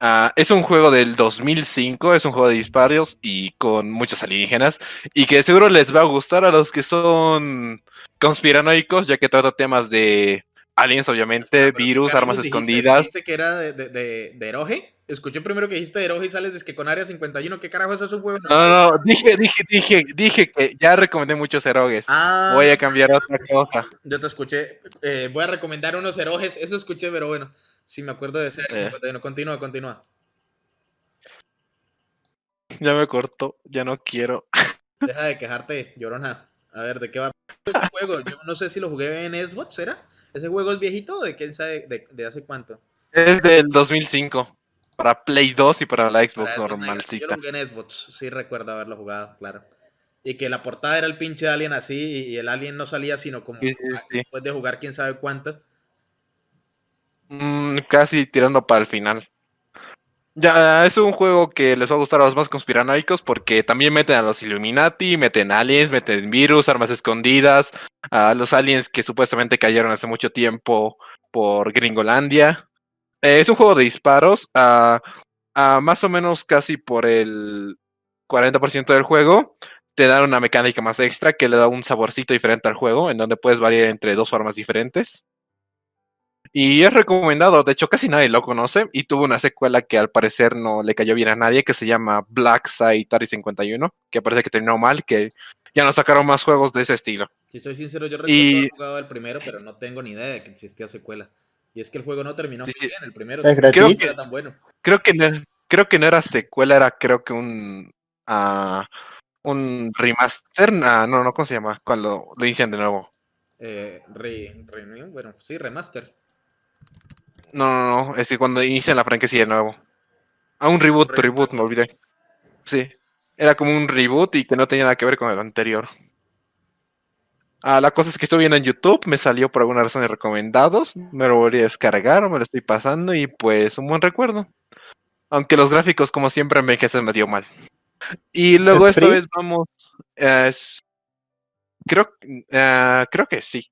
Ah, es un juego del 2005, es un juego de disparos y con muchos alienígenas y que seguro les va a gustar a los que son conspiranoicos, ya que trata temas de aliens, obviamente, Pero, ¿qué virus, armas dijiste? escondidas. ¿Dijiste que era de, de, de, de Eroge? Escuché primero que dijiste de Eroge y sales que con Área 51. ¿Qué carajo es un juego? No, no, dije, dije, dije, dije que ya recomendé muchos erogues. Ah, Voy a cambiar otra cosa. yo te escuché. Eh, voy a recomendar unos Eroges. Eso escuché, pero bueno. Sí, me acuerdo de ese. Eh. 51. Continúa, continúa. Ya me cortó, ya no quiero. Deja de quejarte, llorona. A ver, ¿de qué va ese juego? Yo no sé si lo jugué en Xbox, ¿será? ¿Ese juego es viejito o de quién sabe de, de hace cuánto? Es del 2005. Para Play 2 y para la Xbox Para Xbox Yo lo jugué en Xbox, sí recuerdo haberlo jugado, claro. Y que la portada era el pinche alien así y, y el alien no salía sino como Sí, sí, sí. después de jugar quién sabe cuánto. Mm, casi tirando para el final. Ya, es un juego que les va a gustar a los más conspiranoicos porque también meten a los Illuminati, meten aliens, meten virus, armas escondidas, a los aliens que supuestamente cayeron hace mucho tiempo por Gringolandia. Eh, es un juego de disparos, ah, ah, más o menos casi por el 40% del juego. Te dan una mecánica más extra que le da un saborcito diferente al juego, en donde puedes variar entre dos formas diferentes. Y es recomendado, de hecho casi nadie lo conoce y tuvo una secuela que al parecer no le cayó bien a nadie, que se llama Black Side Atari 51, que parece que terminó mal, que ya no sacaron más juegos de ese estilo. Si soy sincero, yo recuerdo Y- haber jugado el primero, pero no tengo ni idea de que existía secuela. Y es que el juego no terminó Sí, muy bien, el primero ¿Es Creo que- era tan bueno. Creo que no, creo que no era secuela, era creo que un ah, un remaster, ah, no, no, ¿cómo se llama? Cuando lo inician de nuevo. Eh, re, re- bueno, sí, remaster. No, no, no, es que cuando inician la franquicia de nuevo. Ah, un reboot, Re- reboot, me olvidé. Sí, era como un reboot y que no tenía nada que ver con el anterior. Ah, la cosa es que estoy viendo en YouTube, me salió por alguna razón de recomendados, me lo volví a descargar, me lo estoy pasando y pues un buen recuerdo. Aunque los gráficos como siempre me envejecen medio mal. Y luego ¿Es esta free? vez vamos... eh, creo, eh, creo que sí.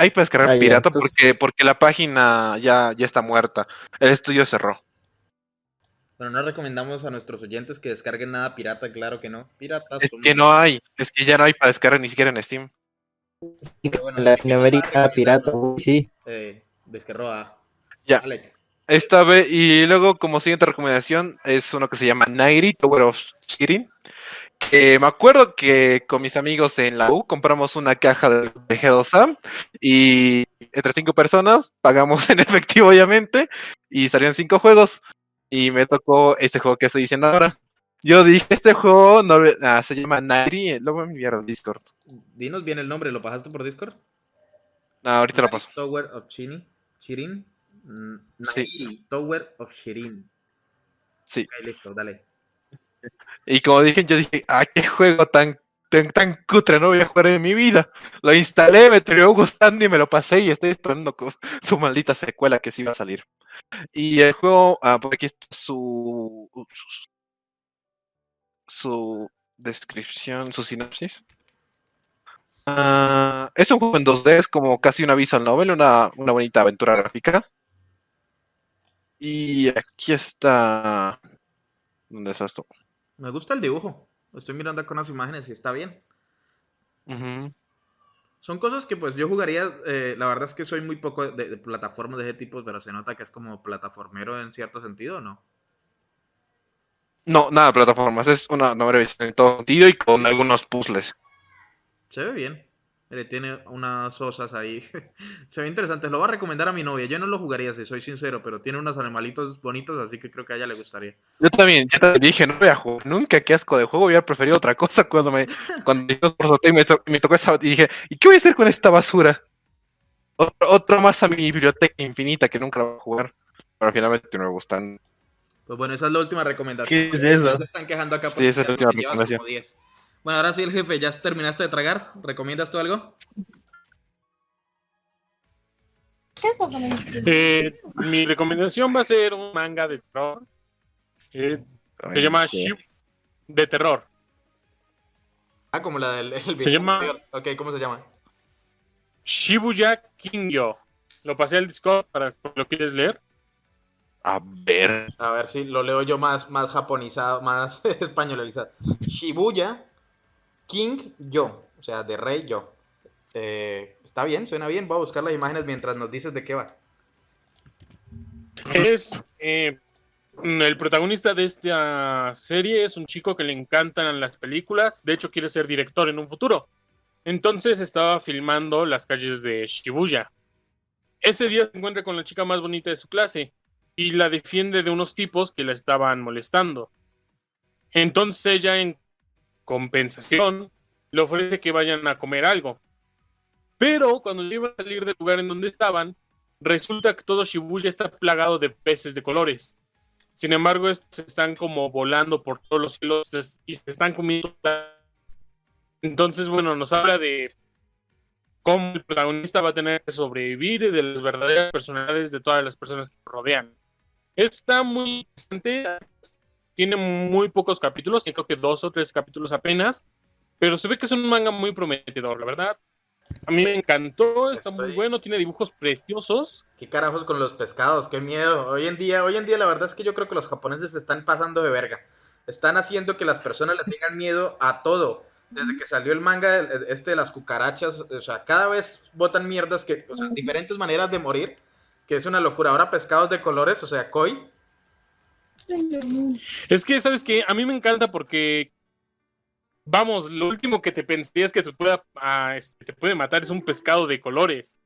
Hay para descargar Ah, pirata entonces- porque, porque la página ya, ya está muerta. El estudio cerró. Bueno, no recomendamos a nuestros oyentes que descarguen nada pirata, claro que no. Piratas. Es que no hay, es que ya no hay para descargar ni siquiera en Steam. Pero bueno, En Latinoamérica, pirata, sí. Eh, descargó a Ya. Alex. Esta vez, y luego como siguiente recomendación es uno que se llama Nairi Tower of Shirin. Que me acuerdo que con mis amigos en la U compramos una caja de G2A y entre cinco personas pagamos en efectivo obviamente y salieron cinco juegos y me tocó este juego que estoy diciendo ahora. Yo dije, este juego no, ah, se llama Nairi, luego me enviaron Discord. Dinos bien el nombre, ¿lo pasaste por Discord? Ah, ahorita lo paso. Tower of Shirin. Shirin. Mm, Sí. Nairi, Tower of Shirin. Sí. Ok, listo, dale. Y como dije, yo dije, ah, qué juego tan, tan, cutre, no voy a jugar en mi vida. Lo instalé, me terminó gustando y me lo pasé y estoy esperando su maldita secuela que sí iba a salir. Y el juego, ah, por aquí está su, su descripción, su sinopsis. Ah, es un juego en 2D, es como casi una visual novel, una, una bonita aventura gráfica. Y aquí está... ¿Dónde está esto? Me gusta el dibujo. Estoy mirando con las imágenes y está bien. Son cosas que pues yo jugaría, eh, la verdad es que soy muy poco de, de plataformas de ese tipo, pero se nota que es como plataformero en cierto sentido, ¿o ¿no? No, nada plataformas, es una novela en todo sentido y con algunos puzzles. Se ve bien. Mire, tiene unas osas ahí. Se ve interesante. Lo voy a recomendar a mi novia. Yo no lo jugaría, si soy sincero, pero tiene unos animalitos bonitos, así que creo que a ella le gustaría. Yo también, yo también dije, no voy a jugar nunca, qué asco de juego, hubiera preferido otra cosa cuando me, cuando por me, to- me tocó esa, y dije, ¿y qué voy a hacer con esta basura? Otro, otro más a mi biblioteca infinita que nunca la voy a jugar. Pero finalmente no me gustan. Pues bueno, esa es la última recomendación. ¿Qué es eso? ya Se están quejando acá Sí, esa es la porque última llevas recomendación. como 10. Bueno, ahora sí, el jefe, ¿ya terminaste de tragar? ¿Recomiendas tú algo? Eh, mi recomendación va a ser un manga de terror. Eh, se llama Sí. Shib de terror. Ah, como la del el Se video llama-. Ok, ¿cómo se llama? Shibuya Kingyo. Lo pasé al Discord para que lo quieres leer. A ver. A ver si lo leo yo más, más japonizado, más españolizado. Shibuya King Yo. O sea, de rey yo. Eh, está bien, suena bien. Voy a buscar las imágenes mientras nos dices de qué va. Es eh, el protagonista de esta serie es un chico que le encantan las películas. De hecho, quiere ser director en un futuro. Entonces estaba filmando las calles de Shibuya. Ese día se encuentra con la chica más bonita de su clase y la defiende de unos tipos que la estaban molestando. Entonces ella, en compensación, le ofrece que vayan a comer algo. Pero cuando iban a salir del lugar en donde estaban, resulta que todo Shibuya está plagado de peces de colores. Sin embargo, estos están como volando por todos los cielos y se están comiendo. Entonces, bueno, nos habla de cómo el protagonista va a tener que sobrevivir y de las verdaderas personalidades de todas las personas que lo rodean. Está muy interesante, tiene muy pocos capítulos, creo que dos o tres capítulos apenas, pero se ve que es un manga muy prometedor, la verdad. A mí me encantó, está muy bueno, tiene dibujos preciosos. ¿Qué carajos con los pescados? Qué miedo. Hoy en día, hoy en día la verdad es que yo creo que los japoneses se están pasando de verga. Están haciendo que las personas le tengan miedo a todo. Desde que salió el manga este de las cucarachas, o sea, cada vez botan mierdas que, o sea, diferentes maneras de morir, que es una locura. Ahora pescados de colores, o sea, koi. Es que, ¿sabes qué? A mí me encanta porque, vamos, lo último que te pensarías que te, pueda, ah, este, te puede matar es un pescado de colores.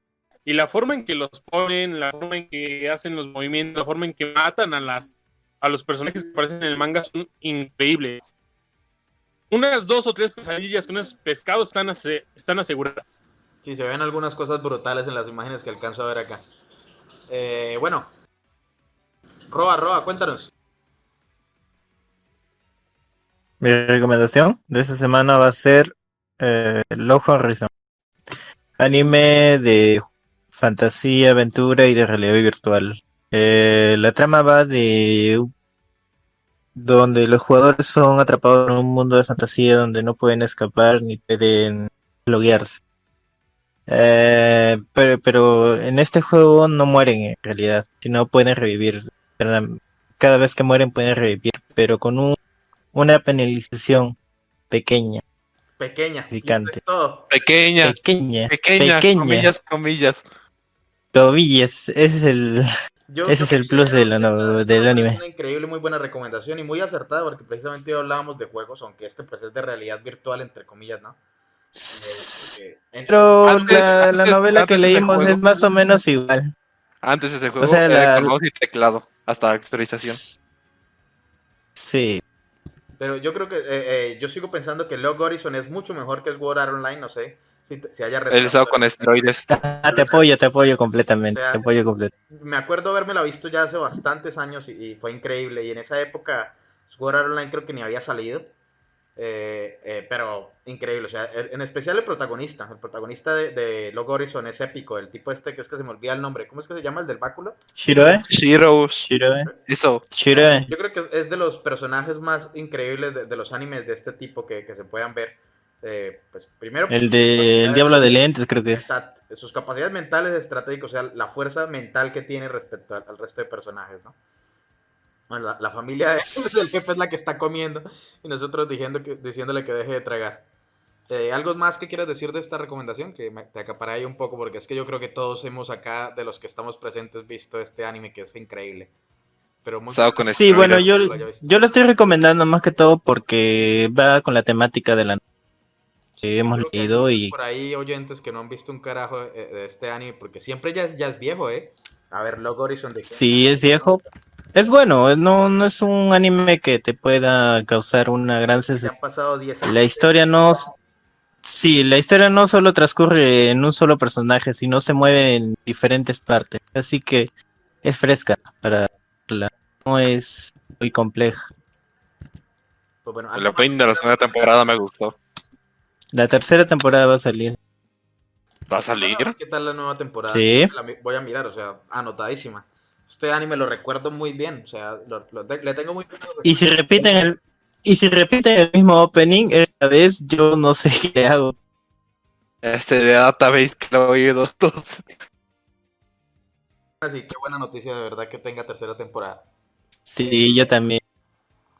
Y la forma en que los ponen, la forma en que hacen los movimientos, la forma en que matan a, las, a los personajes que aparecen en el manga son increíbles. Unas dos o tres pesadillas con esos pescados están, están aseguradas. Sí, se ven algunas cosas brutales en las imágenes que alcanzo a ver acá. Eh, bueno. Roa, Roa, cuéntanos. Mi recomendación de esta semana va a ser eh, Log Horizon. Anime de fantasía, aventura y de realidad virtual. Eh, la trama va de donde los jugadores son atrapados en un mundo de fantasía donde no pueden escapar ni pueden loguearse. Eh, pero, pero en este juego no mueren en realidad, sino pueden revivir. Cada vez que mueren pueden revivir, pero con un una penalización pequeña, Pequeña. Picante. es todo. Pequeña, pequeña, pequeña, pequeña. comillas, comillas. tobillas, ese es el Yo- Ese yo es el plus de la no- esta- esta del es anime. una increíble, muy buena recomendación y muy acertada porque precisamente hoy hablábamos de juegos, aunque este pues es de realidad virtual, entre comillas, ¿no? Eh, porque entre- Pero Antes- la, novela que antes leímos juego. es más o menos igual. Antes ese juego sea, era la- con mouse y teclado, hasta actualización. Sí, Pero yo creo que eh, eh, yo sigo pensando que Log Horizon es mucho mejor que el Sword Art Online, no sé si, te- si haya Él con esteroides. ah, te apoyo, te apoyo completamente, O sea, te apoyo completamente. Me acuerdo haberme la visto ya hace bastantes años y, y fue increíble. Y en esa época Sword Art Online creo que ni había salido. Eh, eh, pero increíble, o sea, el- en especial el protagonista. El protagonista de, de Log Horizon es épico. El tipo este que es que se me olvida el nombre. ¿Cómo es que se llama el del báculo? Shiroe, Shiro, Shiroe, eso. Shiroe. Yo creo que es de los personajes más increíbles de, de los animes de este tipo que, que se puedan ver. Eh, pues primero, El de el Diablo de Lentes creo que es. Sus capacidades mentales estratégicas, o sea, la fuerza mental que tiene respecto al, al resto de personajes, ¿no? Bueno, la, la familia de- del jefe es la que está comiendo y nosotros diciendo que, diciéndole que deje de tragar. Eh, ¿Algo más que quieras decir de esta recomendación? Que me, te acaparé ahí un poco porque es que yo creo que todos hemos acá, de los que estamos presentes, visto este anime que es increíble. Pero muy con Sí, bueno, yo, Lo yo lo estoy recomendando más que todo porque va con la temática de la... que hemos Creo que hay leído muchos y Por ahí oyentes que no han visto un carajo de, de este anime, porque siempre ya, es- ya es viejo, ¿eh? A ver, Log Horizon de sí es viejo. Es bueno, no, no es un anime que te pueda causar una gran sensación. han pasado 10 años. La historia no... Sí, la historia no solo transcurre en un solo personaje, sino se mueve en diferentes partes. Así que es fresca para la... No es muy compleja. Pues bueno, El ¿algo más opening de la segunda temporada me gustó. La tercera temporada va a salir. ¿Va a salir? ¿Qué tal la nueva temporada? Sí. La voy a mirar, o sea, anotadísima. Este anime lo recuerdo muy bien, o sea, lo- lo te- le tengo muy Y si repiten el... Y si repiten el mismo opening, esta vez yo no sé qué hago. Este de database que lo he oído todos. recuerdos y qué buena noticia de verdad que tenga tercera temporada. Sí, yo también.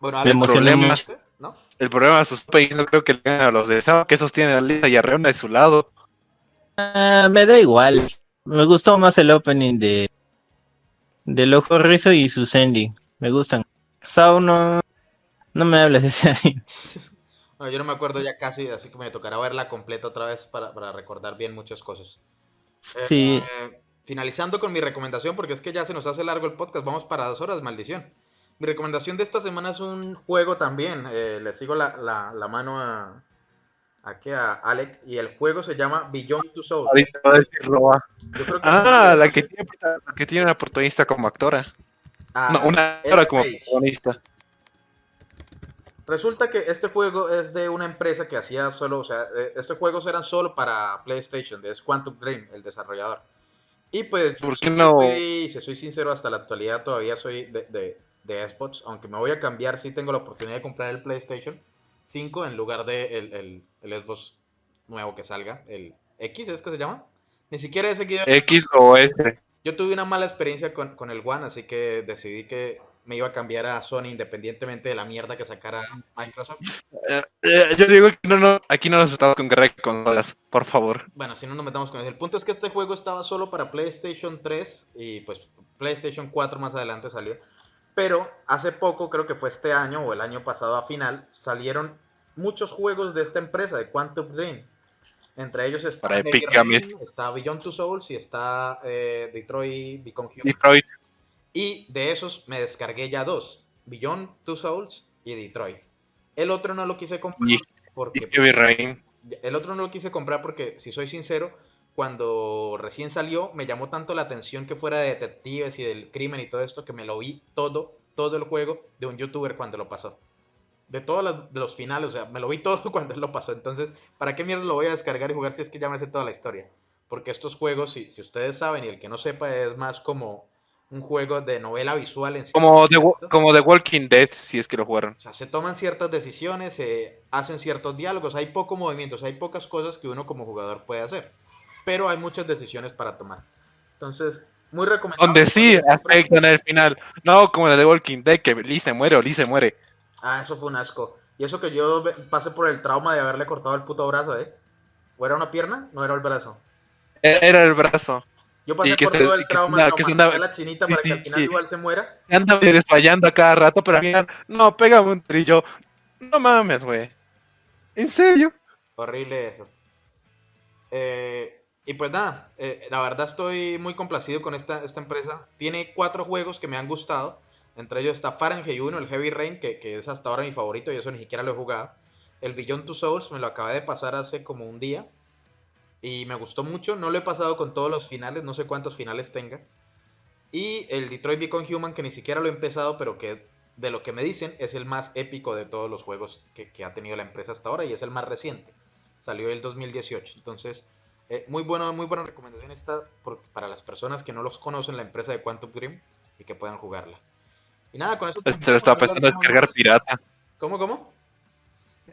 Bueno, Me ¿algo emocioné que mucho. ¿No? El problema de sus no creo que le ganen a los de Sao, que esos tienen la lista y Arreona de su lado. Ah, me da igual. Me gustó más el opening de del ojo rizo y su ending. Me gustan. Sao no, no me hables de ese anime. Bueno, yo no me acuerdo ya casi, así que me tocará verla completa otra vez para, para recordar bien muchas cosas. Eh, Sí, eh, finalizando con mi recomendación, porque es que ya se nos hace largo el podcast, vamos para dos horas, maldición. Mi recomendación de esta semana es un juego también. eh, le sigo la, la- la mano a, a, ¿qué? a Alec y el juego se llama Beyond Two Souls. Ahorita va a decir Roa. Yo creo que Ah, la que tiene, la que tiene una protagonista como actora. Ah, No, una actora como protagonista. Resulta que este juego es de una empresa que hacía solo, o sea, eh, estos juegos eran solo para PlayStation, de es Quantum Dream, el desarrollador. Y pues, ¿Por qué siempre no? fui, si soy sincero, hasta la actualidad todavía soy de, de, de Xbox, aunque me voy a cambiar si tengo la oportunidad de comprar el PlayStation 5 en lugar de el, el, el Xbox nuevo que salga, el X, ¿es que se llama? Ni siquiera he seguido. X o S. Yo tuve una mala experiencia con, con el One, así que decidí que me iba a cambiar a Sony independientemente de la mierda que sacara Microsoft. Eh, eh, yo digo que no, no, aquí no nos metamos con guerra de consolas, por favor. Bueno, si no nos metamos con eso. El punto es que este juego estaba solo para PlayStation 3 y pues PlayStation 4 más adelante salió. Pero hace poco, creo que fue este año o el año pasado a final, salieron muchos juegos de esta empresa, de Quantum Dream. Entre ellos está, Para Epic Games. está Beyond Two Souls y está eh, Detroit Become Human. Detroit. Y de esos me descargué ya dos, Beyond Two Souls y Detroit. El otro no lo quise comprar Y- porque Y el otro no lo quise comprar porque, si soy sincero, cuando recién salió me llamó tanto la atención que fuera de detectives y del crimen y todo esto que me lo vi todo, todo el juego de un youtuber cuando lo pasó. De todos los, de los finales, o sea, me lo vi todo cuando lo pasó. Entonces, ¿para qué mierda lo voy a descargar y jugar si es que ya me sé toda la historia? Porque estos juegos, si, si ustedes saben y el que no sepa, es más como un juego de novela visual en sí. Como The, como The Walking Dead, si es que lo jugaron. O sea, se toman ciertas decisiones, se hacen ciertos diálogos, hay poco movimientos, hay pocas cosas que uno como jugador puede hacer, pero hay muchas decisiones para tomar. Entonces, muy recomendable. Donde sí afectan el final. No como la de Walking Dead, que Lee se muere o Lee se muere. Ah, eso fue un asco. Y eso que yo pasé por el trauma de haberle cortado el puto brazo, ¿eh? ¿O era una pierna? No era el brazo. Era el brazo. Yo pasé Y que por todo el trauma de que se traumatizar andaba- a la chinita sí, para que al final sí. igual se muera. Anda desmayando a cada rato, pero al final, no, pégame un trillo. No mames, güey. ¿En serio? Horrible eso. Eh, y pues nada, eh, la verdad estoy muy complacido con esta, esta empresa. Tiene cuatro juegos que me han gustado. Entre ellos está Fahrenheit 1, el Heavy Rain, que, es hasta ahora mi favorito y eso ni siquiera lo he jugado. El Beyond Two Souls me lo acabé de pasar hace como un día. Y me gustó mucho. No lo he pasado con todos los finales, no sé cuántos finales tenga. Y el Detroit Become Human, que ni siquiera lo he empezado, pero que de lo que me dicen es el más épico de todos los juegos que, que ha tenido la empresa hasta ahora y es el más reciente. Salió el 2018. Entonces, eh, muy, bueno, muy buena recomendación esta por- para las personas que no los conocen, la empresa de Quantum Dream, y que puedan jugarla. Y nada, con eso... Se lo estaba pensando descargar pirata. ¿Cómo, cómo?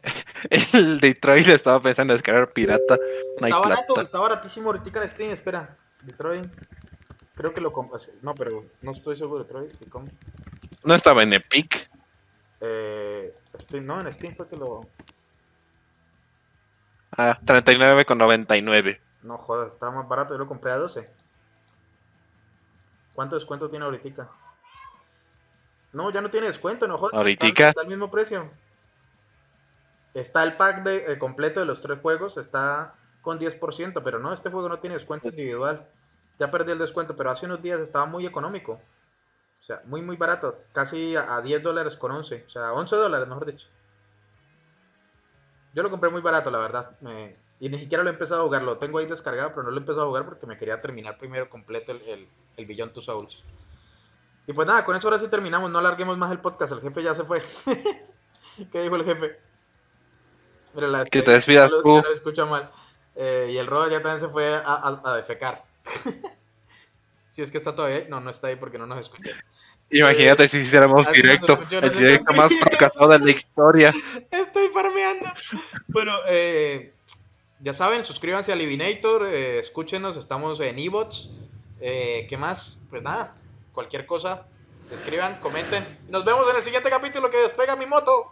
El Detroit le estaba pensando descargar pirata. No Está barato, plata. está baratísimo ahorita en Steam, espera. Detroit. Creo que lo compras. No, pero no estoy seguro. Detroit. ¿y cómo? No estaba en Epic. Eh, Steam, no, en Steam fue que lo. Ah, 39,99. No jodas, estaba más barato. Yo lo compré a 12. ¿Cuánto descuento tiene ahorita? No, ya no tiene descuento, no jodas. ¿Ahoritica? Está al mismo precio. Está el pack de, completo de los tres juegos, está con 10%, pero no, este juego no tiene descuento individual. Ya perdí el descuento, pero hace unos días estaba muy económico. O sea, muy, muy barato. Casi a, a 10 dólares con 11. O sea, 11 dólares, mejor dicho. Yo lo compré muy barato, la verdad. Me- y ni siquiera lo he empezado a jugar. Lo tengo ahí descargado, pero no lo he empezado a jugar porque me quería terminar primero completo el, el, el Beyond Two Souls. Y pues nada, con eso ahora sí terminamos. No alarguemos más el podcast. El jefe ya se fue. ¿Qué dijo el jefe? Mira, la Que te despidas tú. ya lo escucha mal. Eh, y el Roda ya también se fue a, a- a defecar. si es que está todavía ahí. No, no está ahí porque no nos escucha. Imagínate si hiciéramos no directo, no el directo más fracasado de la historia. Estoy Bueno, eh, ya saben, suscríbanse a Livinator, eh, escúchenos, estamos en eBots. Eh, ¿Qué más? Pues nada, cualquier cosa, escriban, comenten. Nos vemos en el siguiente capítulo que despega mi moto.